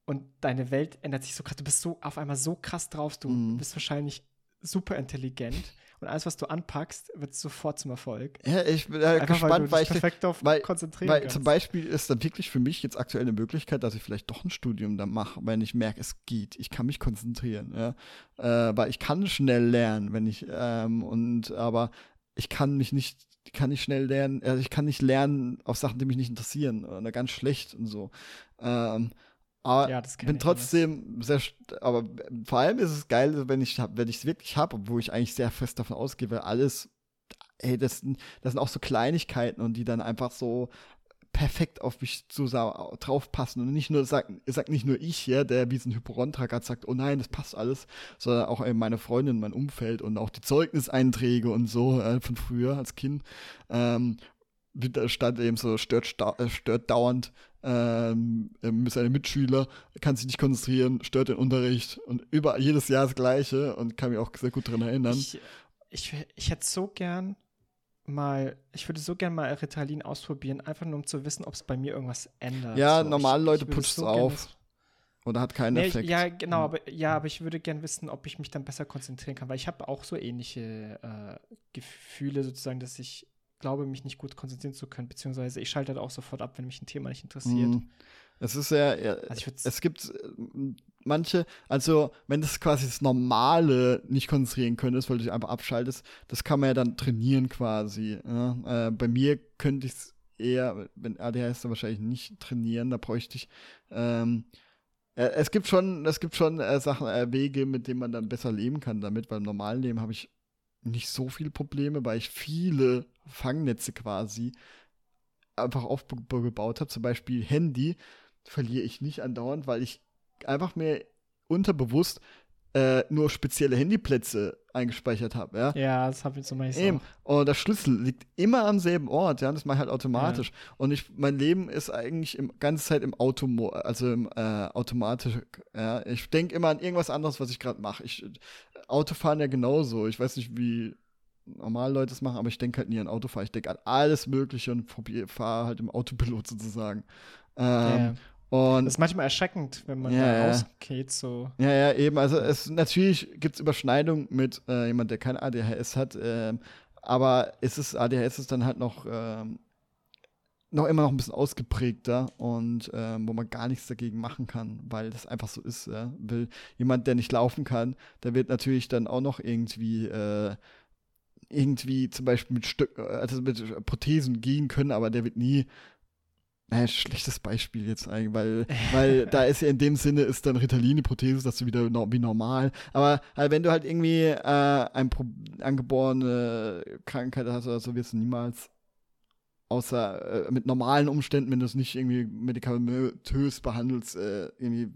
und deine Welt ändert sich so krass. Du bist so auf einmal so krass drauf. Du mhm. bist wahrscheinlich super intelligent und alles, was du anpackst, wird sofort zum Erfolg. Ja, ich bin äh, gespannt, weil, ich perfekt auf weil, konzentrieren weil zum Beispiel ist dann wirklich für mich jetzt aktuell eine Möglichkeit, dass ich vielleicht doch ein Studium da mache, wenn ich merke, es geht. Ich kann mich konzentrieren, ja. Äh, weil ich kann schnell lernen, wenn ich, ähm, und aber ich kann mich nicht ich kann nicht schnell lernen, also ich kann nicht lernen auf Sachen, die mich nicht interessieren oder ganz schlecht und so. Ähm, aber ja, bin trotzdem sehr, aber vor allem ist es geil, wenn ich wenn ich es wirklich habe, obwohl ich eigentlich sehr fest davon ausgehe, weil alles, ey, das, das sind auch so Kleinigkeiten und die dann einfach so perfekt auf mich zu draufpassen und nicht nur sagt, sagt nicht nur ich, ja, der wie so ein Hyperon-Tracker sagt, oh nein, das passt alles, sondern auch eben meine Freundin, mein Umfeld und auch die Zeugniseinträge und so äh, von früher als Kind. Ähm, stand eben so, stört, äh, stört dauernd ähm, ähm, seine Mitschüler, kann sich nicht konzentrieren, stört den Unterricht und über jedes Jahr das Gleiche und kann mich auch sehr gut daran erinnern. Ich, ich, ich hätte so gern mal, ich würde so gerne mal Ritalin ausprobieren, einfach nur um zu wissen, ob es bei mir irgendwas ändert. Ja, so, normale ich, Leute ich putscht es so auf. Oder hat keinen Nee, Effekt. ja, genau, Ja. aber ja, aber ich würde gerne wissen, ob ich mich dann besser konzentrieren kann, weil ich habe auch so ähnliche äh, Gefühle sozusagen, dass ich glaube, mich nicht gut konzentrieren zu können, beziehungsweise ich schalte halt auch sofort ab, wenn mich ein Thema nicht interessiert. Mhm. Es ist ja, ja Also es gibt äh, manche, also wenn das quasi das Normale nicht konzentrieren könntest, weil du dich einfach abschaltest, das kann man ja dann trainieren quasi. Ja? Äh, bei mir könnte ich es eher, wenn ADHS dann wahrscheinlich nicht trainieren, da bräuchte ich, ähm, äh, es gibt schon, es gibt schon äh, Sachen, äh, Wege, mit denen man dann besser leben kann damit, weil im normalen Leben habe ich nicht so viele Probleme, weil ich viele Fangnetze quasi einfach aufgebaut habe. Zum Beispiel Handy verliere ich nicht andauernd, weil ich einfach mir unterbewusst äh, nur spezielle Handyplätze eingespeichert habe. Ja? ja, das habe ich so meistens Eben. auch. Und der Schlüssel liegt immer am selben Ort, ja, das mache ich halt automatisch. Und ich, mein Leben ist eigentlich im ganze Zeit im Automo, also im äh, automatisch, ja. Ich denke immer an irgendwas anderes, was ich gerade mache. Ich Autofahren ja genauso. Ich weiß nicht, wie normale Leute es machen, aber ich denke halt nie an Autofahren. Ich denke an alles Mögliche und fahre halt im Autopilot sozusagen. Ähm, Ja. Und Das ist manchmal erschreckend, wenn man Ja, da rausgeht, so. Ja, ja, eben. Also es natürlich gibt es Überschneidung mit äh, jemand, der kein ADHS hat, ähm, aber es ist ADHS ist dann halt noch ähm, noch immer noch ein bisschen ausgeprägter und ähm, wo man gar nichts dagegen machen kann, weil das einfach so ist. Ja? Will jemand, der nicht laufen kann, der wird natürlich dann auch noch irgendwie äh, irgendwie zum Beispiel mit Stück, also mit Prothesen gehen können, aber der wird nie naja, schlechtes Beispiel jetzt eigentlich, weil, weil da ist ja in dem Sinne ist dann Ritalin die Prothese, dass du wieder no wie normal. Aber halt, wenn du halt irgendwie äh, eine angeborene Krankheit hast oder so, wirst du niemals außer äh, mit normalen Umständen, wenn du es nicht irgendwie medikamentös behandelst, äh, irgendwie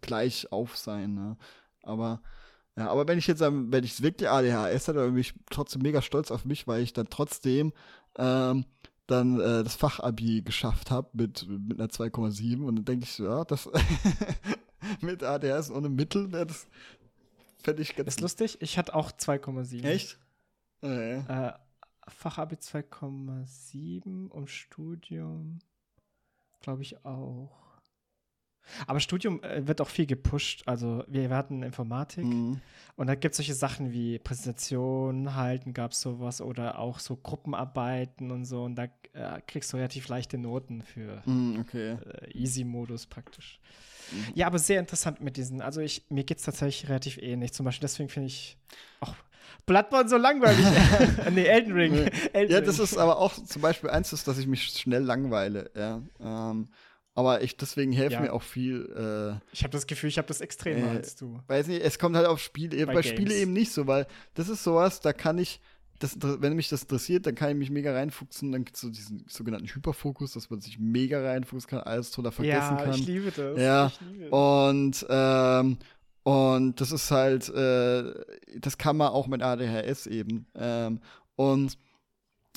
gleich auf sein. Ne? Aber ja, aber wenn ich jetzt, wenn ich wirklich ADHS hatte, dann bin ich trotzdem mega stolz auf mich, weil ich dann trotzdem ähm, dann äh, das Fachabi geschafft habe mit, mit einer 2,7 und dann denke ich so, ja, das mit ADHS ohne Mittel, ne, das fände ich ganz Ist lustig, ich hatte auch 2,7. Echt? Ja, ja. Äh, Fachabi 2,7 und Studium glaube ich auch. Aber Studium äh, wird auch viel gepusht. Also wir hatten Informatik Mhm. und da gibt es solche Sachen wie Präsentationen halten, gab es sowas oder auch so Gruppenarbeiten und so. Und da äh, kriegst du relativ leichte Noten für Mhm, okay. äh, Easy-Modus praktisch. Mhm. Ja, aber sehr interessant mit diesen. Also ich, mir geht es tatsächlich relativ ähnlich. Zum Beispiel deswegen finde ich auch Bloodborne so langweilig. nee, Elden Ring. Elden Ja, das ist aber auch zum Beispiel eins, ist, dass ich mich schnell langweile, ja. Ähm, aber ich, deswegen helfen Ja. mir auch viel, äh, Ich habe das Gefühl, ich habe das extremer Äh, als du. weiß nicht, es kommt halt auf Spiele, bei, Bei Spiele eben nicht so, weil das ist sowas, da kann ich, das, wenn mich das interessiert, dann kann ich mich mega reinfuchsen, dann gibt es so diesen sogenannten Hyperfokus, dass man sich mega reinfuchsen kann, alles total vergessen ja, kann. ich liebe das. Ja, ich liebe das. Und, ähm, und das ist halt, äh, das kann man auch mit ADHS eben. Ähm, und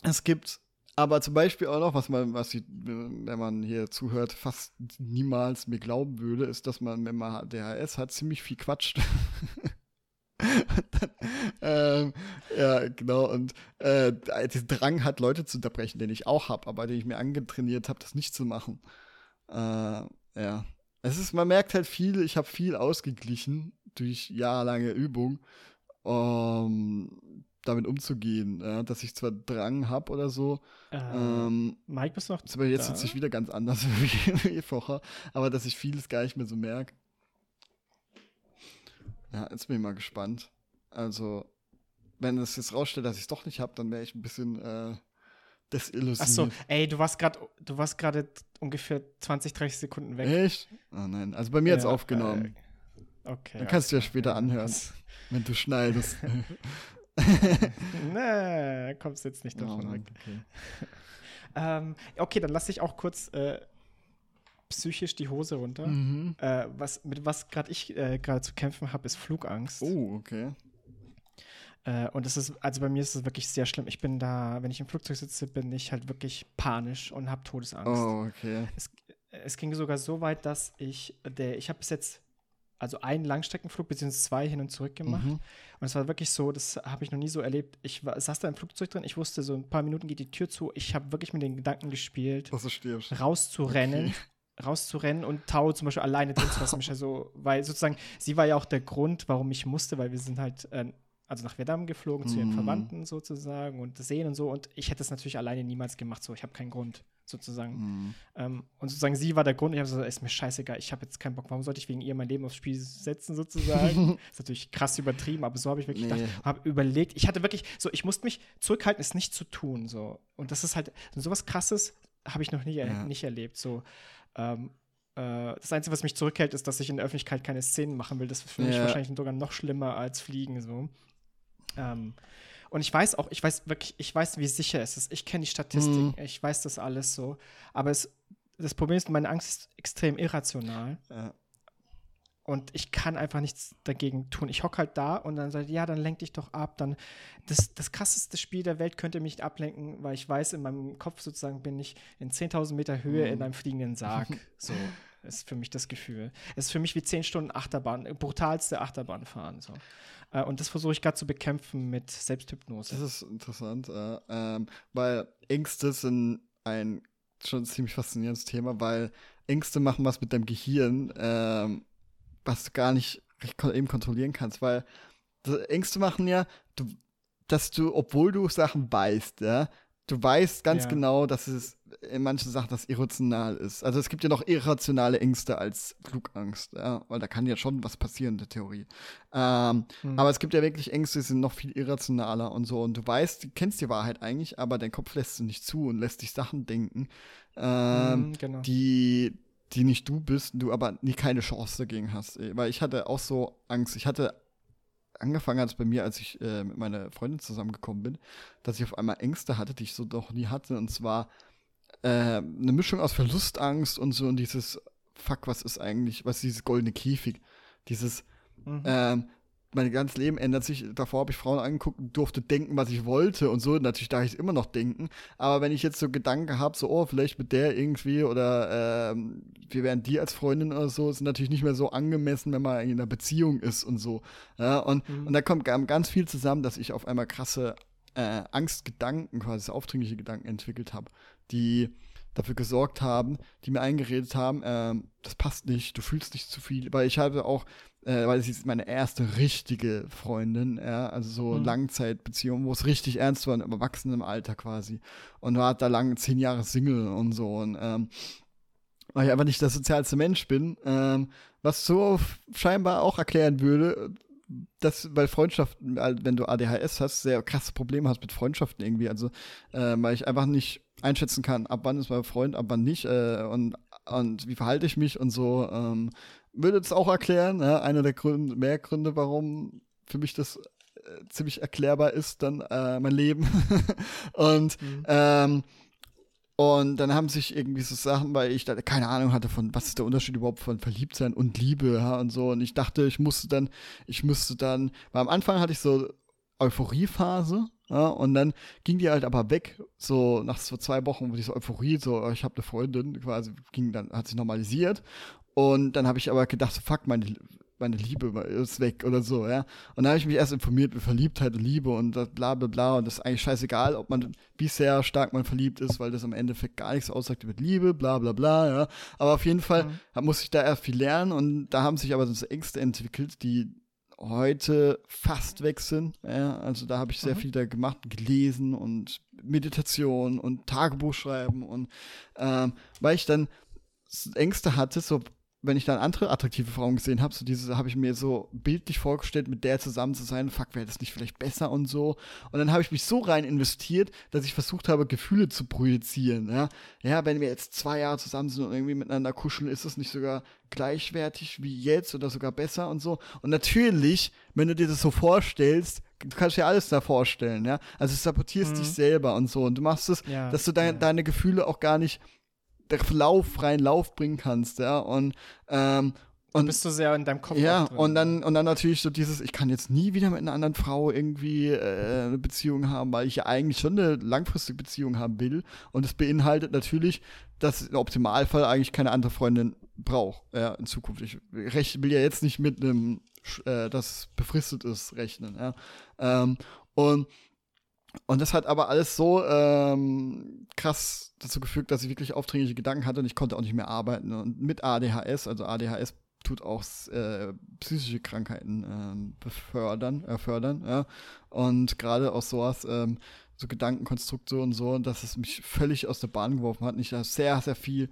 es gibt aber zum Beispiel auch noch, was man, was ich, wenn man hier zuhört, fast niemals mir glauben würde, ist, dass man, wenn man ADHS hat, ziemlich viel quatscht. Ähm, ja, genau. Und äh, diesen Drang hat, Leute zu unterbrechen, den ich auch habe, aber den ich mir angetrainiert habe, das nicht zu machen. Äh, ja. Es ist, man merkt halt viel, ich habe viel ausgeglichen durch jahrelange Übung, um damit umzugehen, ja, dass ich zwar Drang habe oder so, Äh, ähm, Mike, bist du noch aber jetzt sitze ich wieder ganz anders wie, vorher, aber dass ich vieles gar nicht mehr so merke. Ja, jetzt bin ich mal gespannt. Also, wenn es jetzt rausstellt, dass ich es doch nicht habe, dann wäre ich ein bisschen äh, desillusioniert. Ach so, ey, du warst gerade du warst gerade ungefähr 20, 30 Sekunden weg. Echt? Oh nein, also bei mir jetzt Ja, aufgenommen. Äh, okay. Dann kannst du ja später anhören, wenn du schneidest. nee, kommst jetzt nicht Oh davon Mann, weg. okay. Ähm, okay, dann lass ich auch kurz äh, psychisch die Hose runter. Mhm. Äh, was, mit was gerade ich äh, gerade zu kämpfen habe, ist Flugangst. Oh, okay. Äh, und es ist, also bei mir ist es wirklich sehr schlimm. Ich bin da, wenn ich im Flugzeug sitze, bin ich halt wirklich panisch und habe Todesangst. Oh, okay. Es, es ging sogar so weit, dass ich, der, ich habe bis jetzt also einen Langstreckenflug beziehungsweise zwei hin und zurück gemacht. Mhm. Und es war wirklich so, das habe ich noch nie so erlebt. Ich war, saß da im Flugzeug drin, ich wusste, so ein paar Minuten geht die Tür zu. Ich habe wirklich mit den Gedanken gespielt, rauszurennen. Okay. rauszurennen und Tau zum Beispiel alleine drin zu lassen, mich so, weil sozusagen sie war ja auch der Grund, warum ich musste, weil wir sind halt äh, also nach Vietnam geflogen, mm. zu ihren mhm. Verwandten sozusagen und sehen und so. Und ich hätte es natürlich alleine niemals gemacht. So, ich habe keinen Grund sozusagen. Mm. Ähm, und sozusagen sie war der Grund. Ich habe so, ist mir scheißegal. Ich habe jetzt keinen Bock. Warum sollte ich wegen ihr mein Leben aufs Spiel setzen sozusagen? ist natürlich krass übertrieben, aber so habe ich wirklich nee. gedacht, habe überlegt. Ich hatte wirklich so, ich musste mich zurückhalten, es nicht zu tun. So und das ist halt so was Krasses habe ich noch nie ja. nicht erlebt. So ähm, äh, das Einzige, was mich zurückhält, ist, dass ich in der Öffentlichkeit keine Szenen machen will. Das ist für ja. mich wahrscheinlich sogar noch schlimmer als Fliegen. So. Ähm, und ich weiß auch, ich weiß wirklich, ich weiß, wie sicher es ist. Ich kenne die Statistik, mhm. ich weiß das alles so. Aber es, das Problem ist, meine Angst ist extrem irrational. Ja. Und ich kann einfach nichts dagegen tun. Ich hocke halt da und dann sage ja, dann lenk dich doch ab. Dann das, das krasseste Spiel der Welt könnte mich nicht ablenken, weil ich weiß, in meinem Kopf sozusagen bin ich in 10.000 Meter Höhe mhm. in einem fliegenden Sarg. so ist für mich das Gefühl. Es ist für mich wie 10 Stunden Achterbahn, brutalste Achterbahn fahren. So. Äh, und das versuche ich gerade zu bekämpfen mit Selbsthypnose. Das ist interessant, äh, ähm, weil Ängste sind ein schon ziemlich faszinierendes Thema, weil Ängste machen was mit deinem Gehirn, ähm, was du gar nicht eben kontrollieren kannst, weil Ängste machen ja, du, dass du, obwohl du Sachen weißt, ja, du weißt ganz ja. genau, dass es in manchen Sachen das irrational ist. Also es gibt ja noch irrationale Ängste als Flugangst, ja, weil da kann ja schon was passieren in der Theorie. Ähm, mhm. Aber es gibt ja wirklich Ängste, die sind noch viel irrationaler und so. Und du weißt, du kennst die Wahrheit eigentlich, aber dein Kopf lässt sie nicht zu und lässt dich Sachen denken, ähm, mhm, genau. die, die nicht du bist, du aber nie keine Chance dagegen hast. Weil ich hatte auch so Angst. Ich hatte angefangen hat es bei mir, als ich äh, mit meiner Freundin zusammengekommen bin, dass ich auf einmal Ängste hatte, die ich so noch nie hatte. Und zwar äh, eine Mischung aus Verlustangst und so und dieses Fuck, was ist eigentlich, was ist dieses goldene Käfig? Dieses, mhm. ähm, mein ganzes Leben ändert sich. Davor habe ich Frauen angeguckt und durfte denken, was ich wollte und so. Natürlich darf ich es immer noch denken. Aber wenn ich jetzt so Gedanken habe, so, oh, vielleicht mit der irgendwie oder ähm, wir wären die als Freundin oder so, ist natürlich nicht mehr so angemessen, wenn man in einer Beziehung ist und so. Ja, und, mhm. und da kommt ganz viel zusammen, dass ich auf einmal krasse äh, Angstgedanken, quasi aufdringliche Gedanken entwickelt habe, die dafür gesorgt haben, die mir eingeredet haben, äh, das passt nicht, du fühlst nicht zu viel, weil ich habe auch äh, weil sie ist meine erste richtige Freundin, ja, also so mhm. Langzeitbeziehung, wo es richtig ernst war, im Erwachsenenalter quasi. Und war da lang zehn Jahre Single und so. Und ähm, weil ich einfach nicht der sozialste Mensch bin, ähm, was so scheinbar auch erklären würde, dass, weil Freundschaften, wenn du ADHS hast, sehr krasse Probleme hast mit Freundschaften irgendwie. Also, äh, weil ich einfach nicht einschätzen kann, ab wann ist mein Freund, ab wann nicht äh, und, und wie verhalte ich mich und so. Ähm, würde es auch erklären, ja, einer der Gründe, mehr Gründe, warum für mich das äh, ziemlich erklärbar ist, dann äh, mein Leben. und mhm. ähm, und dann haben sich irgendwie so Sachen, weil ich da keine Ahnung hatte von, was ist der Unterschied überhaupt von Verliebtsein und Liebe, ja, und so. Und ich dachte, ich musste dann, ich müsste dann, weil am Anfang hatte ich so Euphoriephase, ja, und dann ging die halt aber weg, so nach so zwei Wochen, wo diese Euphorie, so, ich habe eine Freundin, quasi, ging dann, hat sich normalisiert. Und dann habe ich aber gedacht, fuck, meine, meine Liebe ist weg oder so, ja. Und dann habe ich mich erst informiert mit Verliebtheit und Liebe und bla bla bla. Und das ist eigentlich scheißegal, ob man, wie sehr stark man verliebt ist, weil das am Endeffekt gar nichts aussagt mit Liebe, bla bla bla, ja. Aber auf jeden Fall mhm. muss ich da erst viel lernen und da haben sich aber so Ängste entwickelt, die heute fast weg sind. Ja, also da habe ich sehr mhm. viel da gemacht, gelesen und Meditation und Tagebuch schreiben und ähm, weil ich dann Ängste hatte, so wenn ich dann andere attraktive Frauen gesehen habe, so diese habe ich mir so bildlich vorgestellt, mit der zusammen zu sein, fuck, wäre das nicht vielleicht besser und so. Und dann habe ich mich so rein investiert, dass ich versucht habe, Gefühle zu projizieren. Ja, ja wenn wir jetzt zwei Jahre zusammen sind und irgendwie miteinander kuscheln, ist es nicht sogar gleichwertig wie jetzt oder sogar besser und so. Und natürlich, wenn du dir das so vorstellst, du kannst dir alles da vorstellen, ja. Also du sabotierst mhm. dich selber und so. Und du machst es, ja, dass du de ja. deine Gefühle auch gar nicht der Lauf, freien Lauf bringen kannst, ja. Und, ähm, und bist du sehr in deinem Kopf. Ja, und dann, und dann natürlich so dieses, ich kann jetzt nie wieder mit einer anderen Frau irgendwie äh, eine Beziehung haben, weil ich ja eigentlich schon eine langfristige Beziehung haben will. Und es beinhaltet natürlich, dass im Optimalfall eigentlich keine andere Freundin braucht, ja, in Zukunft. Ich will ja jetzt nicht mit einem, äh, das befristet ist, rechnen, ja. Ähm, und und das hat aber alles so ähm, krass dazu geführt, dass ich wirklich aufdringliche Gedanken hatte und ich konnte auch nicht mehr arbeiten. Und mit ADHS, also ADHS tut auch äh, psychische Krankheiten ähm, befördern, äh, ja. Und gerade auch sowas, ähm, so Gedankenkonstrukte und so, dass es mich völlig aus der Bahn geworfen hat. Und ich sehr, sehr viel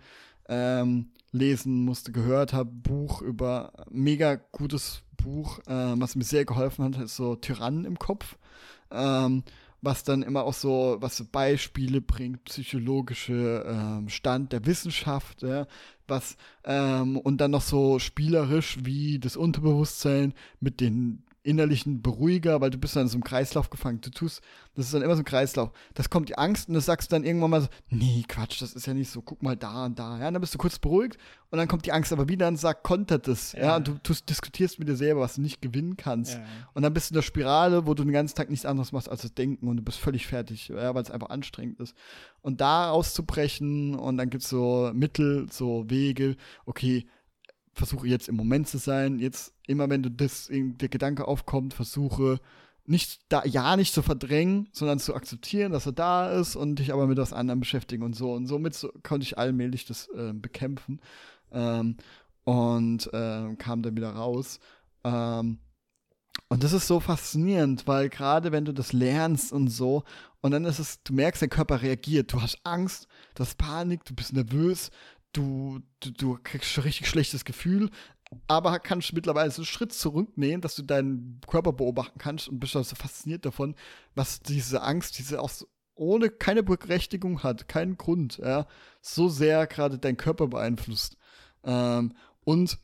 ähm, lesen musste, gehört habe, Buch über mega gutes Buch, äh, was mir sehr geholfen hat, ist so Tyrannen im Kopf. Ähm, was dann immer auch so, was Beispiele bringt, psychologische ähm, Stand der Wissenschaft, ja, was ähm, und dann noch so spielerisch wie das Unterbewusstsein mit den innerlichen Beruhiger, weil du bist dann in so einem Kreislauf gefangen. Du tust, das ist dann immer so ein Kreislauf. Das kommt die Angst und das sagst du dann irgendwann mal so, nee, Quatsch, das ist ja nicht so, guck mal da und da. Ja, und dann bist du kurz beruhigt und dann kommt die Angst aber wieder und sagt, kontert es. Ja. ja, und du, du diskutierst mit dir selber, was du nicht gewinnen kannst. Ja. Und dann bist du in der Spirale, wo du den ganzen Tag nichts anderes machst als das Denken und du bist völlig fertig, ja, weil es einfach anstrengend ist. Und da auszubrechen und dann gibt es so Mittel, so Wege, okay, versuche jetzt im Moment zu sein. Jetzt immer, wenn du das, der Gedanke aufkommt, versuche nicht da ja nicht zu verdrängen, sondern zu akzeptieren, dass er da ist und dich aber mit was anderem beschäftigen und so. Und somit so, konnte ich allmählich das äh, bekämpfen ähm, und äh, kam dann wieder raus. Ähm, und das ist so faszinierend, weil gerade wenn du das lernst und so, und dann ist es, du merkst, der Körper reagiert. Du hast Angst, du hast Panik, du bist nervös, du, du, du kriegst ein richtig schlechtes Gefühl, aber kannst mittlerweile so einen Schritt zurücknehmen, dass du deinen Körper beobachten kannst und bist so fasziniert davon, was diese Angst, diese auch so ohne keine Berechtigung hat, keinen Grund, ja, so sehr gerade deinen Körper beeinflusst. Ähm, und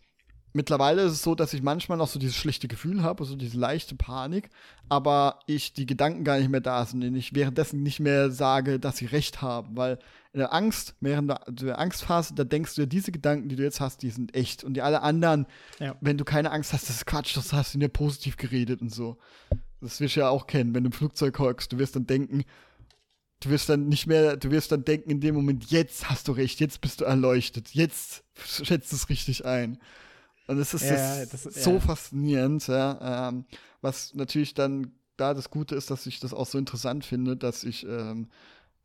Mittlerweile ist es so, dass ich manchmal noch so dieses schlechte Gefühl habe, so diese leichte Panik, aber ich die Gedanken gar nicht mehr da sind und ich währenddessen nicht mehr sage, dass sie recht haben, weil in der Angst, während der, Angstphase, da denkst du, diese Gedanken, die du jetzt hast, die sind echt und die alle anderen, ja. wenn du keine Angst hast, das ist Quatsch, das hast du dir positiv geredet und so. Das wirst du ja auch kennen, wenn du im Flugzeug hockst, du wirst dann denken, du wirst dann nicht mehr, du wirst dann denken in dem Moment, jetzt hast du recht, jetzt bist du erleuchtet, jetzt schätzt es richtig ein. Und es ist, ja, das, das, so ja. faszinierend, ja, ähm, was natürlich dann da das Gute ist, dass ich das auch so interessant finde, dass ich, ähm,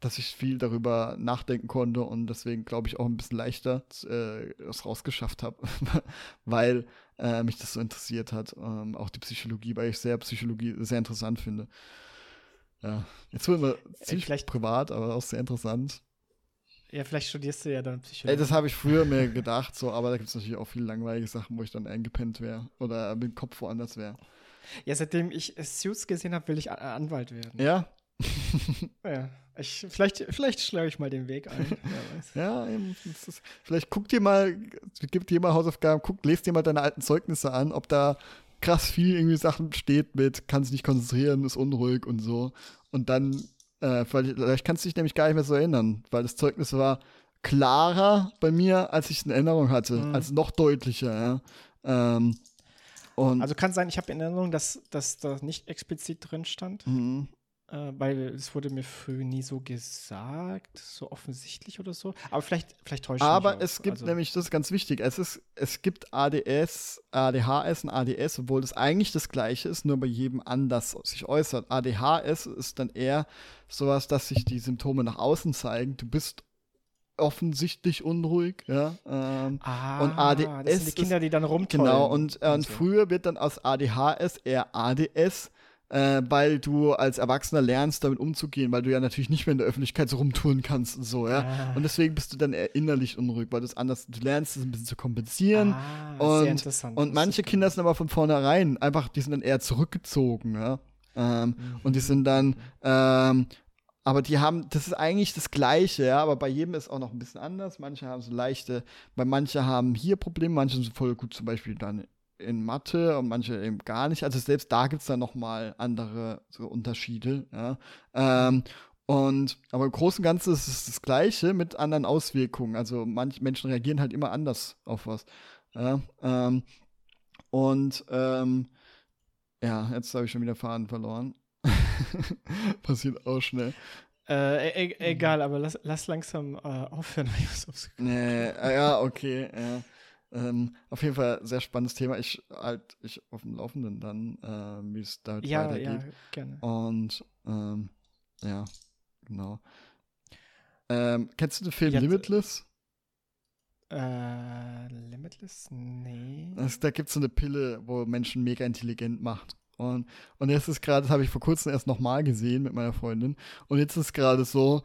dass ich viel darüber nachdenken konnte und deswegen glaube ich auch ein bisschen leichter äh, es rausgeschafft habe, weil äh, mich das so interessiert hat, ähm, auch die Psychologie, weil ich sehr Psychologie sehr interessant finde. Ja, jetzt wurden wir ziemlich Vielleicht privat, aber auch sehr interessant. Ja, vielleicht studierst du ja dann Psychologie. Ey, das habe ich früher mir gedacht, so, aber da gibt es natürlich auch viele langweilige Sachen, wo ich dann eingepennt wäre oder mit dem Kopf woanders wäre. Ja, seitdem ich Suits gesehen habe, will ich Anwalt werden. Ja. ja. Ich, vielleicht vielleicht schlage ich mal den Weg ein. ja, eben, ist, vielleicht guck dir mal, gib dir mal Hausaufgaben, guck, lest dir mal deine alten Zeugnisse an, ob da krass viel irgendwie Sachen steht mit, kann sich nicht konzentrieren, ist unruhig und so. Und dann äh, vielleicht kannst du dich nämlich gar nicht mehr so erinnern, weil das Zeugnis war klarer bei mir, als ich es in Erinnerung hatte, mhm. also noch deutlicher. Ja. Ähm, also kann sein, ich habe in Erinnerung, dass, dass da nicht explizit drin stand. Mhm weil es wurde mir früher nie so gesagt, so offensichtlich oder so. Aber vielleicht, vielleicht täuscht Aber es gibt also. nämlich, das ist ganz wichtig, es, ist, es gibt ADS, ADHS und ADS, obwohl das eigentlich das gleiche ist, nur bei jedem anders sich äußert. ADHS ist dann eher sowas, dass sich die Symptome nach außen zeigen. Du bist offensichtlich unruhig, ja. Ähm, ah, und ADS das sind die Kinder, die dann rumtollen. Genau, und, äh, und früher wird dann aus ADHS eher ADS äh, weil du als Erwachsener lernst, damit umzugehen, weil du ja natürlich nicht mehr in der Öffentlichkeit so rumtouren kannst und so, ja. Ah. Und deswegen bist du dann eher innerlich unruhig, weil du es anders, du lernst es ein bisschen zu kompensieren. Ah, und, sehr interessant. Und manche Kinder sind aber von vornherein einfach, die sind dann eher zurückgezogen, ja. Ähm, mhm. Und die sind dann, ähm, aber die haben, das ist eigentlich das Gleiche, ja, aber bei jedem ist auch noch ein bisschen anders. Manche haben so leichte, weil manche haben hier Probleme, manche sind voll gut zum Beispiel dann in Mathe und manche eben gar nicht. Also selbst da gibt es dann nochmal andere so Unterschiede. Ja. Ähm, und aber im Großen und Ganzen ist es das Gleiche mit anderen Auswirkungen. Also manche Menschen reagieren halt immer anders auf was. Ja, ähm, und ähm, ja, jetzt habe ich schon wieder Faden verloren. Passiert auch schnell. Äh, e, e egal, aber lass, lass langsam äh, aufhören. nee, äh, ja, okay. Ja. Ähm, auf jeden Fall sehr spannendes Thema. Ich halt ich auf dem Laufenden dann, äh, wie es da ja, weitergeht. Ja, gerne. Und ähm, ja, genau. Ähm, kennst du den Film Jetzt, Limitless? Äh, Limitless? Nee. Also, da gibt es so eine Pille, wo Menschen mega intelligent macht. Und, und jetzt ist gerade, das habe ich vor kurzem erst nochmal gesehen mit meiner Freundin. Und jetzt ist gerade so,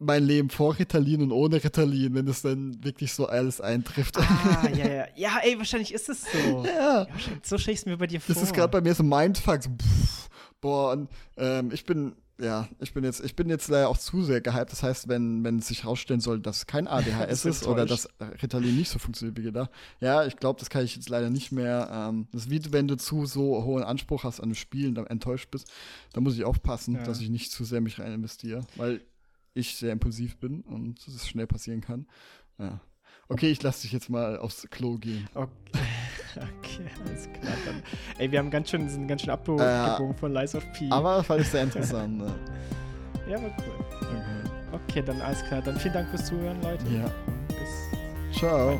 mein Leben vor Ritalin und ohne Ritalin, wenn es dann wirklich so alles eintrifft. Ah, ja, ja. Ja, ey, wahrscheinlich ist es so. Ja. ja so stelle ich es mir bei dir vor. Das ist gerade bei mir so Mindfuck. So, pff, boah, und ähm, ich bin ja, ich bin jetzt, ich bin jetzt leider auch zu sehr gehypt. Das heißt, wenn, wenn es sich herausstellen soll, dass kein ADHS ist oder dass Ritalin nicht so funktioniert wie gedacht, ja, ich glaube, das kann ich jetzt leider nicht mehr. Ähm, das ist wie wenn du zu so hohen Anspruch hast an dem Spiel und dann enttäuscht bist, da muss ich aufpassen, ja. dass ich nicht zu sehr mich rein investiere, weil ich sehr impulsiv bin und es schnell passieren kann. Ja. Okay, ich lasse dich jetzt mal aufs Klo gehen. Okay. Okay, alles klar. Dann. Ey, wir haben ganz schön, sind ganz schön abgebogen äh, von Lies of P. Aber das fand ich sehr interessant. ne? Ja, war cool. Okay. okay, dann alles klar. Dann vielen Dank fürs Zuhören, Leute. Ja. Bis Ciao.